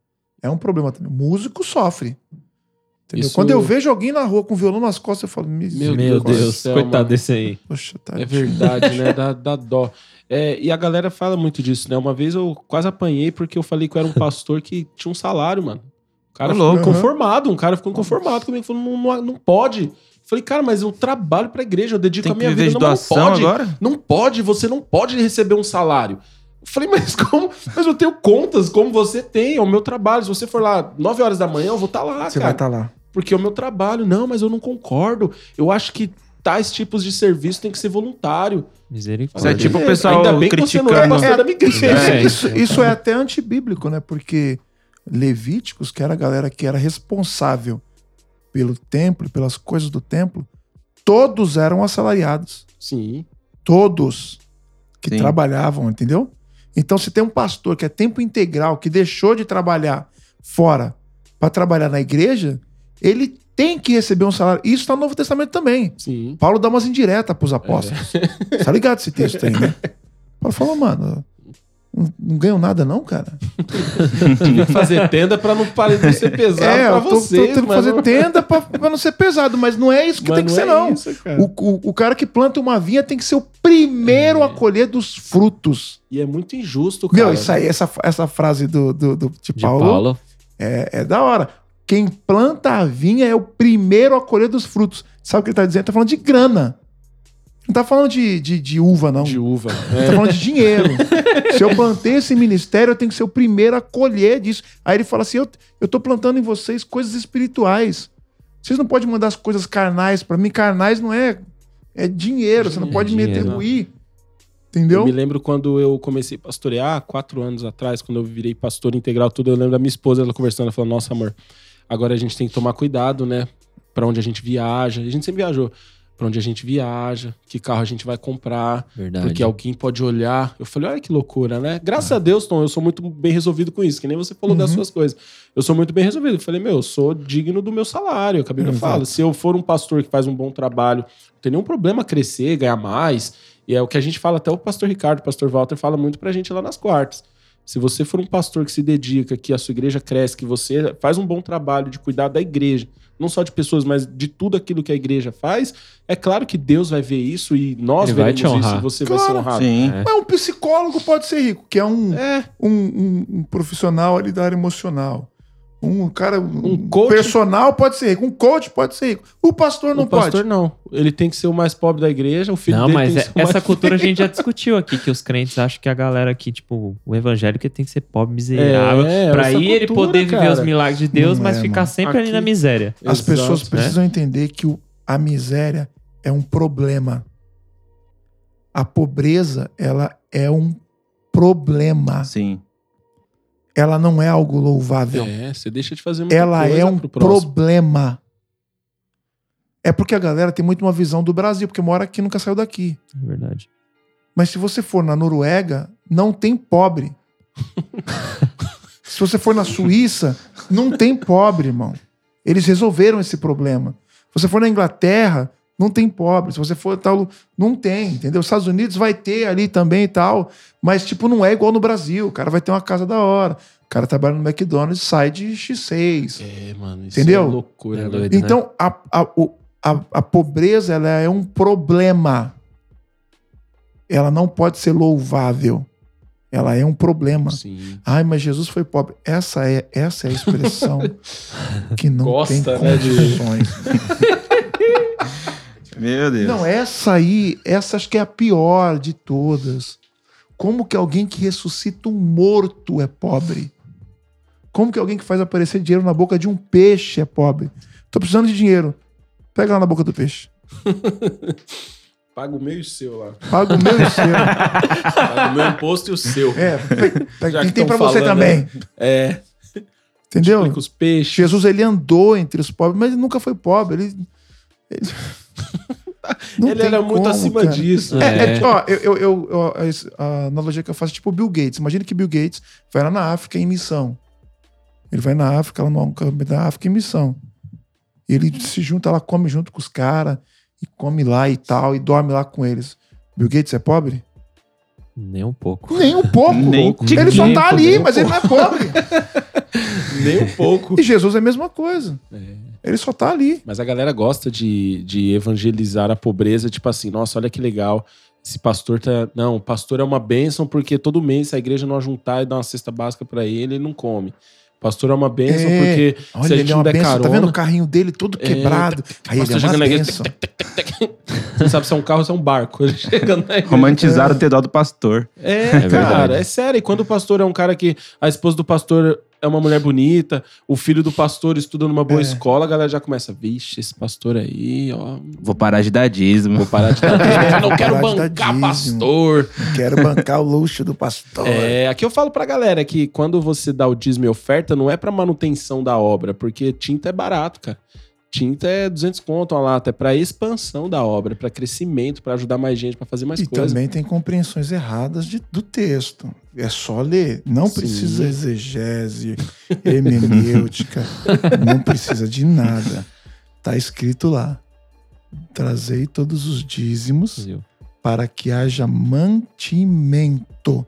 S4: É um problema também. O músico sofre. Entendeu?
S2: Isso-
S4: Quando eu vejo alguém na rua com violão nas costas, eu falo,
S2: Meu
S1: Meu
S2: Deus
S1: Deus,
S2: céu,
S1: coitado
S2: mano.
S1: desse aí.
S4: poxa, tá.
S2: É verdade, né? Dá, dá dó. É, e a galera fala muito disso, né? Uma vez eu quase apanhei porque eu falei que eu era um pastor que tinha um salário, mano. O cara ficou
S3: louco.
S2: conformado, um cara ficou conformado comigo, falou, não, não, não pode. Falei, cara, mas eu trabalho pra igreja, eu dedico
S3: Tem
S2: a minha vida.
S3: de
S2: Não, não pode.
S3: agora?
S2: Não pode, você não pode receber um salário. Falei, mas como? Mas eu tenho contas, como você tem, é o meu trabalho. Se você for lá 9 horas da manhã, eu vou estar lá,
S4: Você vai
S2: cara.
S4: estar lá.
S2: Porque é o meu trabalho. Não, mas eu não concordo. Eu acho que tais tipos de serviço tem que ser voluntário.
S1: Misericórdia.
S3: Isso é tipo o
S2: É,
S3: pessoal
S2: Ainda bem que você não é
S3: criticando.
S2: pastor da minha
S4: Isso,
S2: igreja.
S1: É,
S4: isso, isso é até antibíblico, né? Porque Levíticos, que era a galera que era responsável pelo templo, e pelas coisas do templo, todos eram assalariados.
S2: Sim.
S4: Todos que
S3: Sim.
S4: trabalhavam, entendeu? Então, se tem um pastor que é tempo integral, que deixou de trabalhar fora para trabalhar na igreja, ele tem que receber um salário. Isso está no Novo Testamento também.
S2: Sim.
S4: Paulo dá umas indiretas pros apóstolos. Tá ligado esse texto aí, né? Paulo falou, mano, não, não ganho nada não, cara.
S2: Tive que fazer tenda pra não de ser pesado
S4: é,
S2: pra
S4: eu tô, tendo que fazer
S2: não-
S4: tenda pra, pra não ser pesado, mas não é isso que
S2: mas
S4: tem que ser,
S2: é
S4: não.
S2: isso, cara.
S4: O, o, o cara que planta uma vinha tem que ser o primeiro
S2: É.
S4: a colher dos frutos.
S2: E é muito injusto, cara.
S4: Meu, isso aí, essa, essa frase do, do, do- de,
S1: De
S4: Paulo,
S1: Paulo.
S4: É, é da hora. Quem planta a vinha é o primeiro a colher dos frutos. Sabe o que ele tá dizendo? Ele tá falando de grana. Não tá falando de, de, de uva, não.
S2: De uva.
S4: Ele tá falando de dinheiro. Se eu plantei esse ministério, eu tenho que ser o primeiro a colher disso. Aí ele fala assim: eu, eu tô plantando em vocês coisas espirituais. Vocês não podem mandar as coisas carnais para mim. Carnais não é. É dinheiro. Você não
S1: É
S4: pode me atribuir.
S2: Eu
S4: Entendeu?
S2: me lembro quando eu comecei a pastorear, quatro anos atrás, quando eu virei pastor integral, tudo, eu lembro da minha esposa, ela conversando, ela falou, nossa, amor, agora a gente tem que tomar cuidado, né? Pra onde a gente viaja. A gente sempre viajou. Pra onde a gente viaja, que carro a gente vai comprar,
S1: Verdade.
S2: porque alguém pode olhar. Eu falei, olha que loucura, né? Graças a Deus, Tom, eu sou muito bem resolvido com isso, que nem você falou das
S4: Uhum.
S2: suas coisas. Eu sou muito bem resolvido. Eu falei, meu, eu sou digno do meu salário. Acabei de falar. Se eu for um pastor que faz um bom trabalho, não tem nenhum problema crescer, ganhar mais. E é o que a gente fala, até o pastor Ricardo, o pastor Walter fala muito pra gente lá nas quartas. Se você for um pastor que se dedica, que a sua igreja cresce, que você faz um bom trabalho de cuidar da igreja, não só de pessoas, mas de tudo aquilo que a igreja faz, é claro que Deus vai ver isso e nós
S1: Ele vai
S2: veremos
S1: te
S2: isso e você vai ser
S4: Claro.
S2: honrado.
S3: Sim.
S1: É.
S4: Mas um psicólogo pode ser rico, que é um,
S2: É,
S4: um, um- um profissional ali da área emocional. Um cara, um,
S2: Um coach-
S4: personal pode ser rico, um coach pode ser rico. O pastor não
S2: o pastor
S4: pode.
S2: não. Ele tem que ser o mais pobre da igreja, o filho
S1: Não,
S2: dele
S1: mas
S2: tem que
S1: é-
S2: ser o mais
S1: essa cultura a gente já discutiu aqui, que os crentes acham que a galera aqui, tipo, o evangélico tem que ser pobre, miserável.
S2: É,
S1: pra
S2: essa
S1: aí ele poder viver
S2: cara.
S1: os milagres de Deus,
S4: Não
S1: mas
S4: é,
S1: ficar
S4: mano.
S1: sempre ali
S2: Aqui-
S1: na miséria.
S4: As
S2: Exato,
S4: pessoas
S1: né?
S4: precisam entender que o- a miséria é um problema. A pobreza, ela é um problema.
S3: Sim.
S4: Ela não é algo louvável.
S2: É, você deixa de fazer muita
S4: ela é um
S2: pro
S4: problema. É porque a galera tem muito uma visão do Brasil, porque mora aqui e nunca saiu daqui.
S1: É verdade.
S4: Mas se você for na Noruega, não tem pobre. se você for na Suíça, não tem pobre, irmão. Eles resolveram esse problema. Se você for na Inglaterra, não tem pobre. Se você for tal, não tem, entendeu? Os Estados Unidos vai ter ali também e tal, mas tipo não é igual no Brasil. O cara vai ter uma casa da hora. O cara trabalha no McDonald's, sai de X6.
S2: É, mano, isso
S4: Entendeu?
S2: é loucura,
S1: É
S2: né?
S1: doido, né?
S4: Então, a, a, o- a, a pobreza ela é um problema. Ela não pode ser louvável. Ela é um problema.
S2: Sim.
S4: Ai, mas Jesus foi pobre. Essa é, essa é a expressão que não
S2: Gosta,
S4: tem
S2: né, de-
S4: condições.
S3: Meu Deus.
S4: Não, essa aí, essa acho que é a pior de todas. Como que alguém que ressuscita um morto é pobre? Como que alguém que faz aparecer dinheiro na boca de um peixe é pobre? Tô precisando de dinheiro. Pega lá na boca do peixe.
S2: Paga o meu e o seu lá.
S4: Paga o meu e o seu.
S2: Paga o meu imposto e o seu.
S4: É, pe- pega
S2: que
S4: tem pra você
S2: falando,
S4: também.
S2: É.
S4: Entendeu?
S2: Explica os peixes.
S4: Jesus ele andou entre os pobres, mas ele nunca foi pobre. Ele, ele- Não
S2: ele era muito
S4: como,
S2: acima
S4: cara.
S2: disso.
S4: É, é,
S1: É.
S4: ó, eu, eu, eu- eu- a analogia que eu faço é tipo o Bill Gates. Imagina que Bill Gates vai lá na África em missão. Ele vai na África, lá no acampamento da África em missão. Ele se junta lá, come junto com os caras, e come lá e tal, e dorme lá com eles. Bill Gates é pobre?
S1: Nem um pouco.
S4: Nem um pouco.
S3: Nem
S4: ele só tá ali, mas ele não é pobre.
S2: Nem um pouco.
S4: E Jesus é a mesma coisa. Ele só tá ali.
S2: Mas a galera gosta de, de evangelizar a pobreza, tipo assim, nossa, olha que legal. Esse pastor tá. Não, o pastor é uma bênção porque todo mês se a igreja não juntar e dar uma cesta básica pra ele, ele não come. O pastor é uma bênção
S4: É.
S2: porque se
S4: Olha,
S2: a gente
S4: ele é
S2: não
S4: uma
S2: der
S4: benção.
S2: carona.
S4: Tá vendo o carrinho dele todo
S2: É,
S4: quebrado? Aí ele é uma
S2: chegando na igreja,
S4: benção.
S2: Você sabe se é um carro ou se é um barco. Ele chega na igreja.
S3: Romantizaram o ter dó do pastor.
S2: É,
S1: É
S2: cara,
S1: verdade.
S2: é sério. E quando o pastor é um cara que a esposa do pastor é uma mulher bonita, o filho do pastor estuda numa boa
S4: É.
S2: escola, a galera já começa, vixe, esse pastor aí, ó,
S3: Vou parar de dar dízimo.
S2: vou parar de dar dízimo, eu não quero bancar pastor.
S4: Quero bancar o luxo do pastor.
S2: É, aqui eu falo pra galera que quando você dá o dízimo e oferta, não é pra manutenção da obra, porque tinta é barato, cara. Tinta é 200 conto a lata, é pra expansão da obra, pra crescimento, pra ajudar mais gente, pra fazer mais
S4: E
S2: coisas.
S4: também tem compreensões erradas de- do texto. É só ler. Não
S2: Sim.
S4: precisa exegese, hermenêutica. não precisa de nada. Tá escrito lá. Trazei todos os dízimos para que haja mantimento.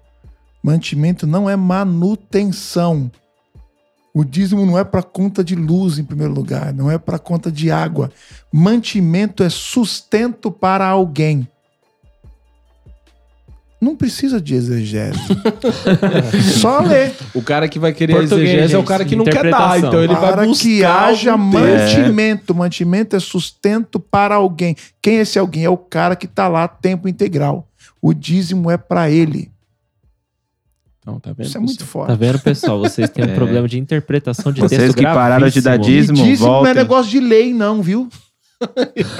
S4: Mantimento não é manutenção. O dízimo não é para conta de luz, em primeiro lugar, não é para conta de água. Mantimento é sustento para alguém. Não precisa de exegese. Só ler.
S2: O cara que vai querer
S1: Português,
S2: exegese é o
S1: gente,
S2: cara que não quer dar, então ele vai
S4: para
S2: buscar
S4: que haja mantimento. Mantimento é sustento para alguém. Quem é esse alguém? É o cara que está lá tempo integral. O dízimo é para ele.
S2: Então, tá vendo?
S4: Isso é muito forte.
S1: Tá vendo, pessoal? Vocês têm um
S3: É.
S1: problema de interpretação de
S3: Vocês
S1: texto
S3: que pararam de dar
S1: gravíssimo.
S3: dízimo,
S4: dízimo não é
S3: voltem.
S4: negócio de lei, não, viu?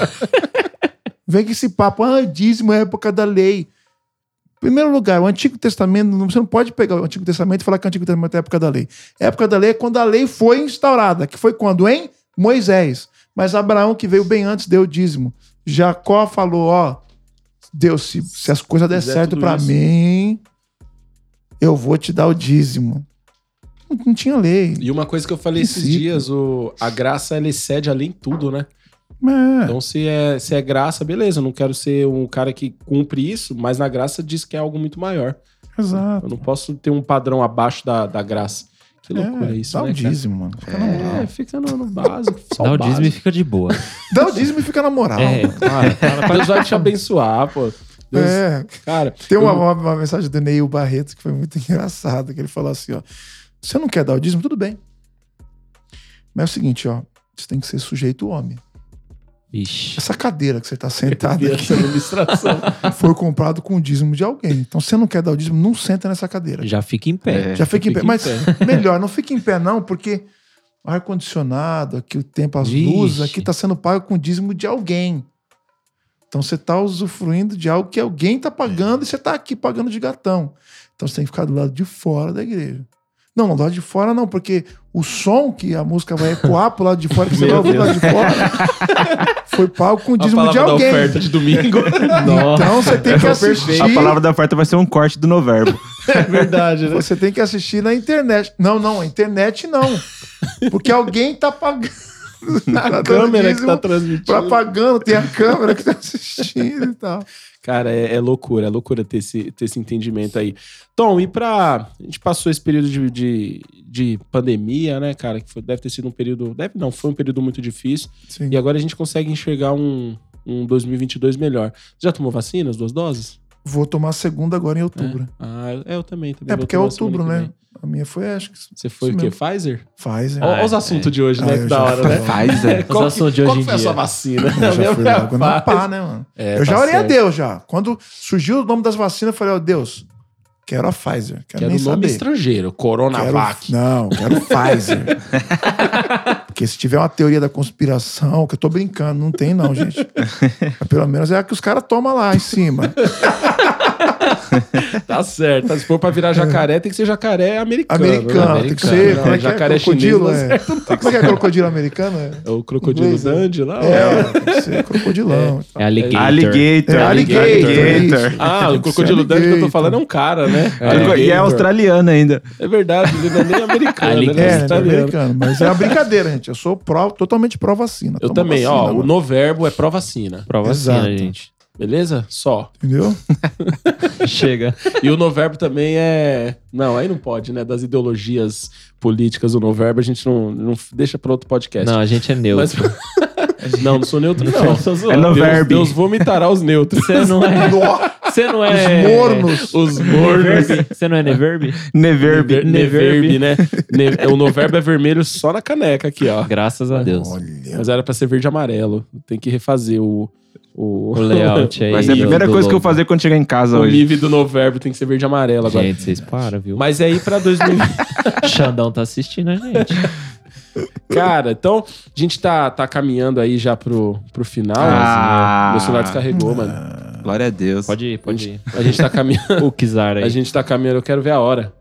S4: Vem com esse papo, ah, dízimo é época da lei. Em primeiro lugar, o Antigo Testamento, não- você não pode pegar o Antigo Testamento e falar que o Antigo Testamento é época da lei. A época da lei é quando a lei foi instaurada, que foi quando? Em Moisés. Mas Abraão, que veio bem antes, deu o dízimo. Jacó falou, ó, Deus, se, se as coisas der
S2: Fizer
S4: certo
S2: tudo
S4: pra
S2: isso.
S4: mim, eu vou te dar o dízimo. Não, não tinha lei.
S2: E uma coisa que eu falei esses dias, o, a graça ela excede além de tudo, né?
S4: É.
S2: Então, se é, se é graça, beleza. Eu não quero ser um cara que cumpre isso, mas na graça diz que é algo muito maior.
S4: Exato.
S2: Eu não posso ter um padrão abaixo da, da graça. Que loucura
S4: É,
S2: isso,
S4: dá
S2: né?
S4: o
S2: cara?
S4: dízimo, mano. Fica na moral.
S2: É, fica no, no básico. Só
S1: Dá o
S2: o
S1: dízimo e fica de boa.
S4: Dá o dízimo e fica na moral.
S1: É, claro.
S2: Deus vai te abençoar, pô. Deus,
S4: É.
S2: Cara,
S4: Tem uma,
S2: eu-
S4: uma, uma mensagem do Neil Barreto que foi muito engraçada, que ele falou assim, ó. Você não quer dar o dízimo? Tudo bem. Mas é o seguinte, ó. Você tem que ser sujeito homem.
S1: Ixi.
S4: Essa cadeira que você tá sentado
S2: vi
S4: aqui
S2: essa administração.
S4: foi comprado com o dízimo de alguém. Então, se você não quer dar o dízimo, não senta nessa cadeira.
S1: Já fica em pé.
S3: É.
S4: Já fica em pé.
S2: fica em
S4: Mas
S2: pé.
S4: melhor, não fique em pé, não, porque o ar-condicionado, aqui o tempo, as
S1: Vixe.
S4: luzes, aqui tá sendo pago com o dízimo de alguém. Então você tá usufruindo de algo que alguém tá pagando e você tá aqui pagando de gatão. Então você tem que ficar do lado de fora da igreja. Não, não, do lado de fora não, porque o som que a música vai ecoar pro lado de fora, que você vai
S2: Meu
S4: ouvir do lado de fora, foi pago com o dízimo de
S2: palavra da
S4: alguém.
S2: oferta de domingo.
S4: Então você tem que assistir.
S3: A palavra da oferta vai ser um corte do Noverbo.
S2: é verdade, né?
S4: Você tem que assistir na internet. Não, não, a internet não. Porque alguém tá pagando.
S2: A câmera que
S4: dízimo
S2: tá transmitindo.
S4: pra pagando, tem a câmera que tá assistindo e tal.
S2: Cara, é, é loucura, é loucura ter esse, ter esse entendimento aí. Tom, e pra. A gente passou esse período de, de, de pandemia, né, cara? Que foi- deve ter sido um período. Deve não, foi um período muito difícil.
S4: Sim.
S2: E agora a gente consegue enxergar um, um 2022 melhor. Já tomou vacina, as duas doses?
S4: Vou tomar a segunda agora em outubro.
S2: Ah, é, eu também. também
S4: É, porque é outubro, né?
S2: vem.
S4: A minha foi, acho que.
S2: Você foi o quê?
S4: mesmo.
S2: Pfizer?
S4: Faz,
S2: Ó,
S1: Ah,
S2: os
S1: é,
S2: assuntos
S1: é.
S2: de hoje,
S4: Ah,
S2: né?
S4: já
S2: da hora, né?
S3: é.
S2: Qual,
S1: assuntos
S2: que,
S1: de
S2: qual
S1: hoje
S2: que
S1: em
S2: foi a
S1: dia.
S2: sua vacina?
S4: Eu já fui logo
S2: Pfizer.
S4: pá, né, mano?
S2: É,
S4: eu já
S2: tá
S4: orei a
S2: certo.
S4: Deus já. Quando surgiu o nome das vacinas, eu falei, ó, Deus, quero a Pfizer. Quero,
S2: Quero
S4: nem
S2: nome
S4: saber.
S2: estrangeiro,
S4: Quero,
S2: Coronavac.
S4: não, quero Pfizer. Porque se tiver uma teoria da conspiração, que eu tô brincando, não tem não, gente. Mas pelo menos é a que os caras tomam lá em cima.
S2: Tá certo. Se for pra virar jacaré, tem que ser jacaré americano.
S4: Americano,
S2: né?
S4: tem que ser.
S2: Não,
S4: é que é?
S2: jacaré
S4: Crocodilo,
S2: chinês.
S4: é. Como é que é crocodilo americano? É,
S2: É o crocodilo
S4: Inglês, né?
S2: dandy lá? ó.
S4: é tem que ser crocodilão.
S1: É alligator.
S3: Alligator.
S4: É, alligator, isso.
S2: Ah, o crocodilo dandy que eu tô
S4: alligator.
S2: falando é um cara, né?
S3: E é
S2: Alligator.
S3: australiano ainda.
S2: É verdade, ele não é nem americano, ele
S1: Alligator.
S2: é
S4: É, é
S2: australiano.
S4: americano. Mas é uma brincadeira, gente. Eu sou pró, totalmente pró-vacina.
S2: Eu
S4: Toma
S2: também, ó.
S4: vacina,
S2: O
S4: mano.
S2: no verbo é pró-vacina.
S1: Prova vacina,
S4: Exato.
S1: gente.
S2: Beleza? Só.
S4: Entendeu?
S1: Chega.
S2: E o noverbo também é. Não, aí não pode, né? Das ideologias políticas do noverbo, a gente não, não deixa para outro podcast.
S1: Não, a gente é neutro.
S2: Mas- não, não sou neutro, não.
S3: É no
S2: Deus,
S3: verbo.
S2: Deus vomitará os neutros.
S1: Você não é. Você não é.
S4: Os mornos.
S2: Os mornos.
S1: Você não é Neverb?
S3: Neverb.
S2: Never- Neverb, né? Ne- O noverbo é vermelho só na caneca aqui, ó.
S1: Graças a Deus.
S4: Olha.
S2: Mas era pra ser verde e amarelo. Tem que refazer o. O,
S1: O layout aí.
S3: Vai ser a primeira coisa que eu vou fazer quando chegar em casa
S2: o
S3: hoje.
S2: nível do noverbo tem que ser verde e amarelo agora.
S1: Gente, vocês param, viu?
S2: Mas aí pra 2000.
S1: Xandão tá assistindo a gente.
S2: Cara, então a gente tá, tá caminhando aí já pro, pro final.
S3: Ah.
S2: Meu celular descarregou, mano.
S3: Glória a Deus.
S1: Pode ir, pode ir.
S2: A gente tá caminhando.
S1: O Kizar aí.
S2: A gente tá caminhando, eu quero ver a hora.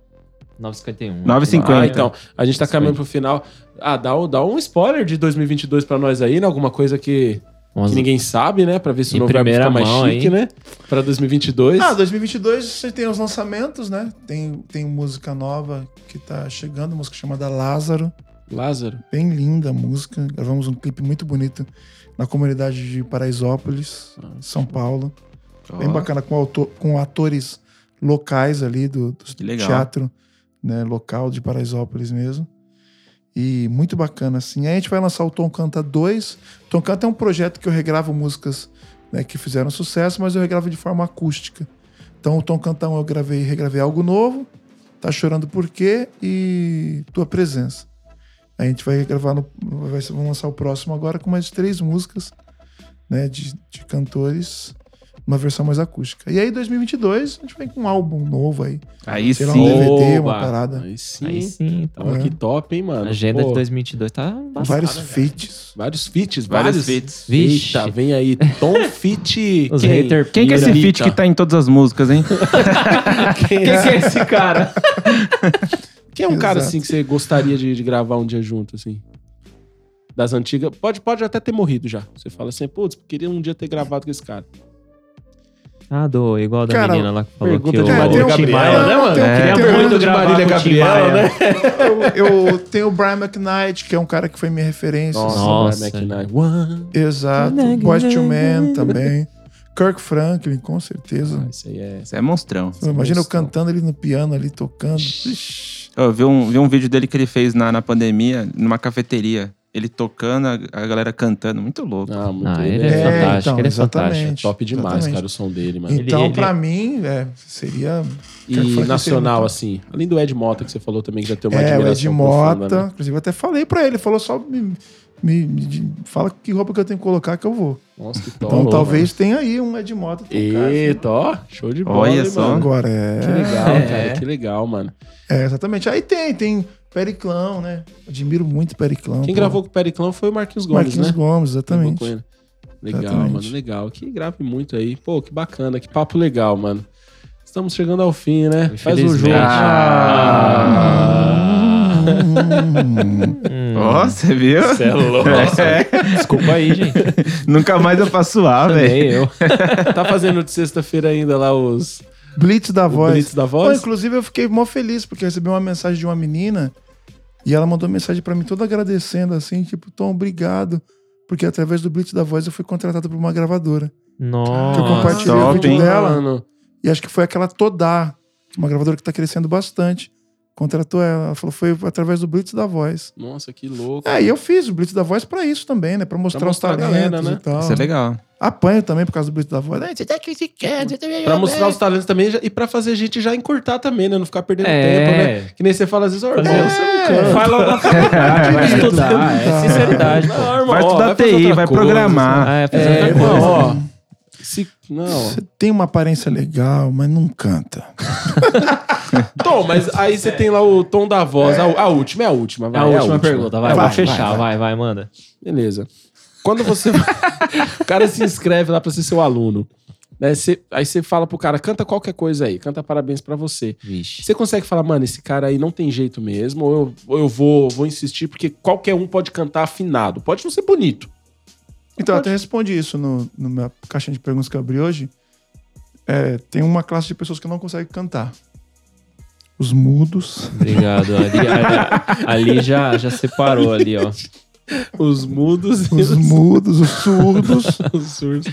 S1: 951.
S3: 9h50.
S2: Ah, então. A gente tá caminhando pro final. Ah, dá um, dá um spoiler de 2022 pra nós aí, né? Alguma coisa que, que ninguém sabe, né? Pra ver se o novo
S1: primeira
S2: fica mais
S1: mão
S2: chique,
S1: aí.
S2: né? Pra 2022.
S4: Ah, 2022 você tem os lançamentos, né? Tem, tem música nova que tá chegando, música chamada Lázaro.
S2: Lázaro.
S4: Bem linda a música. Gravamos um clipe muito bonito na comunidade de Paraisópolis, São Paulo. Bem
S3: Ó,
S4: bacana, com, autor- com atores locais ali do, do teatro né, local de Paraisópolis mesmo. E muito bacana, assim. Aí a gente vai lançar o Tom Canta 2. Tom Canta é um projeto que eu regravo músicas né, que fizeram sucesso, mas eu regravo de forma acústica. Então o Tom Canta 1 eu gravei, regravei algo novo, Tá Chorando Por Quê e Tua Presença. A gente vai gravar no. Vai, vamos lançar o próximo agora com mais três músicas né, de, de cantores, uma versão mais acústica. E aí, 2022, a gente vem com um álbum novo aí.
S3: Aí
S4: Sei lá,
S3: sim.
S4: um DVD, uma
S2: Oba!
S4: parada.
S2: Aí sim.
S1: Aí sim.
S2: Ó,
S4: É.
S2: que top, hein, mano?
S1: A agenda
S2: Pô,
S1: de 2022 tá embaçada,
S4: Vários
S1: cara.
S4: feats.
S2: Vários feats,
S3: Vários
S2: vários.
S3: feats.
S1: Vixe.
S2: Eita, vem aí. Tom Fit.
S1: Os
S2: quem?
S1: hater
S3: Quem que é esse feat que tá em todas as músicas, hein?
S1: Quem que é esse cara?
S2: Quem é um cara
S4: Exato.
S2: assim que você gostaria de, de gravar um dia junto, assim? Das antigas. Pode, pode até ter morrido já. Você fala assim, putz, queria um dia ter gravado com esse cara.
S1: Ah, do, igual da
S4: Cara,
S1: menina lá que falou que
S2: de
S1: o
S4: Marília
S2: Gabriela,
S1: Maia-
S2: né, mano?
S4: Um-
S1: É,
S4: tem
S1: queria muito
S2: de
S1: gravar
S2: Marília
S1: com o Tim
S2: Gabriela,
S1: Maia.
S2: né?
S4: Eu, eu tenho o Brian McKnight, que é um cara que foi minha referência.
S1: Nossa.
S2: Brian McKnight. One.
S4: Exato. Boys to Men também. Kirk Franklin, com certeza.
S2: Ah, isso aí é.
S3: Isso é monstrão.
S4: Imagina eu
S2: monstrão.
S4: cantando ele no piano ali, tocando. Ixi.
S3: Eu vi um, vi um vídeo dele que ele fez na, na pandemia, numa cafeteria. Ele tocando, a, a galera cantando. Muito louco.
S2: Ah, muito
S1: Ah, ele
S2: ele
S1: é
S2: é,
S1: fantástico, ele é fantástico.
S2: top demais,
S4: exatamente.
S2: cara, o som dele, mano.
S4: Então,
S1: ele-
S4: pra mim, é, seria.
S2: E nacional,
S4: seria
S2: assim. Além do Ed Mota, que você falou também, que já tem uma
S4: É, o Ed
S2: admiração
S4: Mota.
S2: profunda, né?
S4: Inclusive, eu até falei pra ele. Ele falou só. Me, me- fala que roupa que eu tenho que colocar que eu vou.
S2: Nossa, que top.
S4: Então, talvez tenha aí um Ed Mota. tocado.
S2: Eita, ó. Show de bola,
S3: Olha só.
S2: mano.
S4: Agora
S2: Que
S4: é.
S2: legal,
S1: É.
S2: cara. Que legal, mano.
S4: É, exatamente. Aí tem, tem Periclão, né? Admiro muito Periclão.
S2: Quem
S4: pô.
S2: gravou com o Periclão foi o Marquinhos Gomes,
S4: Marquinhos
S2: né?
S4: Gomes, exatamente.
S2: com ele. Legal,
S4: Exatamente.
S2: mano. Legal. Que grave muito aí. Pô, que bacana. Que papo legal, mano. Estamos chegando ao fim, né? Faz o jogo.
S1: Infelizmente.
S4: Hum.
S3: Ó, você viu?
S1: Cê é louco. Desculpa aí, gente.
S3: Nunca mais eu faço suar, velho.
S1: Nem eu.
S2: Tá fazendo de sexta-feira ainda lá os
S4: Blitz da
S2: o
S4: voz.
S2: Blitz da
S4: Pô,
S2: voz?
S4: inclusive, eu fiquei mó feliz, porque eu recebi uma mensagem de uma menina e ela mandou mensagem pra mim toda agradecendo, assim, tipo, Tom, obrigado. Porque através do Blitz da Voz eu fui contratado por uma gravadora.
S1: Nossa.
S4: que eu compartilhei o
S3: top,
S4: vídeo
S3: hein?
S4: dela.
S2: Mano.
S4: E acho que foi aquela Todá, uma gravadora que tá crescendo bastante. Contratou ela. Ela falou, foi através do Blitz da Voz.
S2: Nossa, que louco.
S4: É, e eu fiz o Blitz da Voz pra isso também, né? Pra mostrar,
S2: mostrar a
S4: os talentos
S2: galera, né?
S4: e tal.
S3: Isso é legal.
S4: Apanho também por causa do Blitz da Voz. "Ah, Você tá aqui, você quer, você
S2: Pra mostrar os talentos também e pra fazer a gente já encurtar também, né? Não ficar perdendo
S1: É.
S2: tempo, né? Que nem você fala às vezes, ó, irmão,
S1: Fazer-
S2: você não canta.
S1: Vai logo na faculdade, vai estudar. É sinceridade.
S2: Não, irmão,
S3: Vai
S2: ó,
S3: estudar
S2: fazer
S3: TI, vai
S2: coisa,
S3: programar.
S1: É, fazer
S2: É,
S1: outra
S2: irmão,
S1: coisa.
S2: ó. Se, não.
S4: Você tem uma aparência legal, mas não canta.
S2: Tom, mas aí você tem lá o tom da voz. A, a última é a última.
S1: É
S2: Vai,
S1: a última pergunta, vai,
S4: Vai,
S1: vai, fechar,
S4: vai,
S1: vai, vai, manda.
S2: Beleza. Quando você. o cara se inscreve lá pra ser seu aluno. Né? Você- aí você fala pro cara, canta qualquer coisa aí, canta parabéns pra você.
S1: Vixe.
S2: Você consegue falar, mano, esse cara aí não tem jeito mesmo, ou eu, ou eu vou, vou insistir, porque qualquer um pode cantar afinado. Pode não ser bonito.
S4: Então, eu até respondi isso no, no minha caixinha de perguntas que eu abri hoje. É, tem uma classe de pessoas que não conseguem cantar. Os mudos.
S1: Obrigado. Ali, ali, ali já, já separou ali, ó.
S2: Os mudos e
S4: Os mudos, os surdos.
S2: os surdos.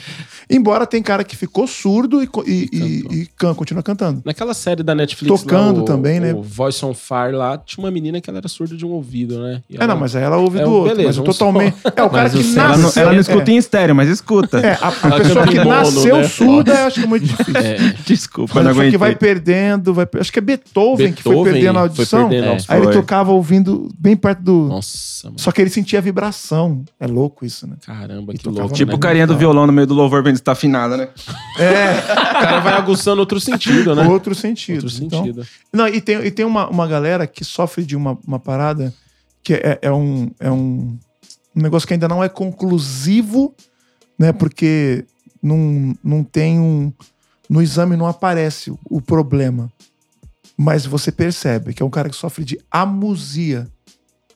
S4: Embora tem cara que ficou surdo e, e, e- e can- continua cantando.
S2: Naquela série da Netflix.
S4: Tocando
S2: lá, o-
S4: também, né?
S2: O Voice on Fire lá, tinha uma menina que ela era surda de um ouvido, né? E
S4: É, não, mas aí ela ouve
S2: É,
S4: do outro.
S2: beleza,
S4: mas
S2: um
S4: totalmente. É, o cara
S1: Mas
S4: que
S1: o céu-
S3: Ela não,
S4: nasceu.
S3: ela não
S4: é,
S3: escuta em estéreo, mas escuta.
S4: É, a, a
S2: Ela
S4: pessoa que
S2: mono,
S4: nasceu
S2: né?
S4: surda, eu acho que é muito difícil.
S3: Desculpa,
S4: Mas
S3: não
S4: que vai perdendo, vai, acho que é Beethoven, que foi
S2: Beethoven
S4: perdendo a audição.
S2: perdendo
S1: É.
S4: Aí ele tocava ouvindo bem perto do.
S2: Nossa, mano.
S4: Só que ele sentia vibração. É louco isso, né?
S2: Caramba,
S4: E
S2: que louco.
S3: Tipo
S2: né?
S3: o carinha do violão no meio do louvor vendo está afinada, né?
S4: É,
S2: O cara vai aguçando outro sentido, né?
S4: outro sentido.
S2: Outro
S4: Então,
S2: sentido.
S4: não, e tem, e tem uma, uma galera que sofre de uma, uma parada que é, é, um, é um, um negócio que ainda não é conclusivo, né? Porque não, não tem um. No exame não aparece o, o problema. Mas você percebe que é um cara que sofre de amusia.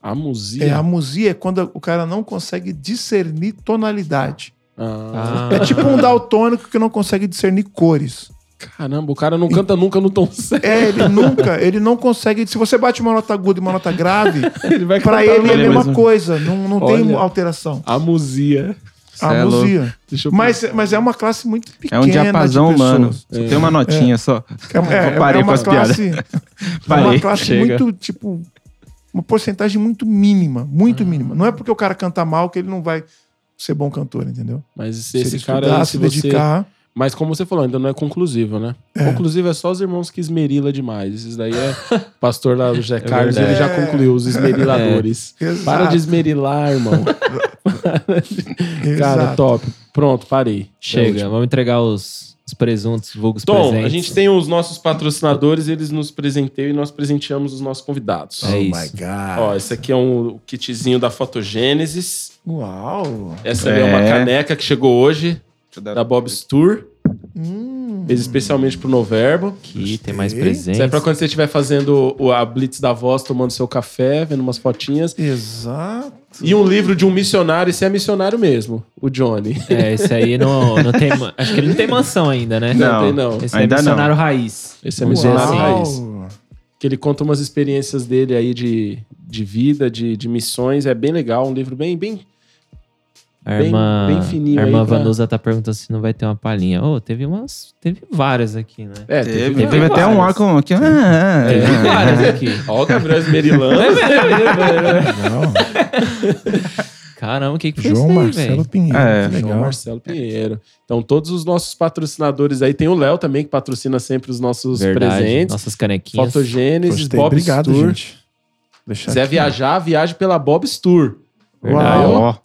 S2: A música.
S4: É, amusia é quando o cara não consegue discernir tonalidade.
S2: Ah,
S4: É tipo um daltônico que não consegue discernir cores.
S2: Caramba, o cara não canta nunca no tom certo.
S4: É, ele nunca, ele não consegue. Se você bate uma nota aguda e uma nota grave,
S2: Ele vai
S4: pra ele é a mesma
S2: mesmo.
S4: coisa, não, não tem
S2: Olha.
S4: alteração.
S2: A música.
S3: Cê é louco.
S4: Amusia.
S2: Deixa eu
S4: Mas, mas é uma classe muito
S3: É
S4: pequena.
S3: um diapasão humano. Só tem uma notinha só.
S4: É, é,
S3: Eu parei
S4: é
S3: com
S4: uma classe, é uma classe
S1: Chega.
S4: muito, tipo, uma porcentagem muito mínima, muito mínima. Não é porque o cara canta mal que ele não vai ser bom cantor, entendeu?
S2: Mas
S4: Se
S2: esse,
S4: ele
S2: cara
S4: estudar,
S2: aí,
S4: se
S2: se você...
S4: dedicar.
S2: Mas como você falou, ainda não é conclusivo, né? Conclusivo é só os irmãos que esmerila demais. Esses daí é o pastor lá do José Carlos, ele já concluiu os esmeriladores.
S4: É.
S2: Para de esmerilar, irmão. Cara, top. Pronto, parei. É
S1: Chega, vamos entregar os presuntos, vulgos
S2: Tom,
S1: presentes.
S2: a gente tem os nossos patrocinadores, eles nos presenteiam e nós presenteamos os nossos convidados.
S1: É
S4: oh
S1: isso.
S4: my God.
S2: Ó, esse aqui é um kitzinho da Fotogênesis.
S4: Uau.
S2: Essa é. uma
S3: É.
S2: caneca que chegou hoje, da Bob's Tour.
S4: Hum.
S2: Fez especialmente pro Noverbo.
S1: Aqui tem mais.
S2: Isso é pra quando você estiver fazendo o- a Blitz da Voz, tomando seu café, vendo umas fotinhas.
S4: Exato.
S2: E um livro de um missionário, esse é missionário mesmo, o Johnny.
S1: É, esse aí não, não tem. Acho que ele não tem mansão ainda, né?
S3: Não,
S2: tem não.
S1: Esse
S3: ainda
S1: é
S3: não.
S1: missionário raiz.
S2: Esse é
S1: dizer
S2: missionário raiz. Que ele conta umas experiências dele aí de, de vida, de, de missões. É bem legal, um livro bem, bem
S1: A
S2: Bem-
S1: irmã,
S2: bem fininho
S1: a irmã
S2: aí pra-
S1: Vanusa tá perguntando se não vai ter uma palhinha. Ô, teve umas. Teve várias aqui, né?
S2: É,
S3: Teve,
S2: teve,
S3: teve até um
S2: várias.
S3: órgão aqui. Ah,
S1: Teve
S3: ah,
S1: várias
S3: ah.
S1: aqui.
S2: Ó, o Gabriel Esmerilando.
S1: Caramba, o que, que foi
S4: João
S1: aí,
S4: Marcelo? Pinheiro.
S3: É.
S4: que
S2: João
S4: legal.
S2: Marcelo Pinheiro. Então, todos os nossos patrocinadores aí. Tem o Léo também, que patrocina sempre os nossos
S1: Verdade.
S2: presentes.
S1: Nossas canequinhas.
S2: Fotogênesis. Bob's
S4: Obrigado,
S2: Tour.
S4: gente. Deixar
S2: Se quiser
S4: aqui.
S2: viajar, viaje pela Bob's Tour.
S4: Uau.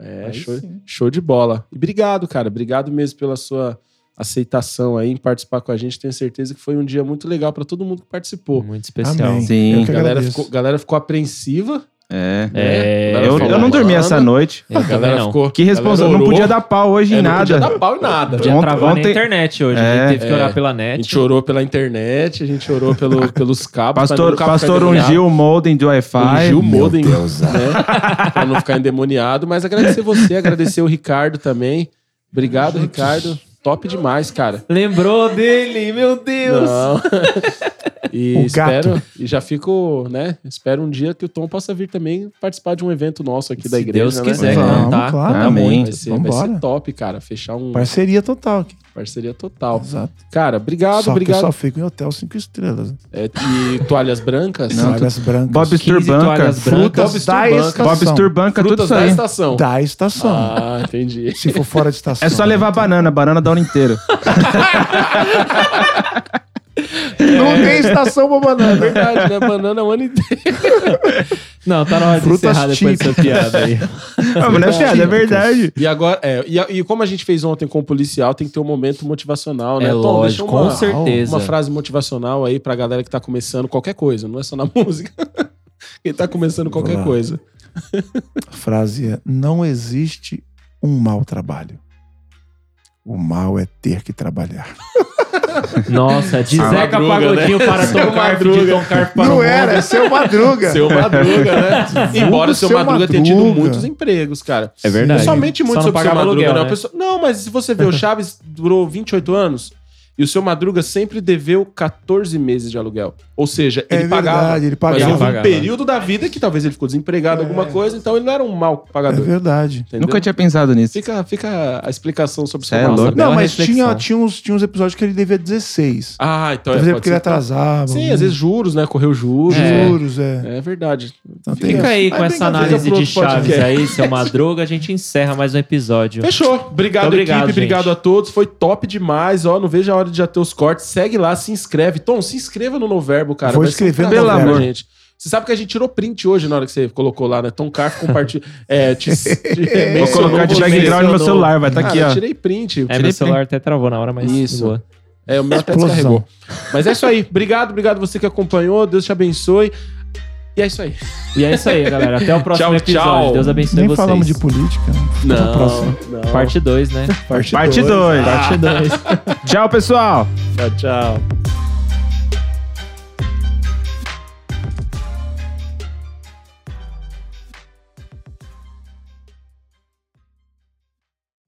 S2: É, show, show de bola. E obrigado, cara. Obrigado mesmo pela sua aceitação aí em participar com a gente. Tenho certeza que foi um dia muito legal para todo mundo que participou.
S1: Muito especial.
S4: Amém.
S3: Sim.
S2: A
S4: que
S2: galera ficou, galera ficou apreensiva.
S3: É.
S1: É,
S2: Galera
S3: Eu, eu não dormi
S2: "Mano,
S3: essa noite.
S1: Eu
S2: A
S1: também
S2: galera
S1: não.
S2: ficou.
S3: Que responsável.
S2: galera
S3: Não podia dar pau hoje
S2: É,
S3: em
S2: não
S3: nada.
S2: podia dar pau em nada.
S1: Podia
S3: Ontem-
S1: travar
S3: ontem-
S1: na internet hoje.
S3: É.
S1: a gente teve que
S2: É.
S1: orar pela
S2: A
S1: net.
S2: gente orou pela internet, a gente orou pelo, pelos cabos.
S3: Pastor,
S2: não
S3: pastor ungiu o modem do Wi-Fi.
S2: Ungiu o modem, né?
S4: Deus,
S2: pra não ficar endemoniado. Mas agradecer você, agradecer o Ricardo também. Obrigado, Ricardo. Top demais, cara.
S1: Lembrou dele, meu Deus.
S2: Não. E
S4: O
S2: espero,
S4: gato.
S2: e já fico, né? Espero um dia que o Tom possa vir também participar de um evento nosso aqui da
S1: Se
S2: igreja.
S1: Deus
S2: né?
S1: quiser,
S4: Vamos,
S1: não, tá?
S4: claro.
S1: Tá
S3: Amém.
S1: muito.
S2: Vai ser, vai ser top, cara. Fechar um
S4: Parceria total aqui.
S2: Parceria total.
S4: Exato.
S2: Cara, obrigado,
S4: só que eu
S2: obrigado.
S4: só fico em hotel cinco estrelas.
S2: É, e toalhas brancas?
S4: Toalhas brancas.
S3: Bob
S1: 15
S3: Turbanca.
S1: toalhas
S4: Frutas da
S2: Sturbanca.
S4: estação.
S3: Bob Turbanca, tudo
S2: Frutas
S3: isso
S2: da
S3: aí.
S2: estação.
S4: Da estação.
S2: Ah, entendi.
S4: Se for fora de estação.
S3: É só levar banana, banana da hora inteira.
S4: Não tem estação pra
S2: É
S4: banana.
S2: verdade, né? Banana o ano inteiro.
S1: Não, tá na hora de
S4: Frutas
S1: encerrar depois dessa piada aí.
S3: Não, mas não é piada, é verdade.
S2: E agora, é, e, e como a gente fez ontem com o policial, tem que ter um momento motivacional, né?
S1: É
S2: Tom,
S1: lógico,
S2: deixa uma,
S1: com certeza.
S2: uma frase motivacional aí pra galera que tá começando qualquer coisa, não é só na música. Quem tá começando qualquer coisa.
S4: A frase é: não existe um mau trabalho. O mal é ter que trabalhar.
S1: Nossa, de
S2: Seu
S1: Zeca
S2: Madruga,
S1: Pagodinho
S2: né?
S1: para
S2: Seu
S1: Tom Carf, de
S2: Madruga.
S1: Tom Carf para
S4: Não
S1: o
S4: era, é seu Madruga.
S2: Seu Madruga, né? Embora o seu
S4: Seu
S2: Madruga tenha tido
S4: Madruga.
S2: muitos empregos, cara.
S1: É verdade.
S2: Somente muito
S1: Só
S2: sobre o seu Madruga,
S1: aluguel,
S2: não.
S1: Né?
S2: pessoa- Não, mas se você ver, o Chaves durou 28 anos e o seu Madruga sempre deveu 14 meses de aluguel. Ou seja,
S4: É
S2: ele pagava.
S4: verdade, ele
S2: Mas
S4: pagava.
S2: houve um período da vida que talvez ele ficou desempregado, alguma coisa, então ele não era um mau
S4: É
S2: pagador.
S4: verdade.
S2: entendeu?
S3: Nunca tinha pensado nisso.
S2: Fica, fica a explicação sobre o seu
S3: é louco.
S4: Não, mas
S1: reflexão.
S4: tinha, tinha, uns, tinha uns episódios que ele devia 16.
S2: Ah, então
S4: Talvez é porque ele atrasava.
S2: Sim, às vezes juros, né? Correu juros.
S1: É.
S4: Juros, é.
S2: É verdade.
S4: Então tem
S1: Fica aí
S2: Mas
S1: com essa análise
S2: é
S1: de Chaves aí, seu Madruga, a gente encerra mais um episódio.
S2: Fechou. Obrigado,
S1: obrigado,
S2: equipe. Obrigado
S1: gente.
S2: a todos. Foi top demais. Ó, não vejo a hora de já ter os cortes. Segue lá, se inscreve. Tom, se inscreva no Noverbo, cara.
S4: Vou
S2: um
S4: escrever no
S3: Noverbo.
S2: pra gente. Você sabe que a gente tirou print hoje na hora que você colocou lá, né? Tom Carf compartilhou. É, te, te
S3: Vou colocar de background no meu celular, vai estar
S2: Cara,
S3: aqui,
S2: eu
S3: ó.
S2: tirei print.
S1: É,
S2: tirei
S1: meu celular até travou na hora, mas
S2: Isso.
S1: boa.
S2: É, o meu até
S4: Explosão.
S2: descarregou. Mas é isso aí. Obrigado, obrigado você que acompanhou. Deus te abençoe. E é isso aí.
S1: E é isso aí, galera. Até o próximo
S2: Tchau,
S1: episódio.
S2: tchau.
S1: Deus abençoe
S4: Nem
S1: vocês.
S4: falamos de política. Né? Até a próxima.
S2: não.
S1: Parte 2, né?
S3: Parte
S4: dois.
S3: 2.
S1: Parte 2.
S3: Tchau, pessoal.
S2: Tchau, tchau.